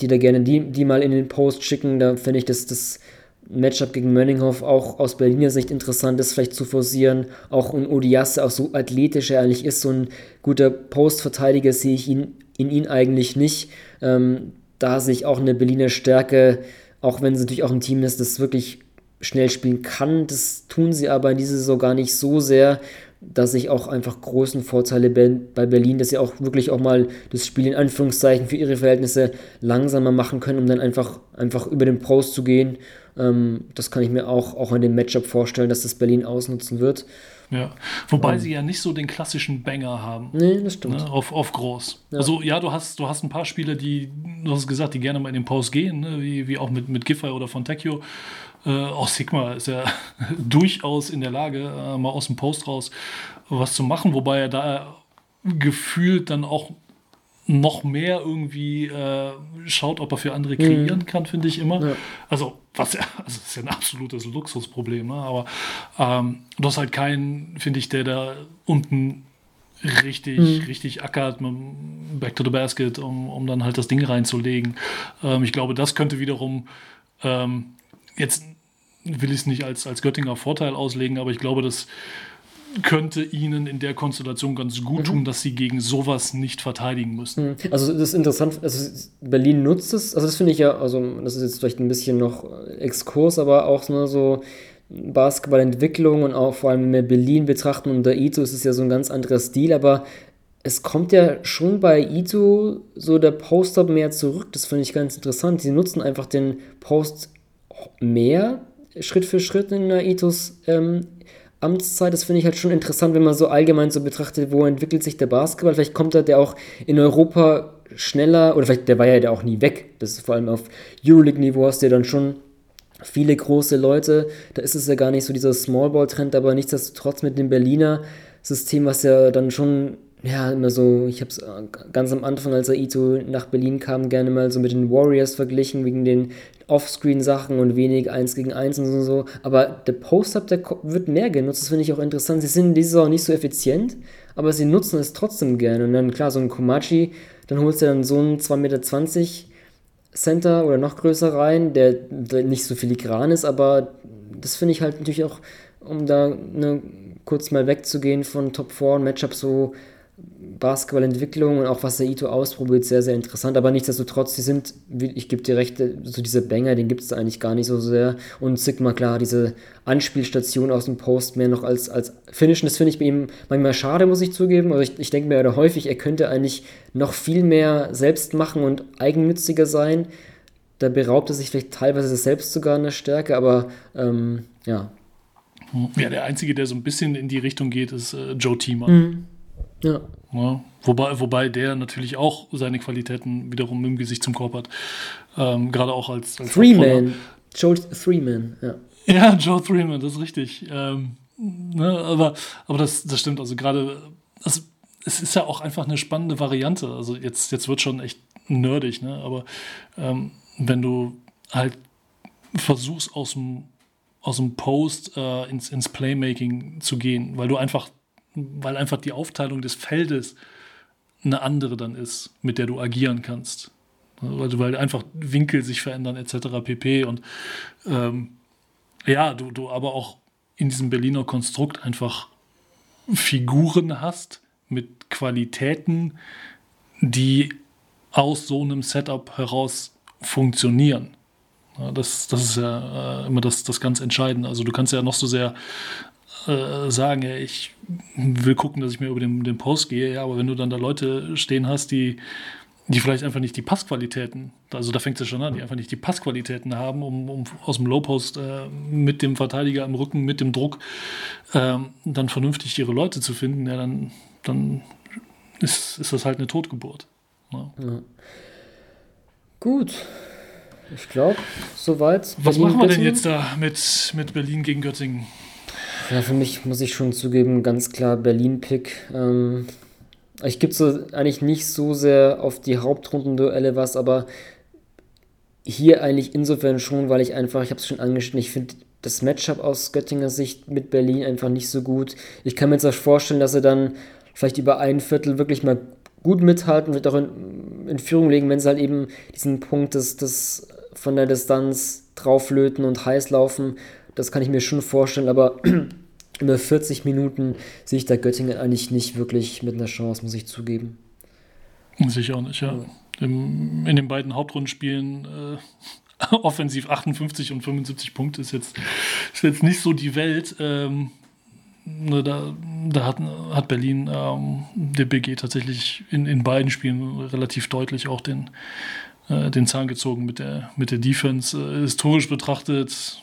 die da gerne die, die mal in den Post schicken. Da finde ich dass das Matchup gegen Mönninghoff auch aus Berliner Sicht interessant ist, vielleicht zu forcieren. Auch ein Odiasse, auch so athletisch er eigentlich ist, so ein guter Postverteidiger sehe ich ihn, in ihn eigentlich nicht. Ähm, da sehe ich auch eine Berliner Stärke, auch wenn es natürlich auch ein Team ist, das wirklich schnell spielen kann. Das tun sie aber in dieser Saison gar nicht so sehr dass ich auch einfach großen Vorteile bei Berlin, dass sie auch wirklich auch mal das Spiel in Anführungszeichen für ihre Verhältnisse langsamer machen können, um dann einfach, einfach über den Post zu gehen. Ähm, das kann ich mir auch, auch an dem Matchup vorstellen, dass das Berlin ausnutzen wird. Ja, wobei um, sie ja nicht so den klassischen Banger haben. Nee, das stimmt. Ne, auf, auf groß. Ja. Also ja, du hast, du hast ein paar Spieler, die, du hast gesagt, die gerne mal in den Post gehen, ne? wie, wie auch mit, mit Giffey oder Fontecchio. Äh, auch Sigma ist ja durchaus in der Lage, äh, mal aus dem Post raus was zu machen, wobei er da gefühlt dann auch noch mehr irgendwie äh, schaut, ob er für andere kreieren mhm. kann, finde ich immer. Ja. Also, was ja, also das ist ja ein absolutes Luxusproblem, ne? aber ähm, du hast halt keinen, finde ich, der da unten richtig, mhm. richtig ackert mit Back to the Basket, um, um dann halt das Ding reinzulegen. Ähm, ich glaube, das könnte wiederum ähm, jetzt will ich es nicht als, als Göttinger Vorteil auslegen, aber ich glaube, dass könnte ihnen in der Konstellation ganz gut mhm. tun, dass sie gegen sowas nicht verteidigen müssen. Mhm. Also das ist interessant, also Berlin nutzt es, also das finde ich ja, also das ist jetzt vielleicht ein bisschen noch Exkurs, aber auch nur so Basketballentwicklung und auch vor allem, wenn wir Berlin betrachten unter Ito ist es ja so ein ganz anderer Stil, aber es kommt ja schon bei Ito so der Post-Up mehr zurück. Das finde ich ganz interessant. Sie nutzen einfach den Post mehr, Schritt für Schritt in der Itos ähm, Amtszeit. Das finde ich halt schon interessant, wenn man so allgemein so betrachtet, wo entwickelt sich der Basketball. Vielleicht kommt er der auch in Europa schneller, oder vielleicht, der war ja der auch nie weg. Das ist vor allem auf Euroleague-Niveau hast du ja dann schon viele große Leute. Da ist es ja gar nicht so dieser Smallball-Trend, aber nichtsdestotrotz mit dem Berliner System, was ja dann schon ja, immer so, ich habe es ganz am Anfang, als Aito nach Berlin kam, gerne mal so mit den Warriors verglichen, wegen den Offscreen-Sachen und wenig 1 gegen 1 und so. Aber der Post-Up, der wird mehr genutzt, das finde ich auch interessant. Sie sind in dieser Saison nicht so effizient, aber sie nutzen es trotzdem gerne. Und dann, klar, so ein Komachi, dann holst du dann so einen 2,20 Meter Center oder noch größer rein, der, der nicht so filigran ist, aber das finde ich halt natürlich auch, um da ne, kurz mal wegzugehen von Top 4 und Matchup so Basketballentwicklung und auch was der Ito ausprobiert, sehr, sehr interessant. Aber nichtsdestotrotz, die sind, ich gebe dir recht, so diese Banger, den gibt es eigentlich gar nicht so sehr. Und Sigma, klar, diese Anspielstation aus dem Post mehr noch als, als Finishen, das finde ich bei ihm manchmal schade, muss ich zugeben. Also ich, ich denke mir oder häufig, er könnte eigentlich noch viel mehr selbst machen und eigennütziger sein. Da beraubt er sich vielleicht teilweise selbst sogar eine Stärke, aber ähm, ja. Ja, der Einzige, der so ein bisschen in die Richtung geht, ist äh, Joe Thiemann. Mhm. Ja. ja. Wobei, wobei der natürlich auch seine Qualitäten wiederum im Gesicht zum Korb hat. Ähm, Gerade auch als, als Freeman. Joe Freeman, ja. Ja, Joe Freeman, das ist richtig. Ähm, ne, aber aber das, das stimmt. Also gerade, also, es ist ja auch einfach eine spannende Variante. Also jetzt, jetzt wird schon echt nerdig, ne? Aber ähm, wenn du halt versuchst aus dem aus dem Post äh, ins, ins Playmaking zu gehen, weil du einfach weil einfach die Aufteilung des Feldes eine andere dann ist, mit der du agieren kannst. Also weil einfach Winkel sich verändern etc. pp. Und ähm, ja, du, du aber auch in diesem Berliner Konstrukt einfach Figuren hast mit Qualitäten, die aus so einem Setup heraus funktionieren. Das, das ist ja äh, immer das, das ganz Entscheidende. Also du kannst ja noch so sehr äh, sagen, ja, ich will gucken, dass ich mir über den, den Post gehe, ja, aber wenn du dann da Leute stehen hast, die, die vielleicht einfach nicht die Passqualitäten, also da fängt es schon an, die einfach nicht die Passqualitäten haben, um, um aus dem Low-Post äh, mit dem Verteidiger im Rücken, mit dem Druck, äh, dann vernünftig ihre Leute zu finden, ja, dann, dann ist, ist das halt eine Totgeburt. Ja. Ja. Gut. Ich glaube, soweit. Was machen wir denn jetzt da mit, mit Berlin gegen Göttingen? Ja, für mich muss ich schon zugeben, ganz klar Berlin-Pick. Ähm, ich gebe so eigentlich nicht so sehr auf die Hauptrundenduelle was, aber hier eigentlich insofern schon, weil ich einfach, ich habe es schon angeschnitten, ich finde das Matchup aus Göttinger Sicht mit Berlin einfach nicht so gut. Ich kann mir jetzt auch vorstellen, dass sie dann vielleicht über ein Viertel wirklich mal gut mithalten, wird auch in, in Führung legen, wenn sie halt eben diesen Punkt des, des von der Distanz drauflöten und heiß laufen. Das kann ich mir schon vorstellen, aber über 40 Minuten sehe ich da Göttingen eigentlich nicht wirklich mit einer Chance, muss ich zugeben. Sicher auch nicht, ja. ja. Im, in den beiden Hauptrundenspielen äh, offensiv 58 und 75 Punkte ist jetzt, ist jetzt nicht so die Welt. Ähm, ne, da, da hat, hat Berlin ähm, der BG tatsächlich in, in beiden Spielen relativ deutlich auch den, äh, den Zahn gezogen mit der, mit der Defense. Äh, historisch betrachtet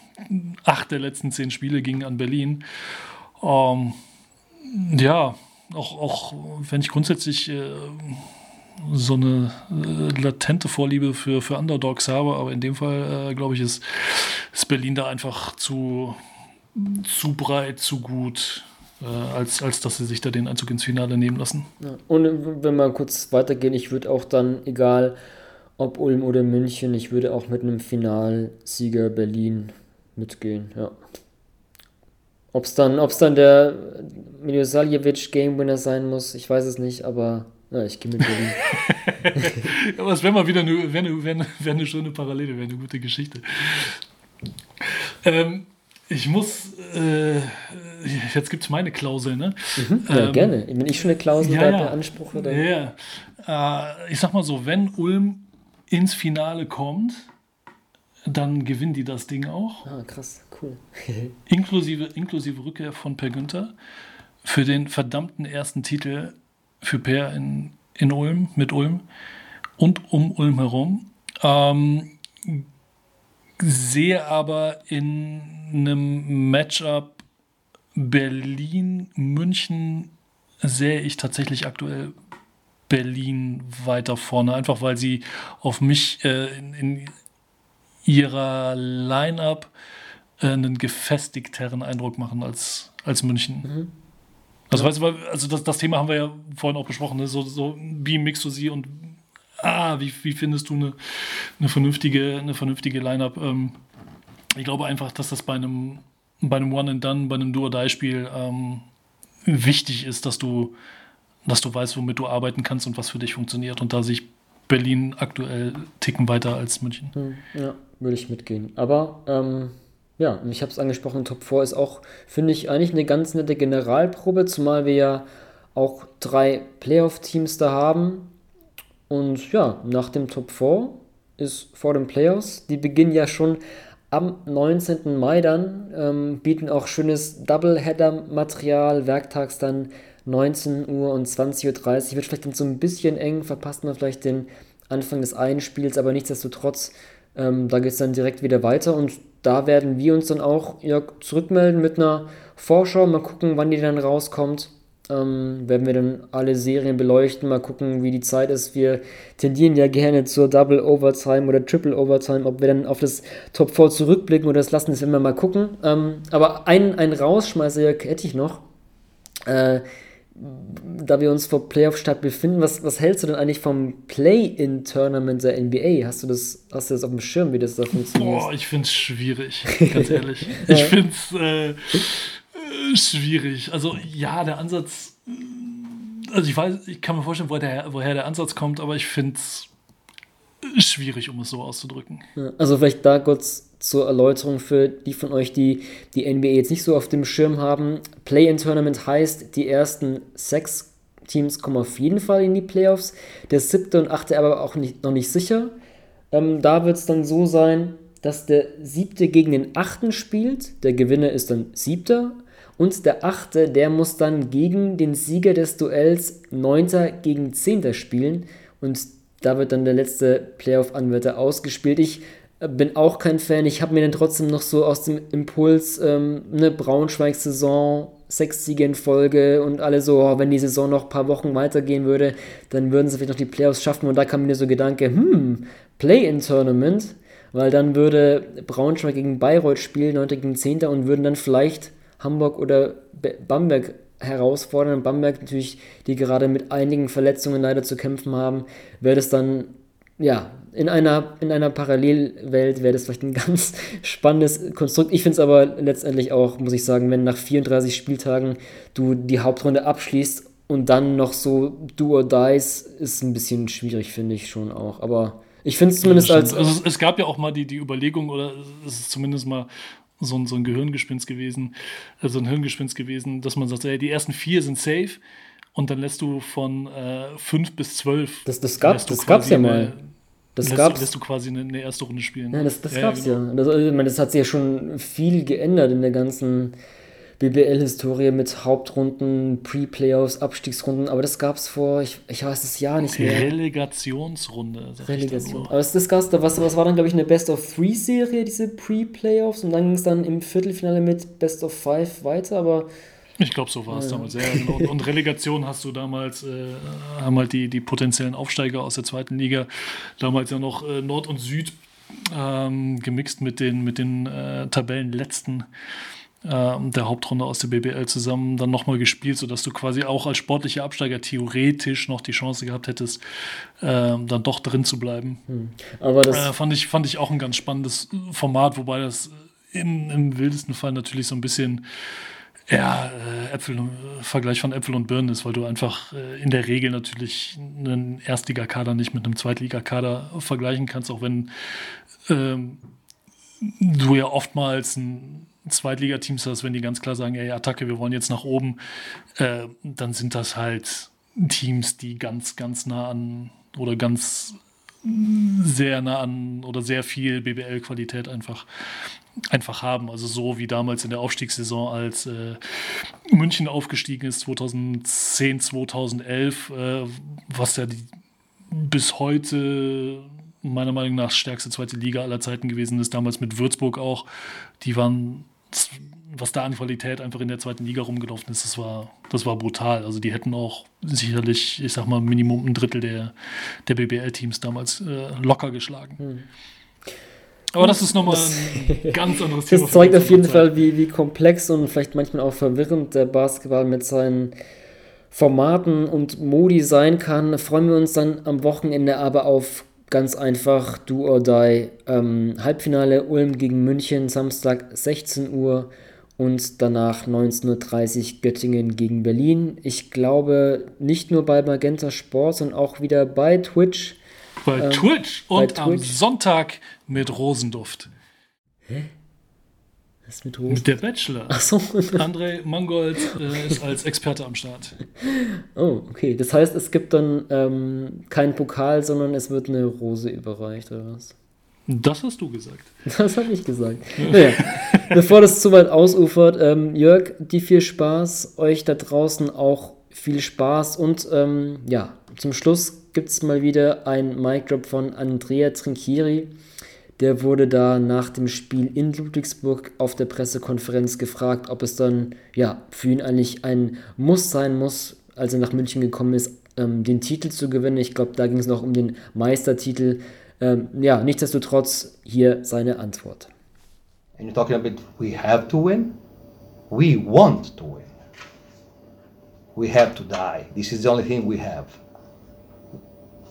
acht der letzten zehn Spiele gingen an Berlin. Ähm, ja, auch, auch wenn ich grundsätzlich äh, so eine äh, latente Vorliebe für, für Underdogs habe, aber in dem Fall, äh, glaube ich, ist, ist Berlin da einfach zu, zu breit, zu gut, äh, als, als dass sie sich da den Einzug ins Finale nehmen lassen. Ja. Und wenn wir kurz weitergehen, ich würde auch dann, egal ob Ulm oder München, ich würde auch mit einem Finalsieger Berlin mitgehen, ja. Ob es dann, ob's dann der Milosavljevic Game Winner sein muss, ich weiß es nicht, aber ja, ich gehe mit Berlin. aber es wäre mal wieder eine, wär eine, wär wär eine schöne Parallele, wäre eine gute Geschichte. Ähm, ich muss, äh, jetzt gibt es meine Klausel, ne? Mhm, ja, ähm, gerne. Bin ich schon eine Klausel, ja, ja. Anspruch? Oder? Ja, äh, ich sag mal so, wenn Ulm ins Finale kommt, dann gewinnen die das Ding auch. Ah, krass, cool. inklusive, inklusive Rückkehr von Per Günther für den verdammten ersten Titel für Per in, in Ulm, mit Ulm und um Ulm herum. Ähm, sehe aber in einem Matchup Berlin-München sehe ich tatsächlich aktuell Berlin weiter vorne, einfach weil sie auf mich äh, in, in, ihrer Line-up äh, einen gefestigteren Eindruck machen als, als München. Mhm. Also, weißt du, also das, das Thema haben wir ja vorhin auch besprochen, ne? so, so wie mixst du sie und ah, wie, wie findest du eine, eine vernünftige, eine vernünftige Line-Up? Ähm, ich glaube einfach, dass das bei einem, bei einem One-and-Done, bei einem Do-or-Die-Spiel ähm, wichtig ist, dass du, dass du weißt, womit du arbeiten kannst und was für dich funktioniert. Und da sehe ich Berlin aktuell ticken weiter als München. Hm, ja, würde ich mitgehen. Aber ähm, ja, ich habe es angesprochen, Top 4 ist auch, finde ich, eigentlich eine ganz nette Generalprobe, zumal wir ja auch drei Playoff-Teams da haben. Und ja, nach dem Top 4 ist vor den Playoffs. Die beginnen ja schon am 19. Mai dann, ähm, bieten auch schönes Doubleheader-Material, werktags dann 19 Uhr und 20.30 Uhr. Wird vielleicht dann so ein bisschen eng, verpasst man vielleicht den Anfang des einen Spiels, aber nichtsdestotrotz, ähm, da geht es dann direkt wieder weiter und da werden wir uns dann auch ja, zurückmelden mit einer Vorschau, mal gucken, wann die dann rauskommt. Ähm, werden wir dann alle Serien beleuchten, mal gucken, wie die Zeit ist. Wir tendieren ja gerne zur Double Overtime oder Triple Overtime, ob wir dann auf das Top 4 zurückblicken oder das lassen, das werden wir mal gucken. Ähm, aber einen, einen Rausschmeißer hätte ich noch. Äh, da wir uns vor Playoff-Start befinden, was, was hältst du denn eigentlich vom Play-In-Tournament der NBA? Hast du, das, hast du das auf dem Schirm, wie das da funktioniert? Boah, ich finde es schwierig, ganz ehrlich. Ich finde es äh, schwierig. Also ja, der Ansatz, also ich weiß, ich kann mir vorstellen, woher der, woher der Ansatz kommt, aber ich finde es schwierig, um es so auszudrücken. Also vielleicht da kurz zur Erläuterung für die von euch, die die NBA jetzt nicht so auf dem Schirm haben. Play-in-Tournament heißt, die ersten sechs Teams kommen auf jeden Fall in die Playoffs. Der siebte und achte aber auch nicht, noch nicht sicher. Ähm, da wird es dann so sein, dass der siebte gegen den achten spielt. Der Gewinner ist dann siebter und der Achte, der muss dann gegen den Sieger des Duells Neunter gegen Zehnter spielen. Und da wird dann der letzte Playoff-Anwärter ausgespielt. Ich bin auch kein Fan. Ich habe mir dann trotzdem noch so aus dem Impuls ähm, eine Braunschweig-Saison, sechs Siege in Folge und alle so, oh, wenn die Saison noch ein paar Wochen weitergehen würde, dann würden sie vielleicht noch die Playoffs schaffen. Und da kam mir so Gedanke, hm, Play-in-Tournament, weil dann würde Braunschweig gegen Bayreuth spielen, 9. gegen 10. und würden dann vielleicht Hamburg oder Bamberg herausfordern. Bamberg natürlich, die gerade mit einigen Verletzungen leider zu kämpfen haben, wäre das dann, ja, in einer, in einer Parallelwelt wäre das vielleicht ein ganz spannendes Konstrukt. Ich finde es aber letztendlich auch, muss ich sagen, wenn nach 34 Spieltagen du die Hauptrunde abschließt und dann noch so Do or Dies, ist ein bisschen schwierig, finde ich schon auch. Aber ich finde es zumindest ja, als. Also es gab ja auch mal die, die Überlegung, oder es ist zumindest mal so ein, so ein Gehirngespinst gewesen, also ein Hirngespinst gewesen, dass man sagt, ey, die ersten vier sind safe und dann lässt du von äh, fünf bis zwölf. Das, das, gab, gab's ja mal. Das lässt, gab's. lässt du quasi eine, eine, erste Runde spielen. Ja, das, das ja, gab's genau. ja. Das, ich meine, das hat sich ja schon viel geändert in der ganzen BBL-Historie mit Hauptrunden, Pre-Playoffs, Abstiegsrunden, aber das gab es vor, ich, ich weiß das Jahr nicht mehr. Relegationsrunde. Relegation. Aber das, das gab's da, was, was war dann, glaube ich, eine Best-of-Three-Serie, diese Pre-Playoffs, und dann ging es dann im Viertelfinale mit Best-of-Five weiter, aber ich glaube, so war es ja. damals. Ja, genau. und, und, Relegation hast du damals, äh, haben halt die, die potenziellen Aufsteiger aus der zweiten Liga, damals ja noch äh, Nord und Süd ähm, gemixt mit den, mit den äh, Tabellenletzten äh, der Hauptrunde aus der BBL zusammen dann nochmal gespielt, sodass du quasi auch als sportlicher Absteiger theoretisch noch die Chance gehabt hättest, äh, dann doch drin zu bleiben. Hm. Aber das äh, fand, ich, fand ich auch ein ganz spannendes Format, wobei das im, im wildesten Fall natürlich so ein bisschen ja, äh, Äpfel, Vergleich von Äpfel und Birnen ist, weil du einfach äh, in der Regel natürlich einen Erstligakader nicht mit einem Zweitligakader vergleichen kannst, auch wenn ähm, du ja oftmals ein Zweitligateams hast, wenn die ganz klar sagen, ey, Attacke, wir wollen jetzt nach oben, äh, dann sind das halt Teams, die ganz, ganz nah an oder ganz sehr nah an oder sehr viel BBL-Qualität einfach einfach haben. Also so wie damals in der Aufstiegssaison, als äh, München aufgestiegen ist 2010, 2011, äh, was ja die, bis heute meiner Meinung nach stärkste zweite Liga aller Zeiten gewesen ist, damals mit Würzburg auch. Die waren, was da an Qualität einfach in der zweiten Liga rumgelaufen ist, das war, das war brutal. Also die hätten auch sicherlich, ich sag mal, Minimum ein Drittel der, der BBL-Teams damals äh, locker geschlagen. Hm. Aber das ist nochmal ein ganz anderes Thema. Das zeigt auf jeden Fall, wie, wie komplex und vielleicht manchmal auch verwirrend der Basketball mit seinen Formaten und Modi sein kann. Freuen wir uns dann am Wochenende aber auf ganz einfach Do or Die. Ähm, Halbfinale Ulm gegen München, Samstag 16 Uhr und danach 19.30 Uhr Göttingen gegen Berlin. Ich glaube, nicht nur bei Magenta Sport, sondern auch wieder bei Twitch. Bei ähm, Twitch und bei Twitch. am Sonntag mit Rosenduft. Hä? Was ist mit Rosenduft? Mit der Bachelor. Ach so. André Mangold äh, ist als Experte am Start. Oh, okay. Das heißt, es gibt dann ähm, keinen Pokal, sondern es wird eine Rose überreicht, oder was? Das hast du gesagt. Das habe ich gesagt. Naja, bevor das zu weit ausufert, ähm, Jörg, dir viel Spaß, euch da draußen auch viel Spaß und ähm, ja, zum Schluss gibt es mal wieder ein Mic-Drop von Andrea Trinchieri. Der wurde da nach dem Spiel in Ludwigsburg auf der Pressekonferenz gefragt, ob es dann ja für ihn eigentlich ein Muss sein muss, als er nach München gekommen ist, ähm, den Titel zu gewinnen. Ich glaube, da ging es noch um den Meistertitel. Ähm, ja, nichtsdestotrotz hier seine Antwort. And you're talking about we have to win? We want to win. We have to die. This is the only thing we have.